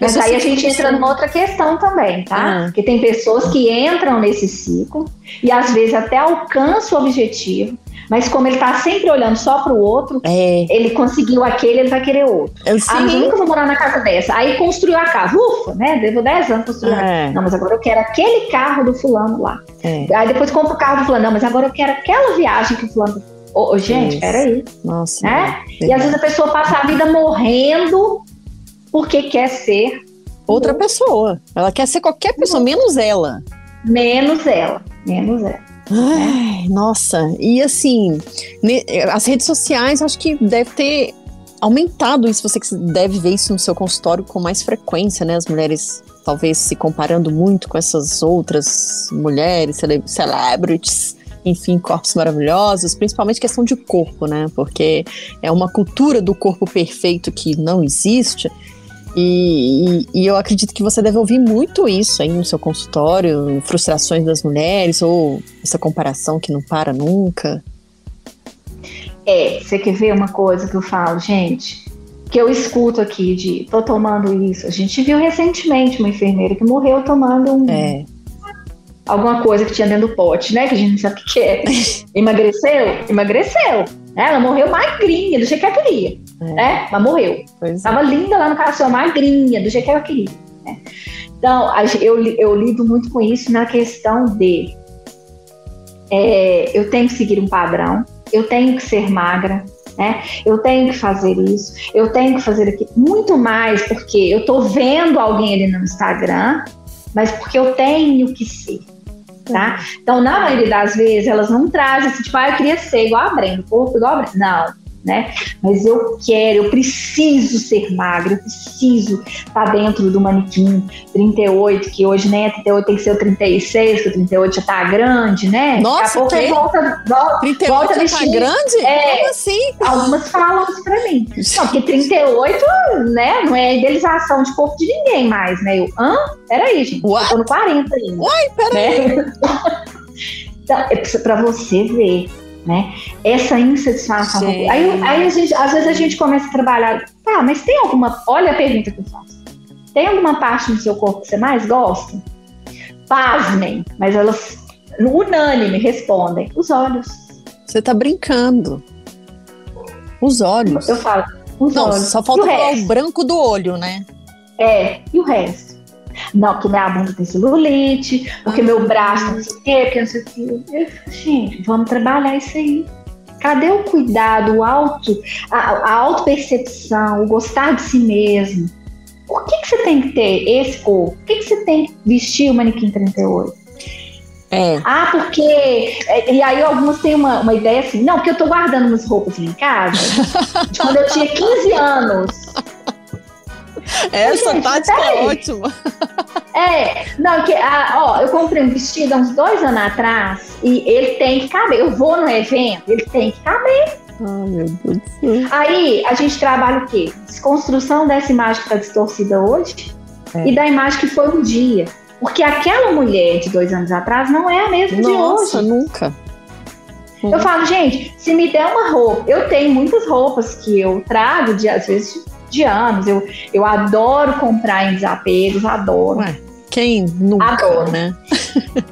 Mas aí a gente entra numa outra questão também, tá? Ah. Que tem pessoas que entram nesse ciclo e às vezes até alcançam o objetivo, mas como ele tá sempre olhando só pro outro, é. ele conseguiu aquele, ele vai querer outro. Eu ah, eu nunca vou morar na casa dessa. Aí construiu a casa. Ufa, né? Devo 10 anos construir. É. Não, mas agora eu quero aquele carro do fulano lá. É. Aí depois compra o carro do fulano. Não, mas agora eu quero aquela viagem que o fulano. Oh, gente, Isso. peraí. Nossa. Né? E às vezes a pessoa passa a vida morrendo porque quer ser outra pessoa. Ela quer ser qualquer pessoa, menos ela. Menos ela. Menos ela. Ai, nossa, e assim, as redes sociais acho que deve ter aumentado isso, você deve ver isso no seu consultório com mais frequência, né? As mulheres talvez se comparando muito com essas outras mulheres, cele celebrities, enfim, corpos maravilhosos, principalmente questão de corpo, né? Porque é uma cultura do corpo perfeito que não existe. E, e, e, eu acredito que você deve ouvir muito isso aí no seu consultório, frustrações das mulheres, ou essa comparação que não para nunca. É, você quer ver uma coisa que eu falo, gente? Que eu escuto aqui de tô tomando isso. A gente viu recentemente uma enfermeira que morreu tomando um, é. alguma coisa que tinha dentro do pote, né? Que a gente não sabe o que é. [laughs] Emagreceu? Emagreceu. Ela morreu magrinha, do jeito que ela queria. É. Né? Mas morreu. Pois Tava é. linda lá no coração, magrinha, do jeito que ela queria. Né? Então, eu, eu lido muito com isso na questão de é, eu tenho que seguir um padrão, eu tenho que ser magra, né? Eu tenho que fazer isso, eu tenho que fazer aquilo. Muito mais porque eu tô vendo alguém ali no Instagram, mas porque eu tenho que ser. Tá? Então, na maioria das vezes, elas não trazem assim, tipo, ah, eu queria ser igual a Brenda, corpo igual a Brenda. Não, né? Mas eu quero, eu preciso ser magra, eu preciso estar tá dentro do manequim 38, que hoje, né, 38 tem que ser o 36, que o 38 já tá grande, né? Nossa, Daqui a pouco volta, volta, 38 volta já tá grande? É, Como assim? Algumas falam isso pra mim. Não, porque 38, né, não é idealização de corpo de ninguém mais, né? Eu, hã? Peraí, gente, What? eu tô no 40 ainda. Uai, peraí. Né? [laughs] então, é pra você ver né? Essa insatisfação. Aí, aí a gente, às vezes a gente começa a trabalhar, tá, mas tem alguma, olha a pergunta que eu faço. Tem alguma parte do seu corpo que você mais gosta? Pasmem, mas elas unânime respondem, os olhos. Você tá brincando. Os olhos. Eu falo, os Não, olhos. só falta falar o branco do olho, né? É, e o resto? Não, porque minha bunda tem celulite, porque meu braço não sei o quê, porque não sei o quê. Gente, vamos trabalhar isso aí. Cadê o cuidado, o auto, a, a auto-percepção, o gostar de si mesmo? Por que, que você tem que ter esse corpo? Por que, que você tem que vestir o manequim 38? É. Ah, porque. É, e aí algumas têm uma, uma ideia assim, não, porque eu tô guardando umas roupas em casa de [laughs] quando eu tinha 15 anos. Essa tática é ótima. É, não, que, ah, ó, eu comprei um vestido há uns dois anos atrás e ele tem que caber. Eu vou no evento, ele tem que caber. Ah, meu Deus do céu. Aí a gente trabalha o quê? Desconstrução dessa imagem que está distorcida hoje é. e da imagem que foi um dia. Porque aquela mulher de dois anos atrás não é a mesma Nossa, de hoje. Nossa, nunca. Eu falo, gente, se me der uma roupa, eu tenho muitas roupas que eu trago de às vezes de anos. Eu, eu adoro comprar em desapegos, adoro. Ué, quem nunca, adoro. né?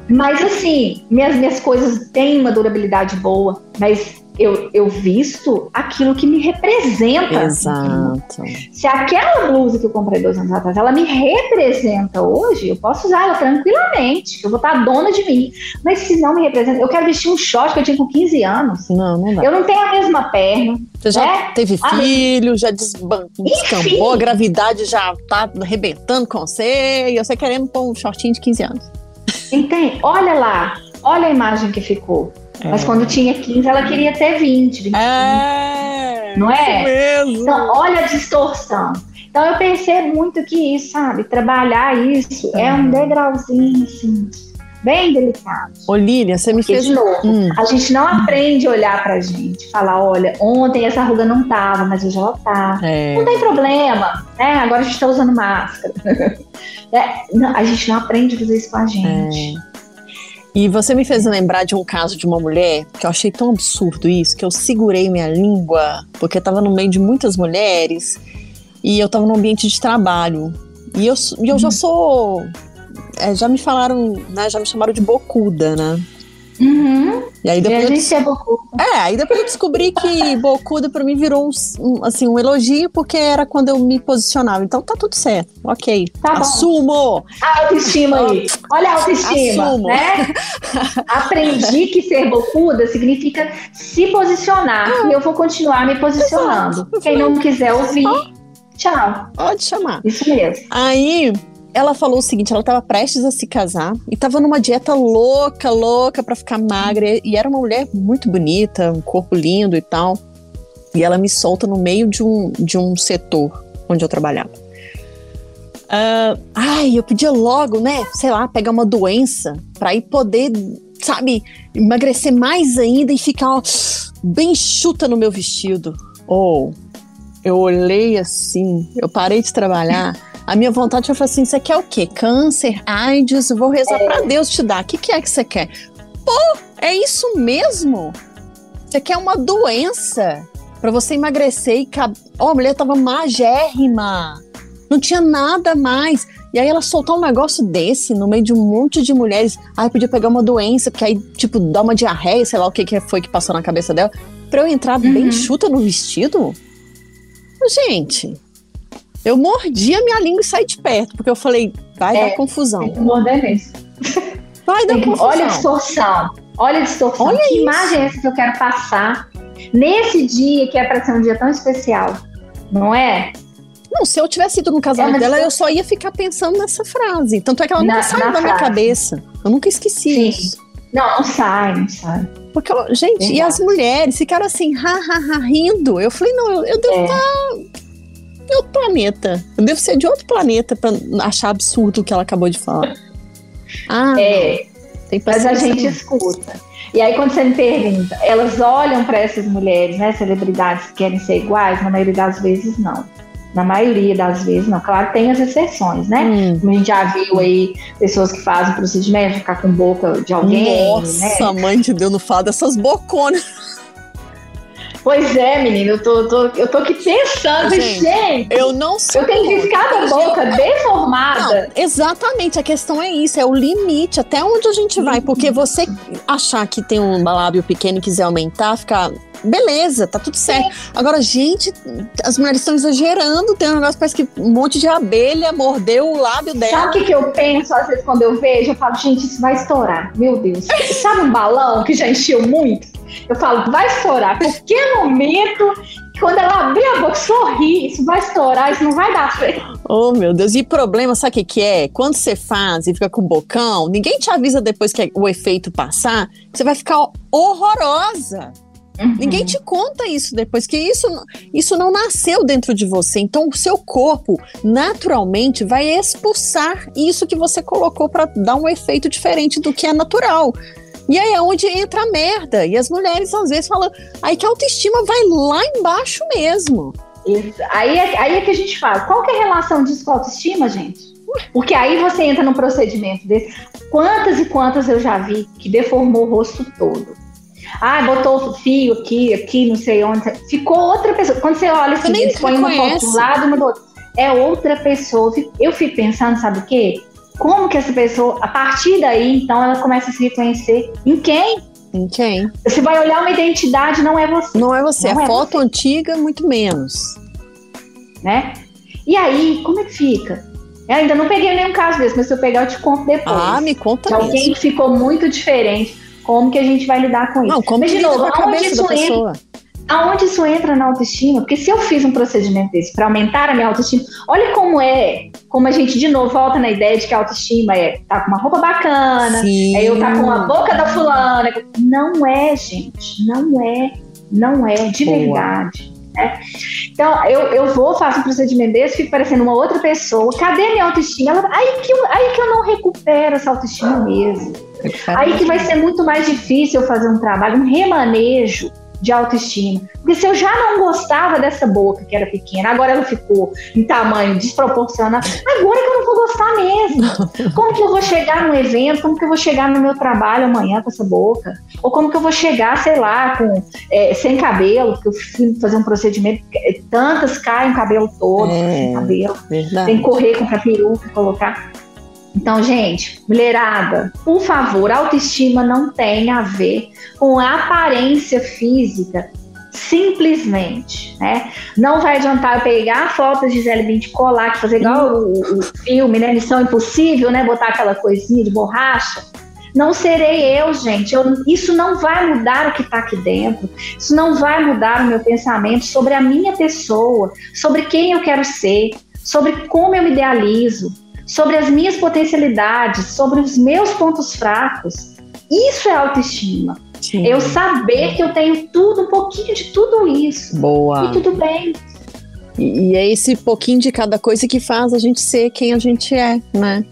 mas assim, minhas, minhas coisas têm uma durabilidade boa, mas eu, eu visto aquilo que me representa. Exato. Se aquela blusa que eu comprei dois anos atrás, ela me representa hoje, eu posso usar ela tranquilamente, eu vou estar dona de mim. Mas se não me representa, eu quero vestir um short que eu tinha com 15 anos. Não, não dá. Eu não tenho a mesma perna. Você já né? teve filho, já descambou, a gravidade já tá arrebentando com você, e você querendo pôr um shortinho de 15 anos. Entende? Olha lá, olha a imagem que ficou. Mas quando tinha 15, ela queria ter 20, 25. É, não é? Mesmo. Então, olha a distorção. Então, eu percebo muito que isso, sabe? Trabalhar isso é, é um degrauzinho, assim, bem delicado. Ô, Lília, você me fez. De novo, hum. a gente não aprende a olhar pra gente, falar: olha, ontem essa ruga não tava, mas hoje ela tá. É. Não tem problema, né? Agora a gente tá usando máscara. [laughs] é, não, a gente não aprende a fazer isso com a gente. É. E você me fez lembrar de um caso de uma mulher que eu achei tão absurdo isso, que eu segurei minha língua, porque eu tava no meio de muitas mulheres e eu tava no ambiente de trabalho. E eu, e eu já uhum. sou. É, já me falaram, né? Já me chamaram de bocuda, né? Uhum. E aí depois. E a gente é bocuda. É, aí depois eu descobri que [laughs] bocuda para mim virou um, um, assim, um elogio, porque era quando eu me posicionava. Então tá tudo certo. Ok. Tá Assumo! A autoestima aí. Olha a autoestima. Assumo. Né? [laughs] Aprendi que ser bocuda significa se posicionar. Ah. E eu vou continuar me posicionando. Exato. Quem não quiser ouvir, tchau. Pode chamar. Isso mesmo. Aí ela falou o seguinte: ela estava prestes a se casar e estava numa dieta louca, louca para ficar magra. E era uma mulher muito bonita, um corpo lindo e tal. E ela me solta no meio de um, de um setor onde eu trabalhava. Uh, ai, eu podia logo, né, sei lá, pegar uma doença para ir poder, sabe, emagrecer mais ainda e ficar ó, bem chuta no meu vestido. Ou oh, eu olhei assim, eu parei de trabalhar. [laughs] A minha vontade foi assim: você quer o quê? Câncer, AIDS? Vou rezar é. para Deus te dar. O que, que é que você quer? Pô, é isso mesmo? Você quer uma doença para você emagrecer e. Cab... Oh, a mulher tava magérrima. Não tinha nada mais. E aí ela soltou um negócio desse no meio de um monte de mulheres. Ah, eu podia pegar uma doença, porque aí, tipo, dá uma diarreia, sei lá o que, que foi que passou na cabeça dela. Pra eu entrar uhum. bem chuta no vestido? Gente, eu mordi a minha língua e saí de perto, porque eu falei, vai é, dar confusão. Tem que morder mesmo. Vai dar confusão. Olha a distorção. Olha a distorção. Olha que isso. imagem é essa que eu quero passar nesse dia que é para ser um dia tão especial? Não é? Não, se eu tivesse ido no casamento É, dela, eu- só ia ficar pensando nessa frase. Tanto é que ela Na- não saiu na da minha frase. cabeça. Eu nunca esqueci Sim. isso. Não, não sai, não sai. Porque, gente, e Verdade. as mulheres ficaram assim, ha, ha, ha, rindo. Eu falei, não, eu, eu devo É. estar em outro planeta. Eu devo ser de outro planeta pra achar absurdo o que ela acabou de falar. [laughs] Ah, É, tem mas a gente escuta. E aí, quando você me pergunta, elas olham para essas mulheres, né, celebridades que querem ser iguais? Na maioria das vezes, não. Na maioria das vezes, não. Claro, tem as exceções, né? Hum. Como a gente já viu aí, pessoas que fazem procedimento de ficar com boca de alguém, né? Nossa, mãe de Deus, não fala dessas boconas. Pois é, menina, eu tô, tô- eu tô aqui pensando, Gente, gente, Eu não sou. eu tenho cada boca deformada. Não, exatamente, a questão é isso, é o limite, até onde a gente vai, porque você achar que tem um lábio pequeno e quiser aumentar, ficar. Beleza, tá tudo certo. Agora, gente, as mulheres estão exagerando, tem um negócio, parece que um monte de abelha mordeu o lábio dela. Sabe o que, que eu penso, às vezes, quando eu vejo? Eu falo, gente, isso vai estourar. Meu Deus. Sabe um balão que já encheu muito? Eu falo, vai estourar. Qualquer momento, quando ela abrir a boca, sorrir, isso vai estourar, isso não vai dar certo. Oh, meu Deus. E problema, sabe o que, que é? Quando você faz e fica com o bocão, ninguém te avisa depois que o efeito passar, você vai ficar horrorosa. Ninguém te conta isso depois, que isso, isso não nasceu dentro de você. Então, o seu corpo, naturalmente, vai expulsar isso que você colocou para dar um efeito diferente do que é natural. E aí é onde entra a merda. E as mulheres, às vezes, falam. Aí que a autoestima vai lá embaixo mesmo. Isso. Aí, é, aí é que a gente fala, qual que é a relação disso com a autoestima, gente? Porque aí você entra num procedimento desse. Quantas e quantas eu já vi que deformou o rosto todo? Ah, botou o fio aqui, aqui, não sei onde. Ficou outra pessoa. Quando você olha assim, eles põem uma foto reconhece. do lado, uma do outro. É outra pessoa. Eu fico- pensando, sabe o quê? Como que essa pessoa, a partir daí, então, ela começa a se reconhecer em quem? Em quem? Você vai olhar uma identidade, não é você Não é você. Não a é foto antiga, muito menos. né? E aí, como é que fica? Eu ainda não peguei nenhum caso desse, mas se eu pegar, eu te conto depois. Ah, me conta de alguém mesmo. que ficou muito diferente, como que a gente vai lidar com isso? Não, como Mas, de novo, aonde cabeça isso da entra? pessoa? Aonde isso entra na autoestima? Porque se eu fiz um procedimento desse para aumentar a minha autoestima, olha como é, como a gente de novo volta na ideia de que a autoestima é tá com uma roupa bacana, Sim. é eu tá com a boca da fulana. Não é, gente, não é, não é de Boa. verdade. né? Então, eu, eu vou, faço um procedimento desse, fico parecendo uma outra pessoa. Cadê minha autoestima? Ela- aí, que eu, aí que eu não recupero essa autoestima mesmo. Aí que vai ser muito mais difícil eu fazer um trabalho, um remanejo de autoestima. Porque se eu já não gostava dessa boca que era pequena, agora ela ficou em tamanho desproporcional, agora que eu não vou gostar mesmo. [laughs] Como que eu vou chegar num evento? Como que eu vou chegar no meu trabalho amanhã com essa boca? Ou como que eu vou chegar, sei lá, com é, sem cabelo, porque eu fui fazer um procedimento, é, tantas caem o cabelo todo, É. sem cabelo. Verdade. Tem que correr com a peruca, colocar. Então, gente, mulherada, por favor, autoestima não tem a ver com a aparência física, simplesmente, né? Não vai adiantar eu pegar a foto de Gisele Bündchen colar, fazer igual o, o filme, né? Missão Impossível, né? Botar aquela coisinha de borracha. Não serei eu, gente. Eu- isso não vai mudar o que está aqui dentro. Isso não vai mudar o meu pensamento sobre a minha pessoa, sobre quem eu quero ser, sobre como eu me idealizo, sobre as minhas potencialidades, sobre os meus pontos fracos. Isso é autoestima. Sim. Eu saber que eu tenho tudo, um pouquinho de tudo isso. Boa. E tudo bem. E, e é esse pouquinho de cada coisa que faz a gente ser quem a gente é, né?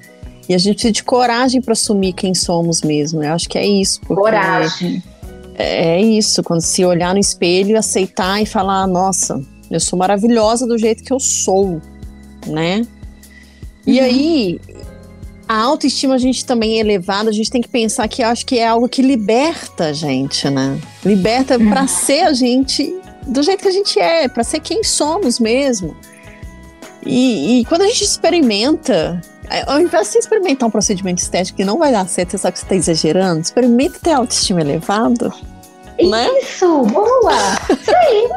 E a gente precisa de coragem para assumir quem somos mesmo. Eu acho que é isso. Coragem. É, é isso, quando se olhar no espelho e aceitar e falar, nossa, eu sou maravilhosa do jeito que eu sou, né? E Uhum. aí, a autoestima a gente também é elevada, a gente tem que pensar que eu acho que é algo que liberta a gente, né? Liberta Uhum. para ser a gente do jeito que a gente é, para ser quem somos mesmo. E, e quando a gente experimenta, ao invés de você experimentar um procedimento estético que não vai dar certo, você sabe que você está exagerando, experimenta ter autoestima elevada, né? Isso, boa! Isso aí.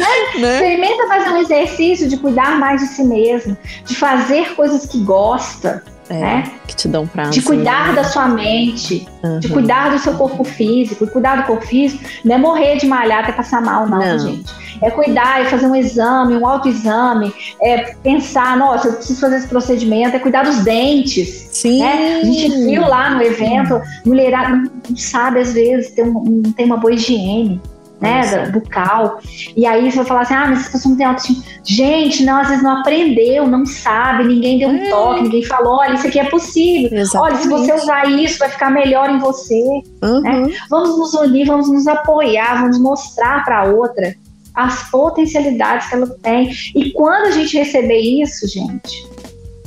[laughs] né? Experimenta fazer um exercício de cuidar mais de si mesmo, de fazer coisas que gosta, É, né? que te dão prazer. De cuidar da sua mente, de Uhum. cuidar do seu corpo físico. E cuidar do corpo físico não é morrer de malhar até passar mal, não, Não. gente. é cuidar, é fazer um exame, um autoexame, é pensar, nossa, eu preciso fazer esse procedimento, é cuidar dos dentes. Sim. Né? A gente viu lá no evento, mulherada não sabe às vezes, tem um, não tem uma boa higiene né, bucal. E aí você vai falar assim, ah, mas essa pessoa não tem autoestima. Gente, não, às vezes não aprendeu, não sabe, ninguém deu um é. toque, ninguém falou, olha, isso aqui é possível. Exatamente. Olha, se você usar isso, vai ficar melhor em você. Uhum. Né? Vamos nos unir, vamos nos apoiar, vamos mostrar para outra as potencialidades que ela tem. E quando a gente receber isso, gente,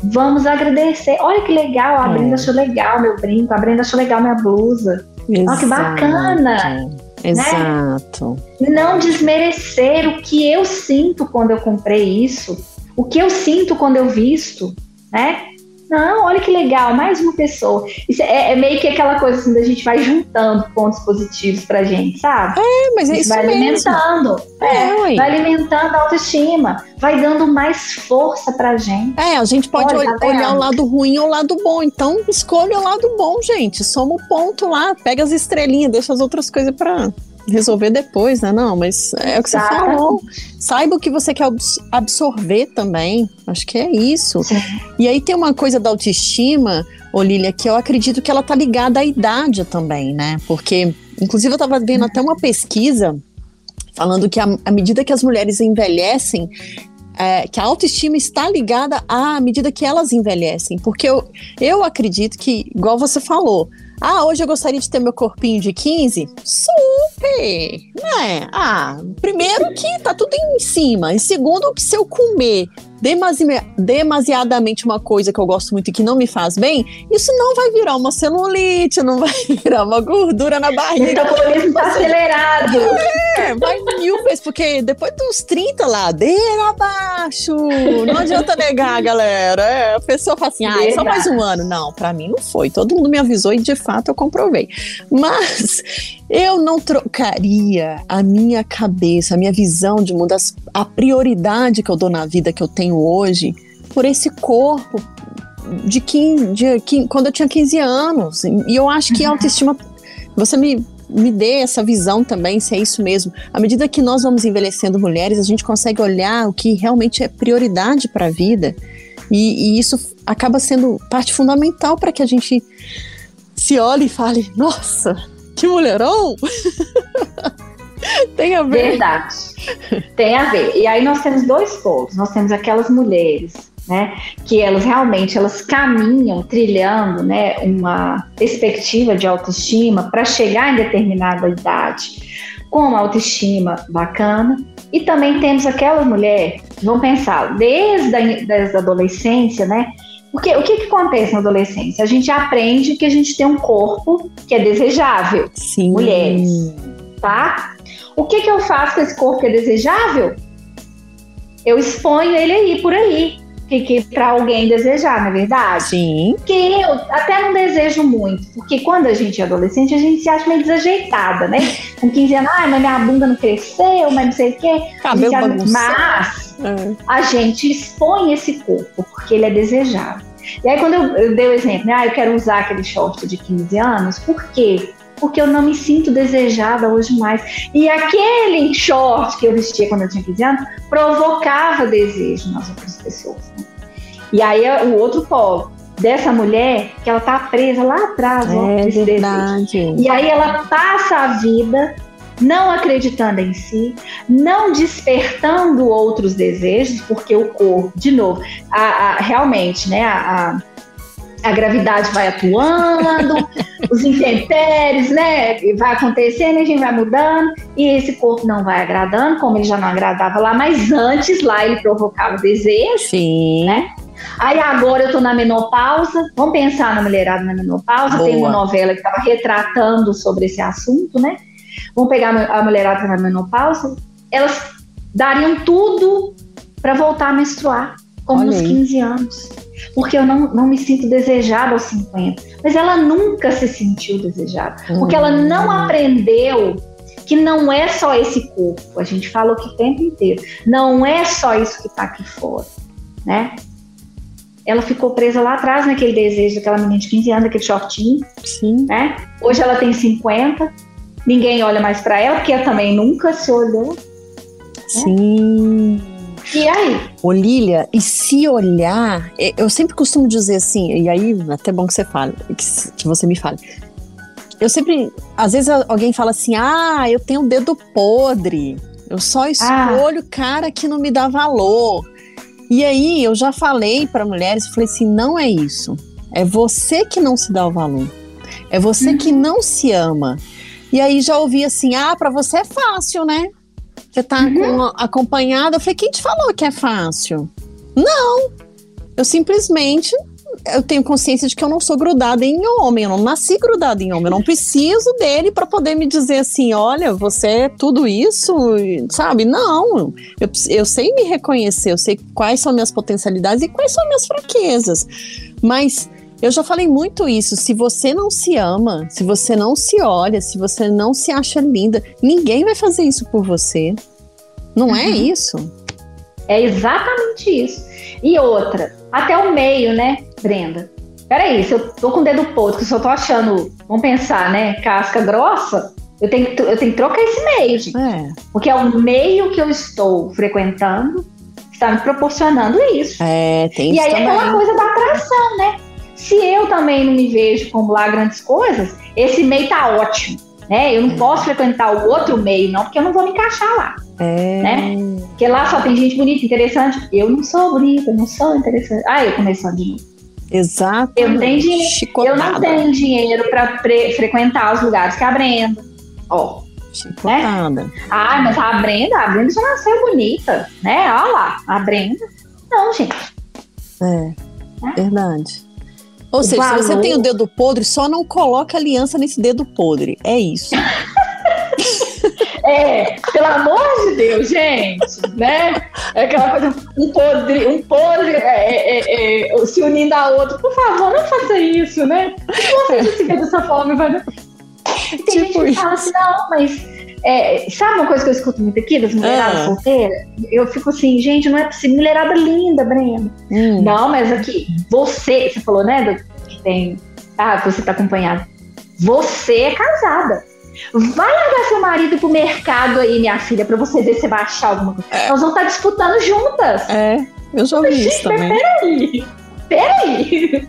vamos agradecer. Olha que legal, a é. Brenda achou legal meu brinco, a Brenda achou legal minha blusa. Olha que bacana. Né? Exato. Né? Não desmerecer o que eu sinto quando eu comprei isso, o que eu sinto quando eu visto, né? Não, olha que legal, mais uma pessoa. Isso é, é, meio que aquela coisa assim, da gente vai juntando pontos positivos pra gente, sabe? É, mas é isso vai mesmo. alimentando. É, é vai alimentando a autoestima, vai dando mais força pra gente. É, a gente pode olha, tá olhar o lado ruim ou o lado bom. Então, escolha o lado bom, gente. Soma o ponto lá, pega as estrelinhas, deixa as outras coisas pra resolver depois, né? Não, mas é o que Exato. você falou. Saiba o que você quer absorver também. Acho que é isso. Sim. E aí tem uma coisa da autoestima, Olília, que eu acredito que ela tá ligada à idade também, né? Porque, inclusive, eu tava vendo até uma pesquisa falando que à medida que as mulheres envelhecem, é, que a autoestima está ligada à medida que elas envelhecem. Porque eu, eu acredito que, igual você falou, ah, hoje eu gostaria de ter meu corpinho de 15? Super! Né? Ah, primeiro que tá tudo em cima. E segundo, que se eu comer demasi demasiadamente uma coisa que eu gosto muito e que não me faz bem, isso não vai virar uma celulite, não vai [laughs] virar uma gordura na barriga. Metabolismo tá acelerado. É, vai mil vezes, porque depois dos 30, ladeira abaixo. Não adianta negar, galera. É, a pessoa fala assim, ah, é só mais um ano. Não, para mim não foi. Todo mundo me avisou e de fato eu comprovei. Mas eu não trocaria a minha cabeça, a minha visão de mundo, a prioridade que eu dou na vida que eu tenho hoje, por esse corpo de, 15, de 15, quando eu tinha 15 anos. E eu acho que a uhum. autoestima. Você me, me dê essa visão também, se é isso mesmo. À medida que nós vamos envelhecendo mulheres, a gente consegue olhar o que realmente é prioridade para a vida. E, e isso acaba sendo parte fundamental para que a gente se olhe e fale: nossa, que mulherão! [laughs] Tem a ver. Verdade. Tem a ver. E aí nós temos dois pontos. Nós temos aquelas mulheres, né, que elas realmente elas caminham trilhando, né, uma perspectiva de autoestima para chegar em determinada idade com uma autoestima bacana. E também temos aquelas mulheres que vão pensar desde a, desde a adolescência, né, porque o que, que acontece na adolescência? A gente aprende que a gente tem um corpo que é desejável. Sim. Mulheres. Tá? O que, que eu faço com esse corpo que é desejável? Eu exponho ele aí, por aí. Que, que para alguém desejar, não é verdade? Sim. Que eu até não desejo muito, porque quando a gente é adolescente, a gente se acha meio desajeitada, né? Com 15 anos, ai, mas minha bunda não cresceu, mas não sei o quê. Cabelo Mas é. a gente expõe esse corpo, porque ele é desejável. E aí, quando eu, eu dei o exemplo, né? Ah, eu quero usar aquele short de 15 anos, por quê? Porque eu não me sinto desejada hoje mais. E aquele short que eu vestia quando eu tinha 15 anos provocava desejo nas outras pessoas. Né? E aí, é o outro polo dessa mulher que ela tá presa lá atrás, é, ó, verdade. Desejo. E aí ela passa a vida não acreditando em si, não despertando outros desejos, porque o corpo, de novo, a, a, realmente, né, a, a, gravidade vai atuando, [laughs] os intempéries, né, vai acontecendo, a gente vai mudando, e esse corpo não vai agradando, como ele já não agradava lá, mas antes lá ele provocava desejo, Sim. né? Aí agora eu tô na menopausa, vamos pensar na mulherada na menopausa, Boa. tem uma novela que estava retratando sobre esse assunto, né? Vamos pegar a mulherada na menopausa, elas dariam tudo para voltar a menstruar, como Olha nos aí. 15 anos. Porque eu não, não me sinto desejada aos 50. Mas ela nunca se sentiu desejada. Uhum. Porque ela não aprendeu que não é só esse corpo. A gente fala o tempo inteiro. Não é só isso que está aqui fora, né? Ela ficou presa lá atrás naquele desejo daquela menina de 15 anos, aquele shortinho. Sim. Né? Hoje ela tem 50 ninguém olha mais para ela, porque ela também nunca se olhou. Sim. E aí? Ô Lília, e se olhar, eu sempre costumo dizer assim, e aí até bom que você fale, que você me fale. Eu sempre, às vezes alguém fala assim, ah, eu tenho o dedo podre, eu só escolho ah. cara que não me dá valor. E aí eu já falei para mulheres, falei assim, não é isso. É você que não se dá o valor. É você uhum. que não se ama. E aí já ouvi assim, ah, para você é fácil, né? Você tá uhum. acompanhada. Eu falei, quem te falou que é fácil? Não. Eu simplesmente eu tenho consciência de que eu não sou grudada em homem, eu não nasci grudada em homem, eu não preciso dele para poder me dizer assim, olha, você é tudo isso, sabe? Não, eu, eu sei me reconhecer, eu sei quais são minhas potencialidades e quais são minhas fraquezas, mas eu já falei muito isso. Se você não se ama, se você não se olha, se você não se acha linda, ninguém vai fazer isso por você. Não é uhum. é isso? É exatamente isso. E outra, até o meio, né, Brenda? Peraí, se eu tô com o dedo podre, se eu tô achando, vamos pensar, né, casca grossa, eu tenho, eu tenho que trocar esse meio, gente. É. Porque é o meio que eu estou frequentando que está me proporcionando isso. É, tem e isso. E aí é aquela coisa da atração, né? Se eu também não me vejo como lá grandes coisas, esse meio tá ótimo. Né? Eu não posso frequentar o outro meio, não, porque eu não vou me encaixar lá. É. Né? Porque lá só tem gente bonita, interessante. Eu não sou bonita, eu não sou interessante. Ah, eu começando de novo. Exato. Eu não tenho dinheiro, eu não tenho dinheiro para frequentar os lugares que a Brenda. Ó. Chicotada. Né? Ah, mas a Brenda, a Brenda já nasceu bonita, né? Olha lá, a Brenda. Não, gente. É, é. verdade. Ou o seja, valor... se você tem o dedo podre, só não coloque aliança nesse dedo podre. É isso. [laughs] É, pelo amor de Deus, gente, né? É aquela coisa, um podre, um podre é, é, é, é se unindo a outro. Por favor, não faça isso, né? Não faça isso dessa forma. Vai... Tem tipo gente que isso. fala assim, não, mas é, sabe uma coisa que eu escuto muito aqui das mulheradas ah. solteiras? Eu fico assim, gente, não é possível. Mulherada linda, Brenda. Hum. Não, mas aqui, você, você falou, né, que tem. Ah, você tá acompanhada. Você é casada. Vai largar seu marido pro mercado aí, minha filha, pra você ver se vai achar alguma coisa. É. Nós vamos estar tá disputando juntas. É, eu já ouvi isso também. Peraí peraí.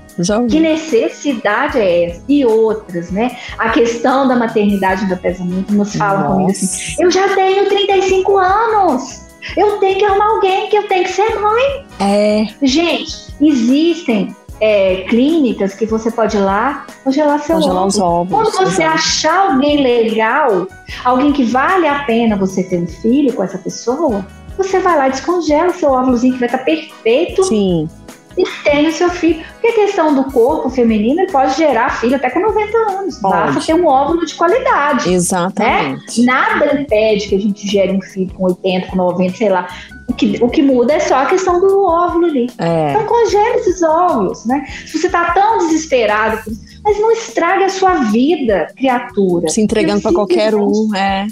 Que necessidade é essa? E outras, né? A questão da maternidade ainda pesa muito. Nos falam comigo assim: eu já tenho 35 anos. Eu tenho que arrumar alguém que eu tenho que ser mãe. É. Gente, existem é, clínicas que você pode ir lá congelar seu congelar Os ovos Quando você exatamente. achar alguém legal, alguém que vale a pena você ter um filho com essa pessoa, você vai lá e descongela seu óvulozinho que vai estar perfeito. Sim e tem o seu filho. Porque a questão do corpo feminino ele pode gerar filho até com 90 anos. Pode. Basta ter um óvulo de qualidade. Exatamente. Né? Nada impede que a gente gere um filho com 80, com 90, sei lá. O que, o que muda é só a questão do óvulo ali. É. Então congele esses óvulos, né? Se você está tão desesperado, mas não estrague a sua vida, criatura. Se entregando para qualquer um, é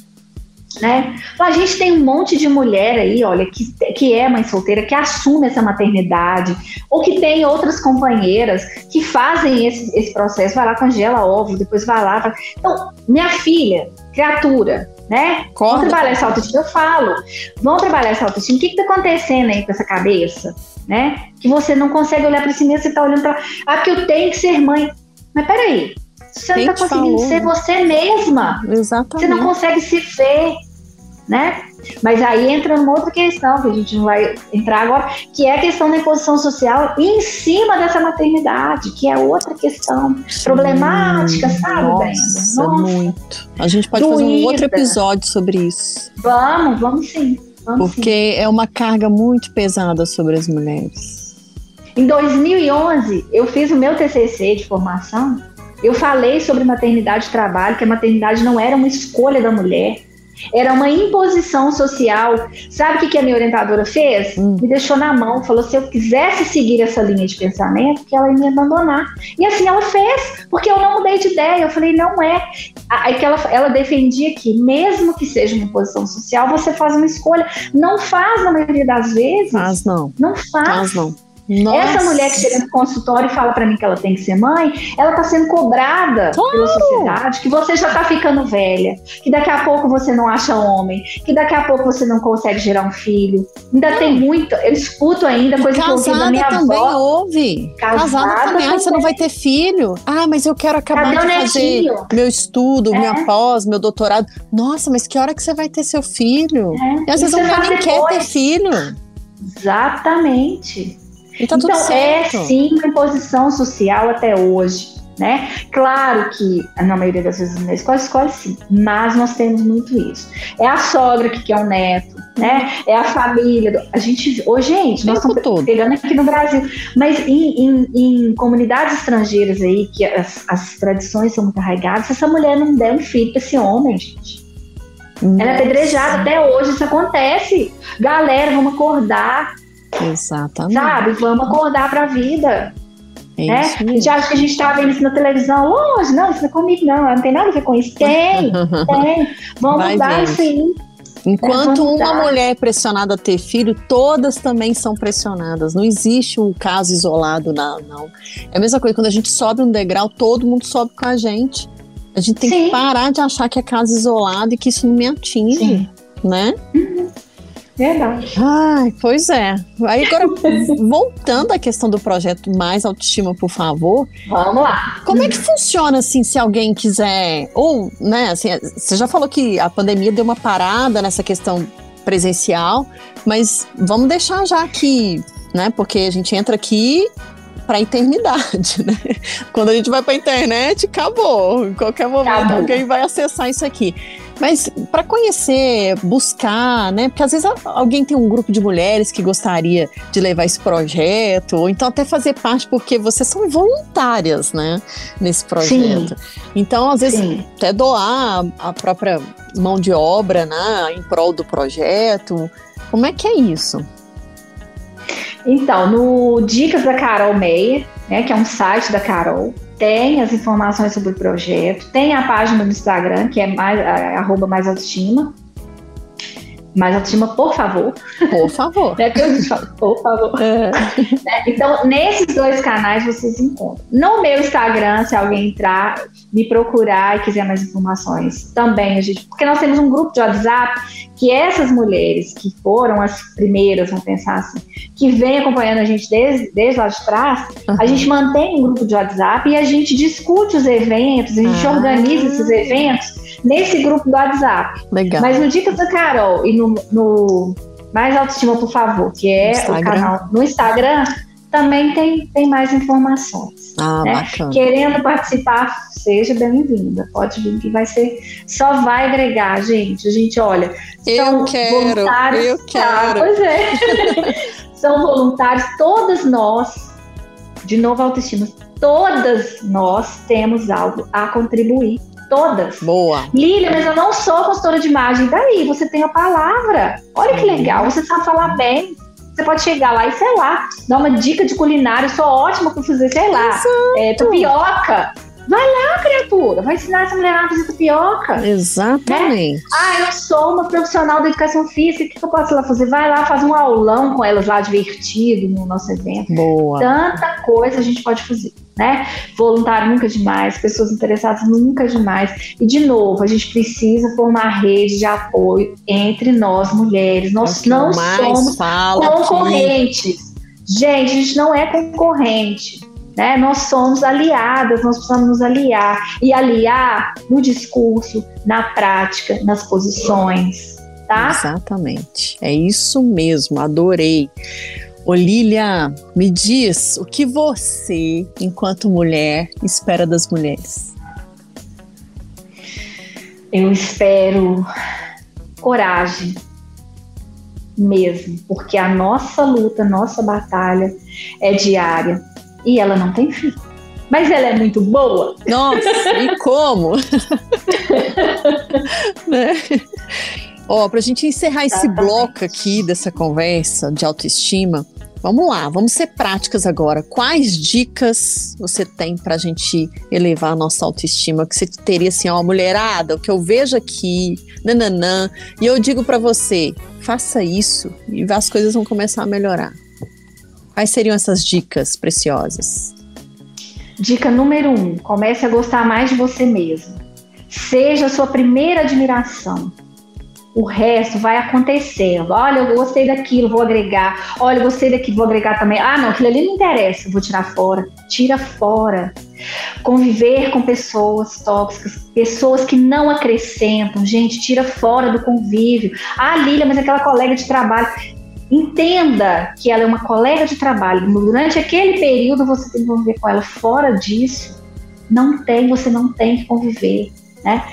né? Então, a gente tem um monte de mulher aí, olha, que, que é mãe solteira, que assume essa maternidade, ou que tem outras companheiras que fazem esse, esse processo, vai lá, congela óvulo, depois vai lá. Vai... Então, minha filha, criatura, né? Vamos trabalhar essa autoestima, eu falo. Vamos trabalhar essa autoestima. O que está acontecendo aí com essa cabeça? Né? Que você não consegue olhar para si mesmo, você está olhando para. Ah, que eu tenho que ser mãe. Mas peraí, você Quem não está conseguindo falou? ser você mesma. Exatamente. Você não consegue se ver, né? Mas aí entra uma outra questão que a gente não vai entrar agora, que é a questão da imposição social em cima dessa maternidade, que é outra questão sim. problemática, sabe, Nossa? Nossa, muito. A gente pode Doída. fazer um outro episódio sobre isso. Vamos, vamos sim. Vamos Porque sim. é uma carga muito pesada sobre as mulheres. Em 2011, eu fiz o meu TCC de formação eu falei sobre maternidade e trabalho, que a maternidade não era uma escolha da mulher, era uma imposição social. Sabe o que, que a minha orientadora fez? Hum. Me deixou na mão, falou: se eu quisesse seguir essa linha de pensamento, que ela ia me abandonar. E assim ela fez, porque eu não mudei de ideia. Eu falei: não é. Aí que ela, ela defendia que, mesmo que seja uma imposição social, você faz uma escolha. Não faz na maioria das vezes. Faz não. Não faz. Faz não. Nossa. Essa mulher que chega no consultório e fala para mim que ela tem que ser mãe, ela está sendo cobrada claro. pela sociedade, que você já está ficando velha, que daqui a pouco você não acha homem, que daqui a pouco você não consegue gerar um filho. Ainda tem muito, eu escuto ainda coisa que eu ouvi da minha também avó. ouve. Casada, Casada também, ah, você não vai ter filho. Ah, mas eu quero acabar Cadê de fazer meu estudo, é. minha pós, meu doutorado. Nossa, mas que hora que você vai ter seu filho? É. E às vezes não nem quer ter filho. Exatamente. Tá então, é sim uma imposição social até hoje. Né? Claro que, na maioria das vezes, na escola, escola sim, mas nós temos muito isso. É a sogra que quer o neto, né? É a família. Do... A gente, ô, gente, nós estamos todo. pegando aqui no Brasil, mas em, em, em comunidades estrangeiras aí, que as, as, tradições são muito arraigadas, se essa mulher não der um filho para esse homem, gente. Nossa. Ela é apedrejada até hoje, isso acontece. Galera, vamos acordar. Exatamente. Sabe? Vamos acordar para a vida. É né? A gente acha que a gente está vendo isso na televisão. Longe, não, isso não é comigo, não. Não tem nada a ver com isso. Tem, [laughs] tem. Vamos Vai mudar isso aí. Enquanto uma mulher é pressionada a ter filho, todas também são pressionadas. Não existe um caso isolado, não. não. É a mesma coisa, quando a gente sobe um degrau, todo mundo sobe com a gente. A gente tem Sim. que parar de achar que é caso isolado e que isso não me atinge, Sim. né? Uhum. Verdade. Ai, pois é. Aí agora, [laughs] voltando à questão do projeto Mais Autoestima, por favor. Vamos lá. Como é que funciona, assim, se alguém quiser. Ou, né, assim, você já falou que a pandemia deu uma parada nessa questão presencial, mas vamos deixar já aqui, né? Porque a gente entra aqui para a eternidade, né? Quando a gente vai para a internet, acabou. Em qualquer momento acabou. alguém vai acessar isso aqui. Mas para conhecer, buscar, né? Porque às vezes alguém tem um grupo de mulheres que gostaria de levar esse projeto, ou então até fazer parte, porque vocês são voluntárias, né? Nesse projeto. Sim. Então, às vezes, Sim. até doar a própria mão de obra, né? Em prol do projeto. Como é que é isso? Então, no Dicas da Carol Meyer, né, que é um site da Carol, tem as informações sobre o projeto, tem a página do Instagram, que é mais, arroba mais autoestima. Mais autoestima, por favor. Por favor. [laughs] é que eu por favor. É. [laughs] Né, então, nesses dois canais vocês encontram. No meu Instagram, se alguém entrar, me procurar e quiser mais informações, também a gente. Porque nós temos um grupo de WhatsApp que essas mulheres que foram as primeiras, vamos pensar assim, que vem acompanhando a gente desde, desde lá de trás, uhum. a gente mantém um grupo de WhatsApp e a gente discute os eventos, a gente organiza esses eventos nesse grupo do WhatsApp. Legal. Mas no Dicas da Carol e no, no Mais Autoestima, por favor, que é Instagram. o canal no Instagram, também tem, tem mais informações. Ah, né? bacana. Querendo participar, seja bem-vinda. Pode vir que vai ser. Só vai agregar, gente. A gente olha. Eu quero. Eu tá, quero. pois é. [laughs] são voluntários, todas nós, de novo autoestima, todas nós temos algo a contribuir. Todas. Boa. Lília, mas eu não sou consultora de imagem. Daí, você tem a palavra. Olha que legal, você sabe falar bem. Você pode chegar lá e, sei lá, dar uma dica de culinária. Eu sou ótima para fazer, sei lá, é, tapioca. Vai lá, criatura, vai ensinar essa mulher a fazer tapioca. Exatamente. Né? Ah, eu sou uma profissional da educação física, o que eu posso lá fazer? Vai lá, faz um aulão com elas lá, divertido, no nosso evento. Boa. Tanta coisa a gente pode fazer, né? Voluntário nunca é demais, pessoas interessadas nunca é demais. E, de novo, a gente precisa formar rede de apoio entre nós, mulheres. Nós não somos concorrentes. Aqui. Gente, a gente não é concorrente. Né? Nós somos aliadas, nós precisamos nos aliar e aliar no discurso, na prática, nas posições. Tá? Exatamente. É isso mesmo, adorei. Olília, me diz o que você, enquanto mulher, espera das mulheres? Eu espero coragem mesmo, porque a nossa luta, nossa batalha é diária e ela não tem fim. Mas ela é muito boa. Nossa, e como? [laughs] né? Ó, pra gente encerrar esse bloco aqui dessa conversa de autoestima, vamos lá, vamos ser práticas agora. Quais dicas você tem pra gente elevar a nossa autoestima? Que você teria assim, ó, mulherada, o que eu vejo aqui, nananã, e eu digo para você, faça isso e as coisas vão começar a melhorar. Quais seriam essas dicas preciosas? Dica número um: comece a gostar mais de você mesmo. Seja a sua primeira admiração. O resto vai acontecendo. Olha, eu gostei daquilo, vou agregar. Olha, eu gostei daquilo, vou agregar também. Ah, não, aquilo ali não interessa, vou tirar fora. Tira fora. Conviver com pessoas tóxicas, pessoas que não acrescentam. Gente, tira fora do convívio. Ah, Lília, mas aquela colega de trabalho. Entenda que ela é uma colega de trabalho. Durante aquele período você tem que conviver com ela. Fora disso, não tem, você não tem que conviver. Né?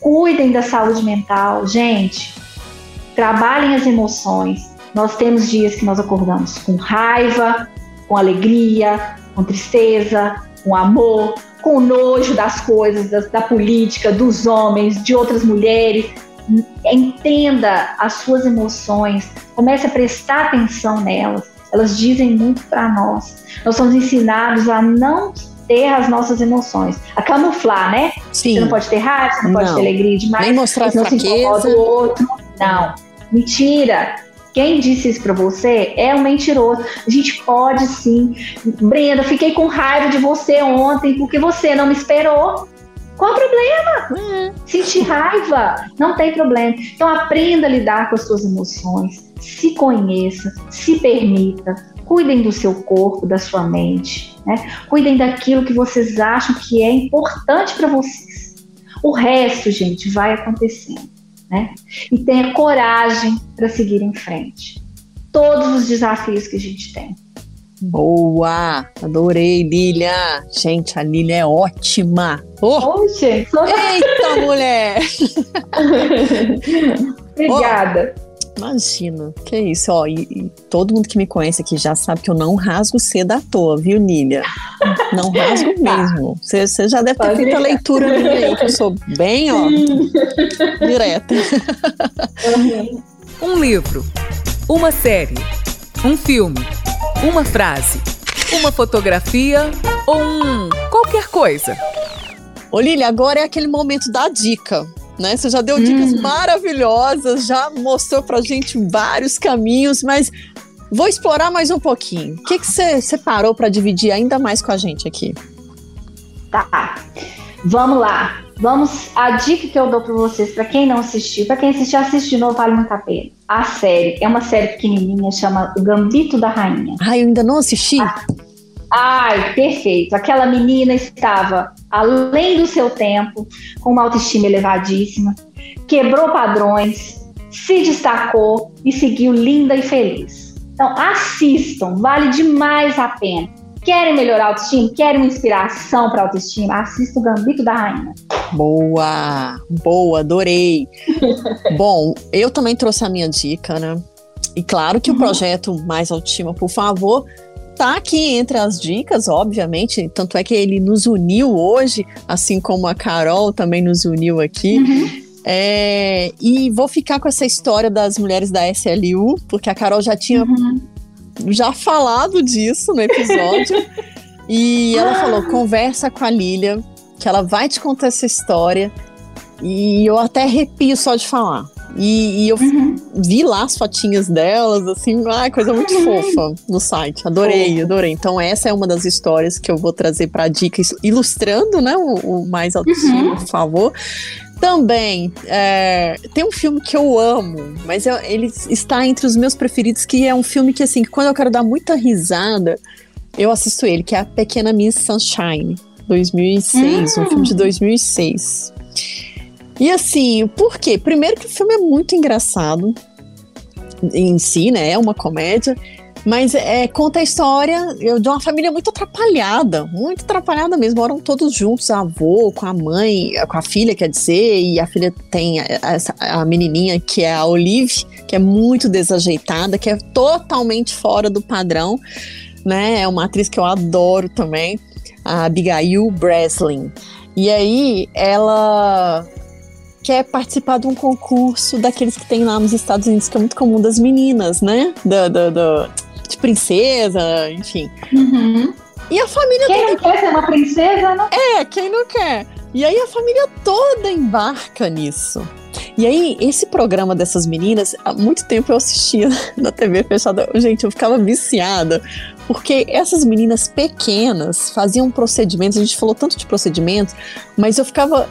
Cuidem da saúde mental, gente. Trabalhem as emoções. Nós temos dias que nós acordamos com raiva, com alegria, com tristeza, com amor, com nojo das coisas, da, da política, dos homens, de outras mulheres. Entenda as suas emoções, comece a prestar atenção nelas. Elas dizem muito para nós. Nós somos ensinados a não ter as nossas emoções, a camuflar, né? Sim. Você não pode ter raiva, você não, não. pode ter alegria demais, nem mostrar não fraqueza. se o outro. Não, mentira. Quem disse isso para você é um mentiroso. A gente pode sim. Brenda, fiquei com raiva de você ontem porque você não me esperou. Qual o problema? É. Sentir raiva, não tem problema. Então aprenda a lidar com as suas emoções, se conheça, se permita, cuidem do seu corpo, da sua mente, né? Cuidem daquilo que vocês acham que é importante para vocês. O resto, gente, vai acontecendo, né? E tenha coragem para seguir em frente. Todos os desafios que a gente tem. Boa! Adorei, Lilia! Gente, a Lilia é ótima! Oh. Oxe, Eita, mulher! [laughs] Obrigada. Oh. Imagina, que isso, ó, e, e, todo mundo que me conhece aqui já sabe que eu não rasgo cedo à toa, viu, Nília? Não rasgo [laughs] tá. mesmo. Você já deve ter Pode feito a leitura minha aí, que eu sou bem, ó, direta. [laughs] Uhum. Um livro, uma série, um filme, uma frase, uma fotografia ou um qualquer coisa. Ô, Lília, agora é aquele momento da dica né? Você já deu dicas hum. maravilhosas, já mostrou pra gente vários caminhos, mas vou explorar mais um pouquinho. O que você separou para dividir ainda mais com a gente aqui? Tá. Vamos lá. Vamos. A dica que eu dou para vocês, para quem não assistiu, para quem assistiu, assiste de novo, vale muito a pena. A série é uma série pequenininha, chama O Gambito da Rainha. Ai, eu ainda não assisti. Ah. Ai, perfeito. Aquela menina estava além do seu tempo, com uma autoestima elevadíssima, quebrou padrões, se destacou e seguiu linda e feliz. Então, assistam, vale demais a pena. Querem melhorar a autoestima? Querem uma inspiração para a autoestima? Assista o Gambito da Rainha. Boa, boa, adorei. [laughs] Bom, eu também trouxe a minha dica, né? E claro que uhum. o projeto Mais Autoestima, por favor, tá aqui entre as dicas, obviamente, tanto é que ele nos uniu hoje, assim como a Carol também nos uniu aqui. Uhum. É, e vou ficar com essa história das mulheres da SLU, porque a Carol já tinha uhum. Já falado disso no episódio. e ela falou: conversa com a Lilia, que ela vai te contar essa história. E eu até arrepio só de falar. E, e eu uhum. vi lá as fotinhas delas, assim, ai, coisa muito uhum. fofa no site. Adorei, adorei. Então, essa é uma das histórias que eu vou trazer para dicas, ilustrando, né, o, o mais autoestima, uhum. por favor. Também é, tem um filme que eu amo, mas eu, ele está entre os meus preferidos, que é um filme que, assim, quando eu quero dar muita risada, eu assisto ele, que é A Pequena Miss Sunshine, 2006, um filme de 2006. E assim, por quê? Primeiro que o filme é muito engraçado em si, né? É uma comédia. Mas é, conta a história de uma família muito atrapalhada, muito atrapalhada mesmo. Moram todos juntos, a avô, com a mãe, com a filha, quer dizer, e a filha tem essa, a menininha que é a Olive, que é muito desajeitada, que é totalmente fora do padrão, né? É uma atriz que eu adoro também, a Abigail Breslin. E aí ela quer participar de um concurso daqueles que tem lá nos Estados Unidos, que é muito comum das meninas, né? Da, da, da de princesa, enfim. Uhum. E a família Quem não quer ser uma princesa, não? É, quem não quer. E aí a família toda embarca nisso. E aí, esse programa dessas meninas, há muito tempo eu assistia [laughs] na TV fechada. Gente, eu ficava viciada, porque essas meninas pequenas faziam procedimentos, a gente falou tanto de procedimentos, mas eu ficava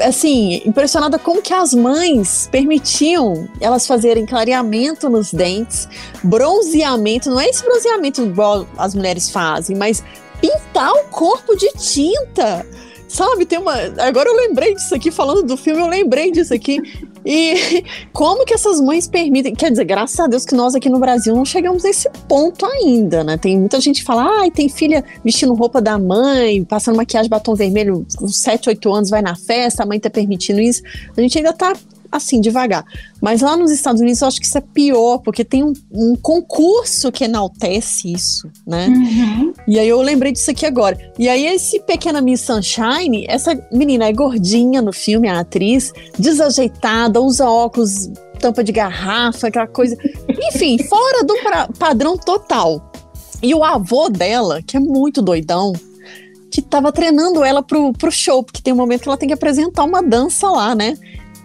assim, impressionada como que as mães permitiam elas fazerem clareamento nos dentes, bronzeamento, não é esse bronzeamento igual as mulheres fazem, mas pintar o corpo de tinta. Sabe, tem uma. Agora eu lembrei disso aqui, falando do filme, eu lembrei disso aqui. E [laughs] como que essas mães permitem? Quer dizer, graças a Deus que nós aqui no Brasil não chegamos a esse ponto ainda, né? Tem muita gente que fala, ah, tem filha vestindo roupa da mãe, passando maquiagem batom vermelho com 7, 8 anos, vai na festa, a mãe tá permitindo isso. A gente ainda tá assim, devagar. Mas lá nos Estados Unidos eu acho que isso é pior, porque tem um, um concurso que enaltece isso, né? Uhum. E aí eu lembrei disso aqui agora. E aí esse Pequena Miss Sunshine, essa menina é gordinha no filme, a atriz, desajeitada, usa óculos, tampa de garrafa, aquela coisa. Enfim, [laughs] fora do pra, padrão total. E o avô dela, que é muito doidão, que tava treinando ela pro, pro show, porque tem um momento que ela tem que apresentar uma dança lá, né?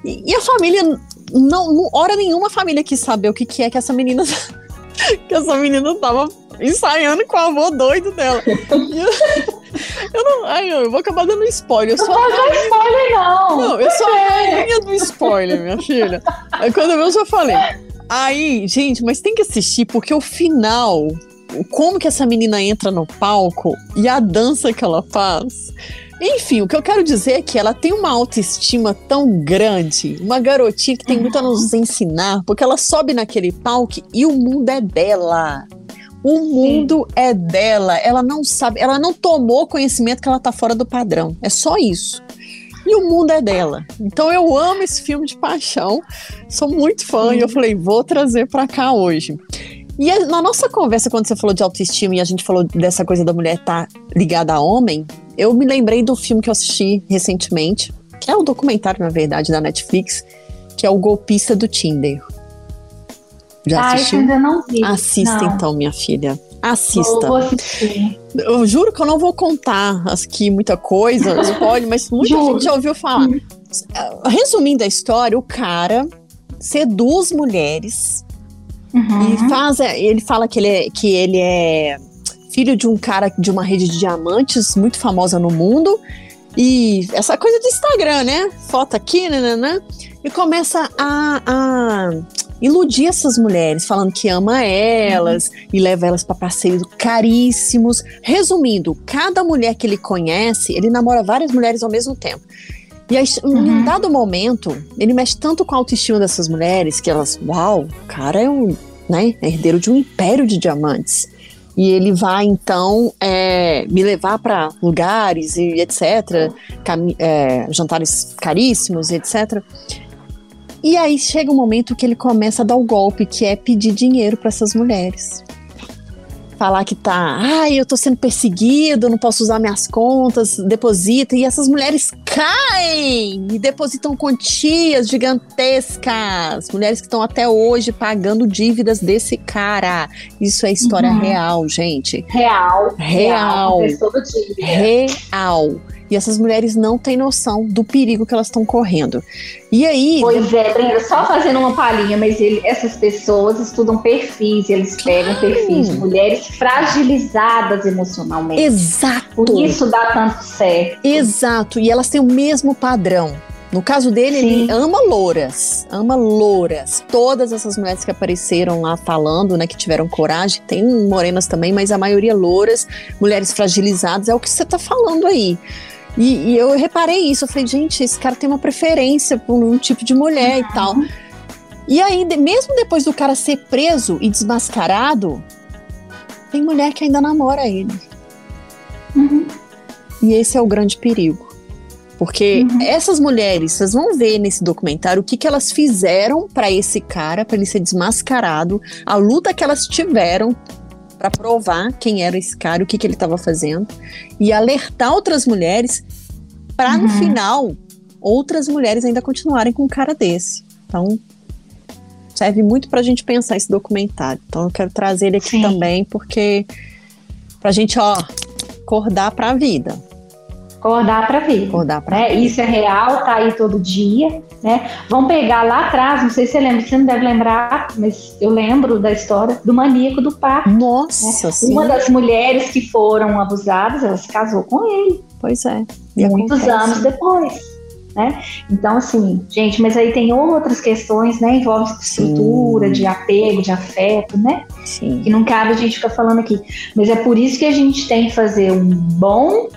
E, a família, não, não, hora nenhuma a família quis saber o que, que é que essa menina. [laughs] que essa menina tava ensaiando com o avô doido dela. eu, não. Ai, eu vou acabar dando spoiler. Eu sou não a spoiler, não. Não, eu sou a rainha do spoiler, minha filha. Aí quando eu já falei. Aí, gente, mas tem que assistir, porque o final. Como que essa menina entra no palco e a dança que ela faz enfim, o que eu quero dizer é que ela tem uma autoestima tão grande, uma garotinha que tem muito a nos ensinar, porque ela sobe naquele palco e o mundo é dela. O mundo Sim. é dela. Ela não sabe, ela não tomou conhecimento que ela tá fora do padrão. É só isso. E o mundo é dela. Então eu amo esse filme de paixão. Sou muito fã Sim. e eu falei, vou trazer para cá hoje. E na nossa conversa, quando você falou de autoestima e a gente falou dessa coisa da mulher estar tá ligada a homem, eu me lembrei do filme que eu assisti recentemente, que é um documentário, na verdade, da Netflix, que é o Golpista do Tinder. Já ah, assistiu? ainda não vi. Assista não. então, minha filha. Assista. Vou, assistir. Eu juro que eu não vou contar aqui muita coisa, [laughs] spoiler, mas muita gente já ouviu falar. Resumindo a história, o cara seduz mulheres uhum. e faz. Ele fala que ele é, que ele é filho de um cara de uma rede de diamantes muito famosa no mundo. E essa coisa de Instagram, né? Foto aqui, né, né? E começa a, a iludir essas mulheres, falando que ama elas uhum. e leva elas para passeios caríssimos. Resumindo, cada mulher que ele conhece, ele namora várias mulheres ao mesmo tempo. E aí, uhum. em um dado momento, ele mexe tanto com a autoestima dessas mulheres que elas, uau, o cara é um né, herdeiro de um império de diamantes e ele vai então é, me levar para lugares e etc, é, jantares caríssimos, etc. E aí chega um momento que ele começa a dar o golpe, que é pedir dinheiro para essas mulheres falar que tá, ai, eu tô sendo perseguido, não posso usar minhas contas, deposita, e essas mulheres caem e depositam quantias gigantescas. Mulheres que estão até hoje pagando dívidas desse cara. Isso é história uhum. real, gente. Real. Real. Real. real. E essas mulheres não têm noção do perigo que elas estão correndo. E aí. Pois é, Brenda, só fazendo uma palhinha, mas ele, essas pessoas estudam perfis, eles pegam claro. perfis de mulheres fragilizadas emocionalmente. Exato. Por isso dá tanto certo. Exato. E elas têm o mesmo padrão. No caso dele, Sim. ele ama louras, ama louras. Todas essas mulheres que apareceram lá falando, né, que tiveram coragem, tem morenas também, mas a maioria louras, mulheres fragilizadas, é o que você tá falando aí. E, e, eu reparei isso, eu falei, gente, esse cara tem uma preferência por um tipo de mulher uhum. e tal. E aí, mesmo depois do cara ser preso e desmascarado, tem mulher que ainda namora ele. Uhum. E esse é o grande perigo. Porque uhum. essas mulheres, vocês vão ver nesse documentário o que, que elas fizeram para esse cara, para ele ser desmascarado, a luta que elas tiveram para provar quem era esse cara, o que, que ele estava fazendo, e alertar outras mulheres para uhum. no final outras mulheres ainda continuarem com um cara desse. Então, serve muito para a gente pensar esse documentário. Então, eu quero trazer ele aqui Sim. também, porque para a gente, ó, acordar para a vida. Acordar para ver. Acordar pra né? ver. Isso é real, tá aí todo dia, né? Vamos pegar lá atrás, não sei se você lembra, você não deve lembrar, mas eu lembro da história do maníaco do parque. Nossa, sim. Uma das mulheres que foram abusadas, ela se casou com ele Pois é. E muitos acontece. anos depois. Né? Então, assim, gente, mas aí tem outras questões, né? Envolve estrutura, Sim. de apego, de afeto, né? Sim. Que não cabe a gente ficar falando aqui. Mas é por isso que a gente tem que fazer um bom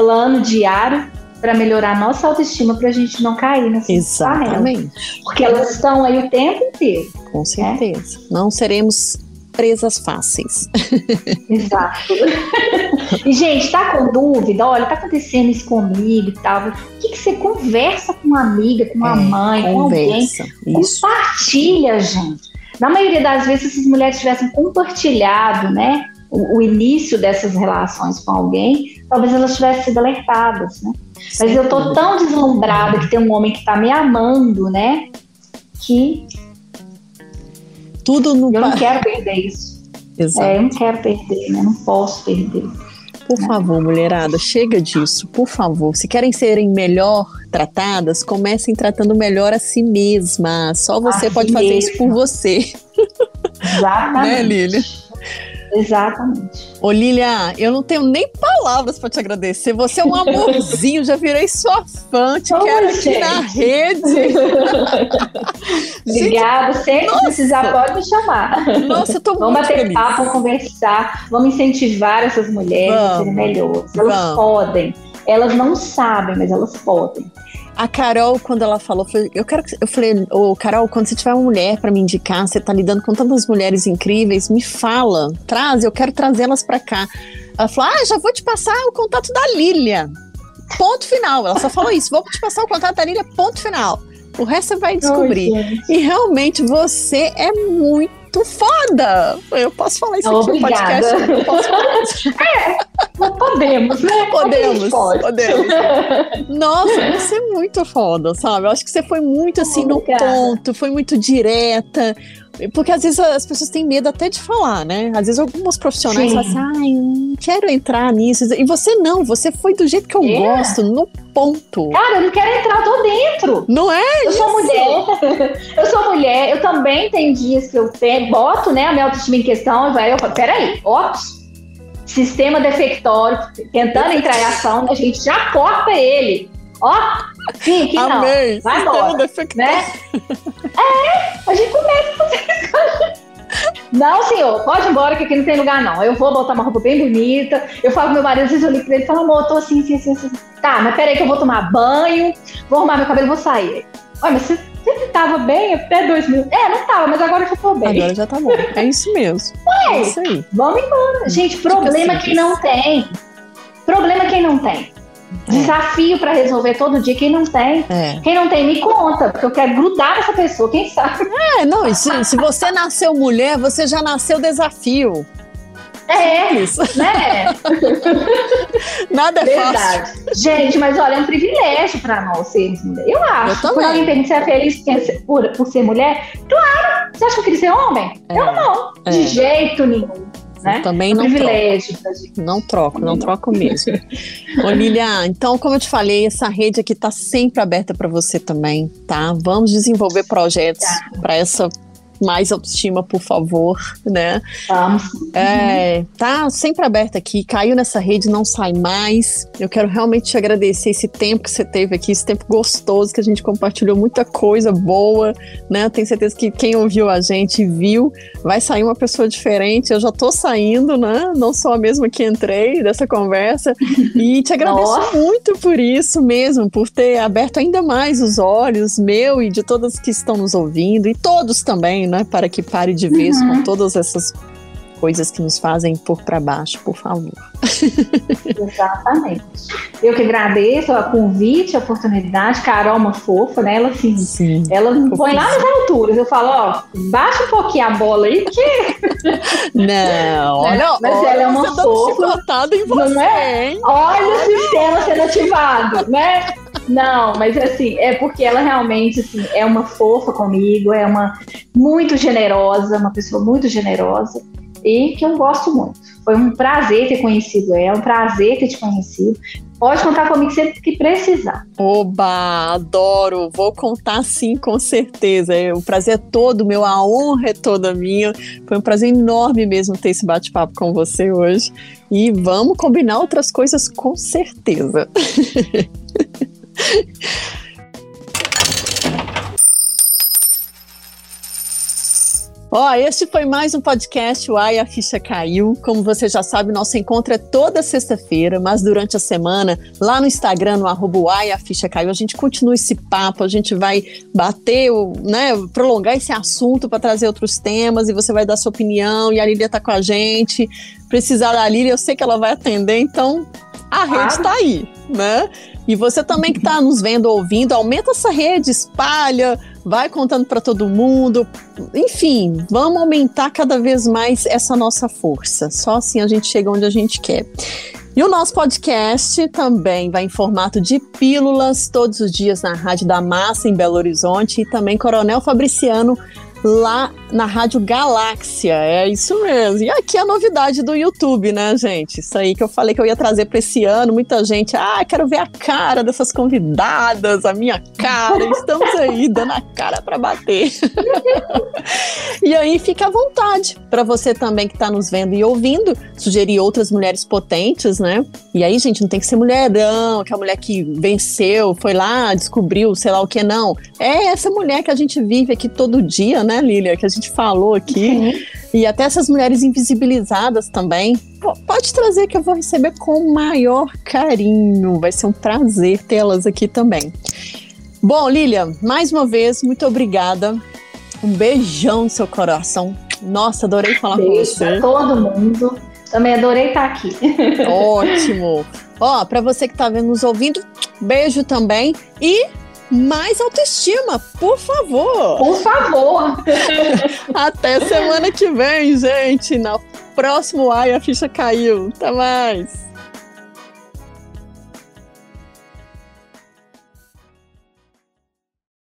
plano diário para melhorar a nossa autoestima, para a gente não cair panelas. Exatamente. Porque elas estão aí o tempo inteiro. Com certeza. Não seremos presas fáceis. [laughs] Exato. [laughs] e, gente, tá com dúvida? Olha, tá acontecendo isso comigo e tal. O que, que você conversa com uma amiga, com uma É, mãe, com alguém? Conversa. Isso. Compartilha, gente. Na maioria das vezes, se essas mulheres tivessem compartilhado, né? O, o início dessas relações com alguém, talvez elas tivessem sido alertadas, né? Mas eu tô tão deslumbrada que tem um homem que tá me amando, né? Que Tudo no. eu não quero perder isso. [laughs] Exato. É, eu não quero perder, né? Não posso perder. Por favor, mulherada, chega disso, por favor. Se querem serem melhor tratadas, comecem tratando melhor a si mesma. Só você A pode si fazer isso por mesma. você. [laughs] Exatamente. Né, Lília? Exatamente. Ô, Lilia, eu não tenho nem palavras para te agradecer. Você é um amorzinho, já virei sua fã, te Oi, quero aqui gente. na rede. [laughs] Obrigada. Sempre que precisar, pode me chamar. nossa, eu tô Vamos muito bater feliz. papo, vamos conversar, vamos incentivar essas mulheres a serem Vamos, melhores. Elas vamos. podem. Elas não sabem, mas elas podem. A Carol, quando ela falou, eu falei, eu quero que. Eu falei, ô Carol, quando você tiver uma mulher para me indicar, você tá lidando com tantas mulheres incríveis, me fala, traz, eu quero trazê-las para cá. Ela falou: ah, já vou te passar o contato da Lília. Ponto final. Ela só falou isso: vou te passar o contato da Lília, ponto final. O resto você vai descobrir. E realmente você é muito foda. Eu posso falar isso aqui no Obrigada. podcast. Eu posso falar isso. [laughs] Não podemos, né? Podemos, podemos. Nossa, você é muito foda, sabe? Eu acho que você foi muito assim no Obrigada. ponto, foi muito direta. Porque às vezes as pessoas têm medo até de falar, né? Às vezes alguns profissionais Sim. falam assim, ai, não quero entrar nisso. E você não, você foi do jeito que eu É. gosto, no ponto. Cara, eu não quero entrar, eu tô dentro. Não é? Eu sou mulher, [laughs] eu sou mulher, eu também tenho dias que eu tenho, boto né, a minha autoestima em questão e vai, eu falo, peraí, ó, sistema defectório, tentando entrar em ação, a gente já corta ele. Ó, sim, que não. Amei. Vai embora, né? É, a gente começa isso. Não, senhor, pode ir embora que aqui não tem lugar, não. Eu vou botar uma roupa bem bonita. Eu falo com meu marido, às vezes eu ligo pra ele e falo, amor, eu tô assim, assim, assim, assim. Tá, mas peraí que eu vou tomar banho, vou arrumar meu cabelo e vou sair. Olha, mas você sempre tava bem até 2000. É, não tava, mas agora já tô bem. Agora já tá bom. É isso mesmo. [laughs] É isso aí. Vamos embora. Gente, problema simples. quem não tem. Problema quem não tem. É. Desafio pra resolver todo dia quem não tem. É. Quem não tem, me conta, porque eu quero grudar nessa pessoa, quem sabe. É, não, e se, se você nasceu mulher, você já nasceu desafio. É, Isso. né? [laughs] Nada é fácil. Verdade. Gente, mas olha, é um privilégio pra nós sermos mulher. Eu acho. Eu também. Quando alguém pergunta se é feliz por ser- por, por ser mulher, claro. Você acha que eu queria ser homem? É, Eu não. é. De jeito nenhum. Né? Também É um não troco. privilégio gente. Não troco, não troco mesmo. Ô, Lilian, então, como eu te falei, essa rede aqui tá sempre aberta para você também, tá? Vamos desenvolver projetos para essa mais autoestima, por favor, né? Vamos. É, tá sempre aberta aqui, caiu nessa rede, não sai mais. Eu quero realmente te agradecer esse tempo que você teve aqui, esse tempo gostoso que a gente compartilhou muita coisa boa, né? Tenho certeza que quem ouviu a gente viu, vai sair uma pessoa diferente. Eu já tô saindo, né? Não sou a mesma que entrei dessa conversa. E te agradeço Nossa. muito por isso mesmo, por ter aberto ainda mais os olhos, meu e de todas que estão nos ouvindo, e todos também, né? Para que pare de vez com todas essas coisas que nos fazem pôr para baixo, por favor. Exatamente. Eu que agradeço o convite, a oportunidade. Carol, uma fofa, né? Ela assim, Sim. ela me põe lá nas alturas. Eu falo, ó, baixa um pouquinho a bola aí, porque [laughs] Não, olha, Mas olha ela é uma dando fofa. chicotada em você, Não é? hein? olha o sistema sendo ativado, né? Não, mas assim, é porque ela realmente assim, é uma fofa comigo, é uma muito generosa, uma pessoa muito generosa. e que eu gosto muito. Foi um prazer ter conhecido ela, um prazer ter te conhecido. Pode contar comigo sempre que precisar. Oba, adoro. Vou contar sim, com certeza. É, o prazer é todo meu, a honra é toda minha. Foi um prazer enorme mesmo ter esse bate-papo com você hoje. E vamos combinar outras coisas com certeza. [laughs] [laughs] Ó, oh, este foi mais um podcast O Ai, a Ficha Caiu. Como você já sabe, nosso encontro é toda sexta-feira, mas durante a semana, lá no Instagram, no arroba Ai, a Ficha Caiu, a gente continua esse papo, a gente vai bater, né, prolongar esse assunto para trazer outros temas e você vai dar sua opinião e a Lília tá com a gente. Precisar da Lília, eu sei que ela vai atender, então a claro. rede está aí, né? E você também que está nos vendo, ouvindo, aumenta essa rede, espalha, vai contando para todo mundo. Enfim, vamos aumentar cada vez mais essa nossa força. Só assim a gente chega onde a gente quer. E o nosso podcast também vai em formato de pílulas todos os dias na Rádio da Massa em Belo Horizonte e também Coronel Fabriciano lá na Rádio Galáxia. É isso mesmo. E aqui a novidade do YouTube, né, gente? Isso aí que eu falei que eu ia trazer para esse ano. Muita gente, ah, quero ver a cara dessas convidadas, a minha cara. Estamos aí dando a cara para bater. [laughs] e aí fica à vontade para você também que está nos vendo e ouvindo, sugerir outras mulheres potentes, né? E aí, gente, não tem que ser mulherão, que a mulher que venceu, foi lá, descobriu, sei lá o que não. É essa mulher que a gente vive aqui todo dia, né? Né, Lília, que a gente falou aqui. Uhum. E até essas mulheres invisibilizadas também. Pode trazer que eu vou receber com o maior carinho. Vai ser um prazer tê-las aqui também. Bom, Lília, mais uma vez, muito obrigada. Um beijão no seu coração. Nossa, adorei falar Beijo com você. todo mundo. Também adorei estar aqui. Ótimo. Ó, para você que está vendo nos ouvindo, beijo também e mais autoestima, por favor. Por favor. [laughs] Até semana que vem, gente. Na próximo Ai, a ficha caiu. Até mais.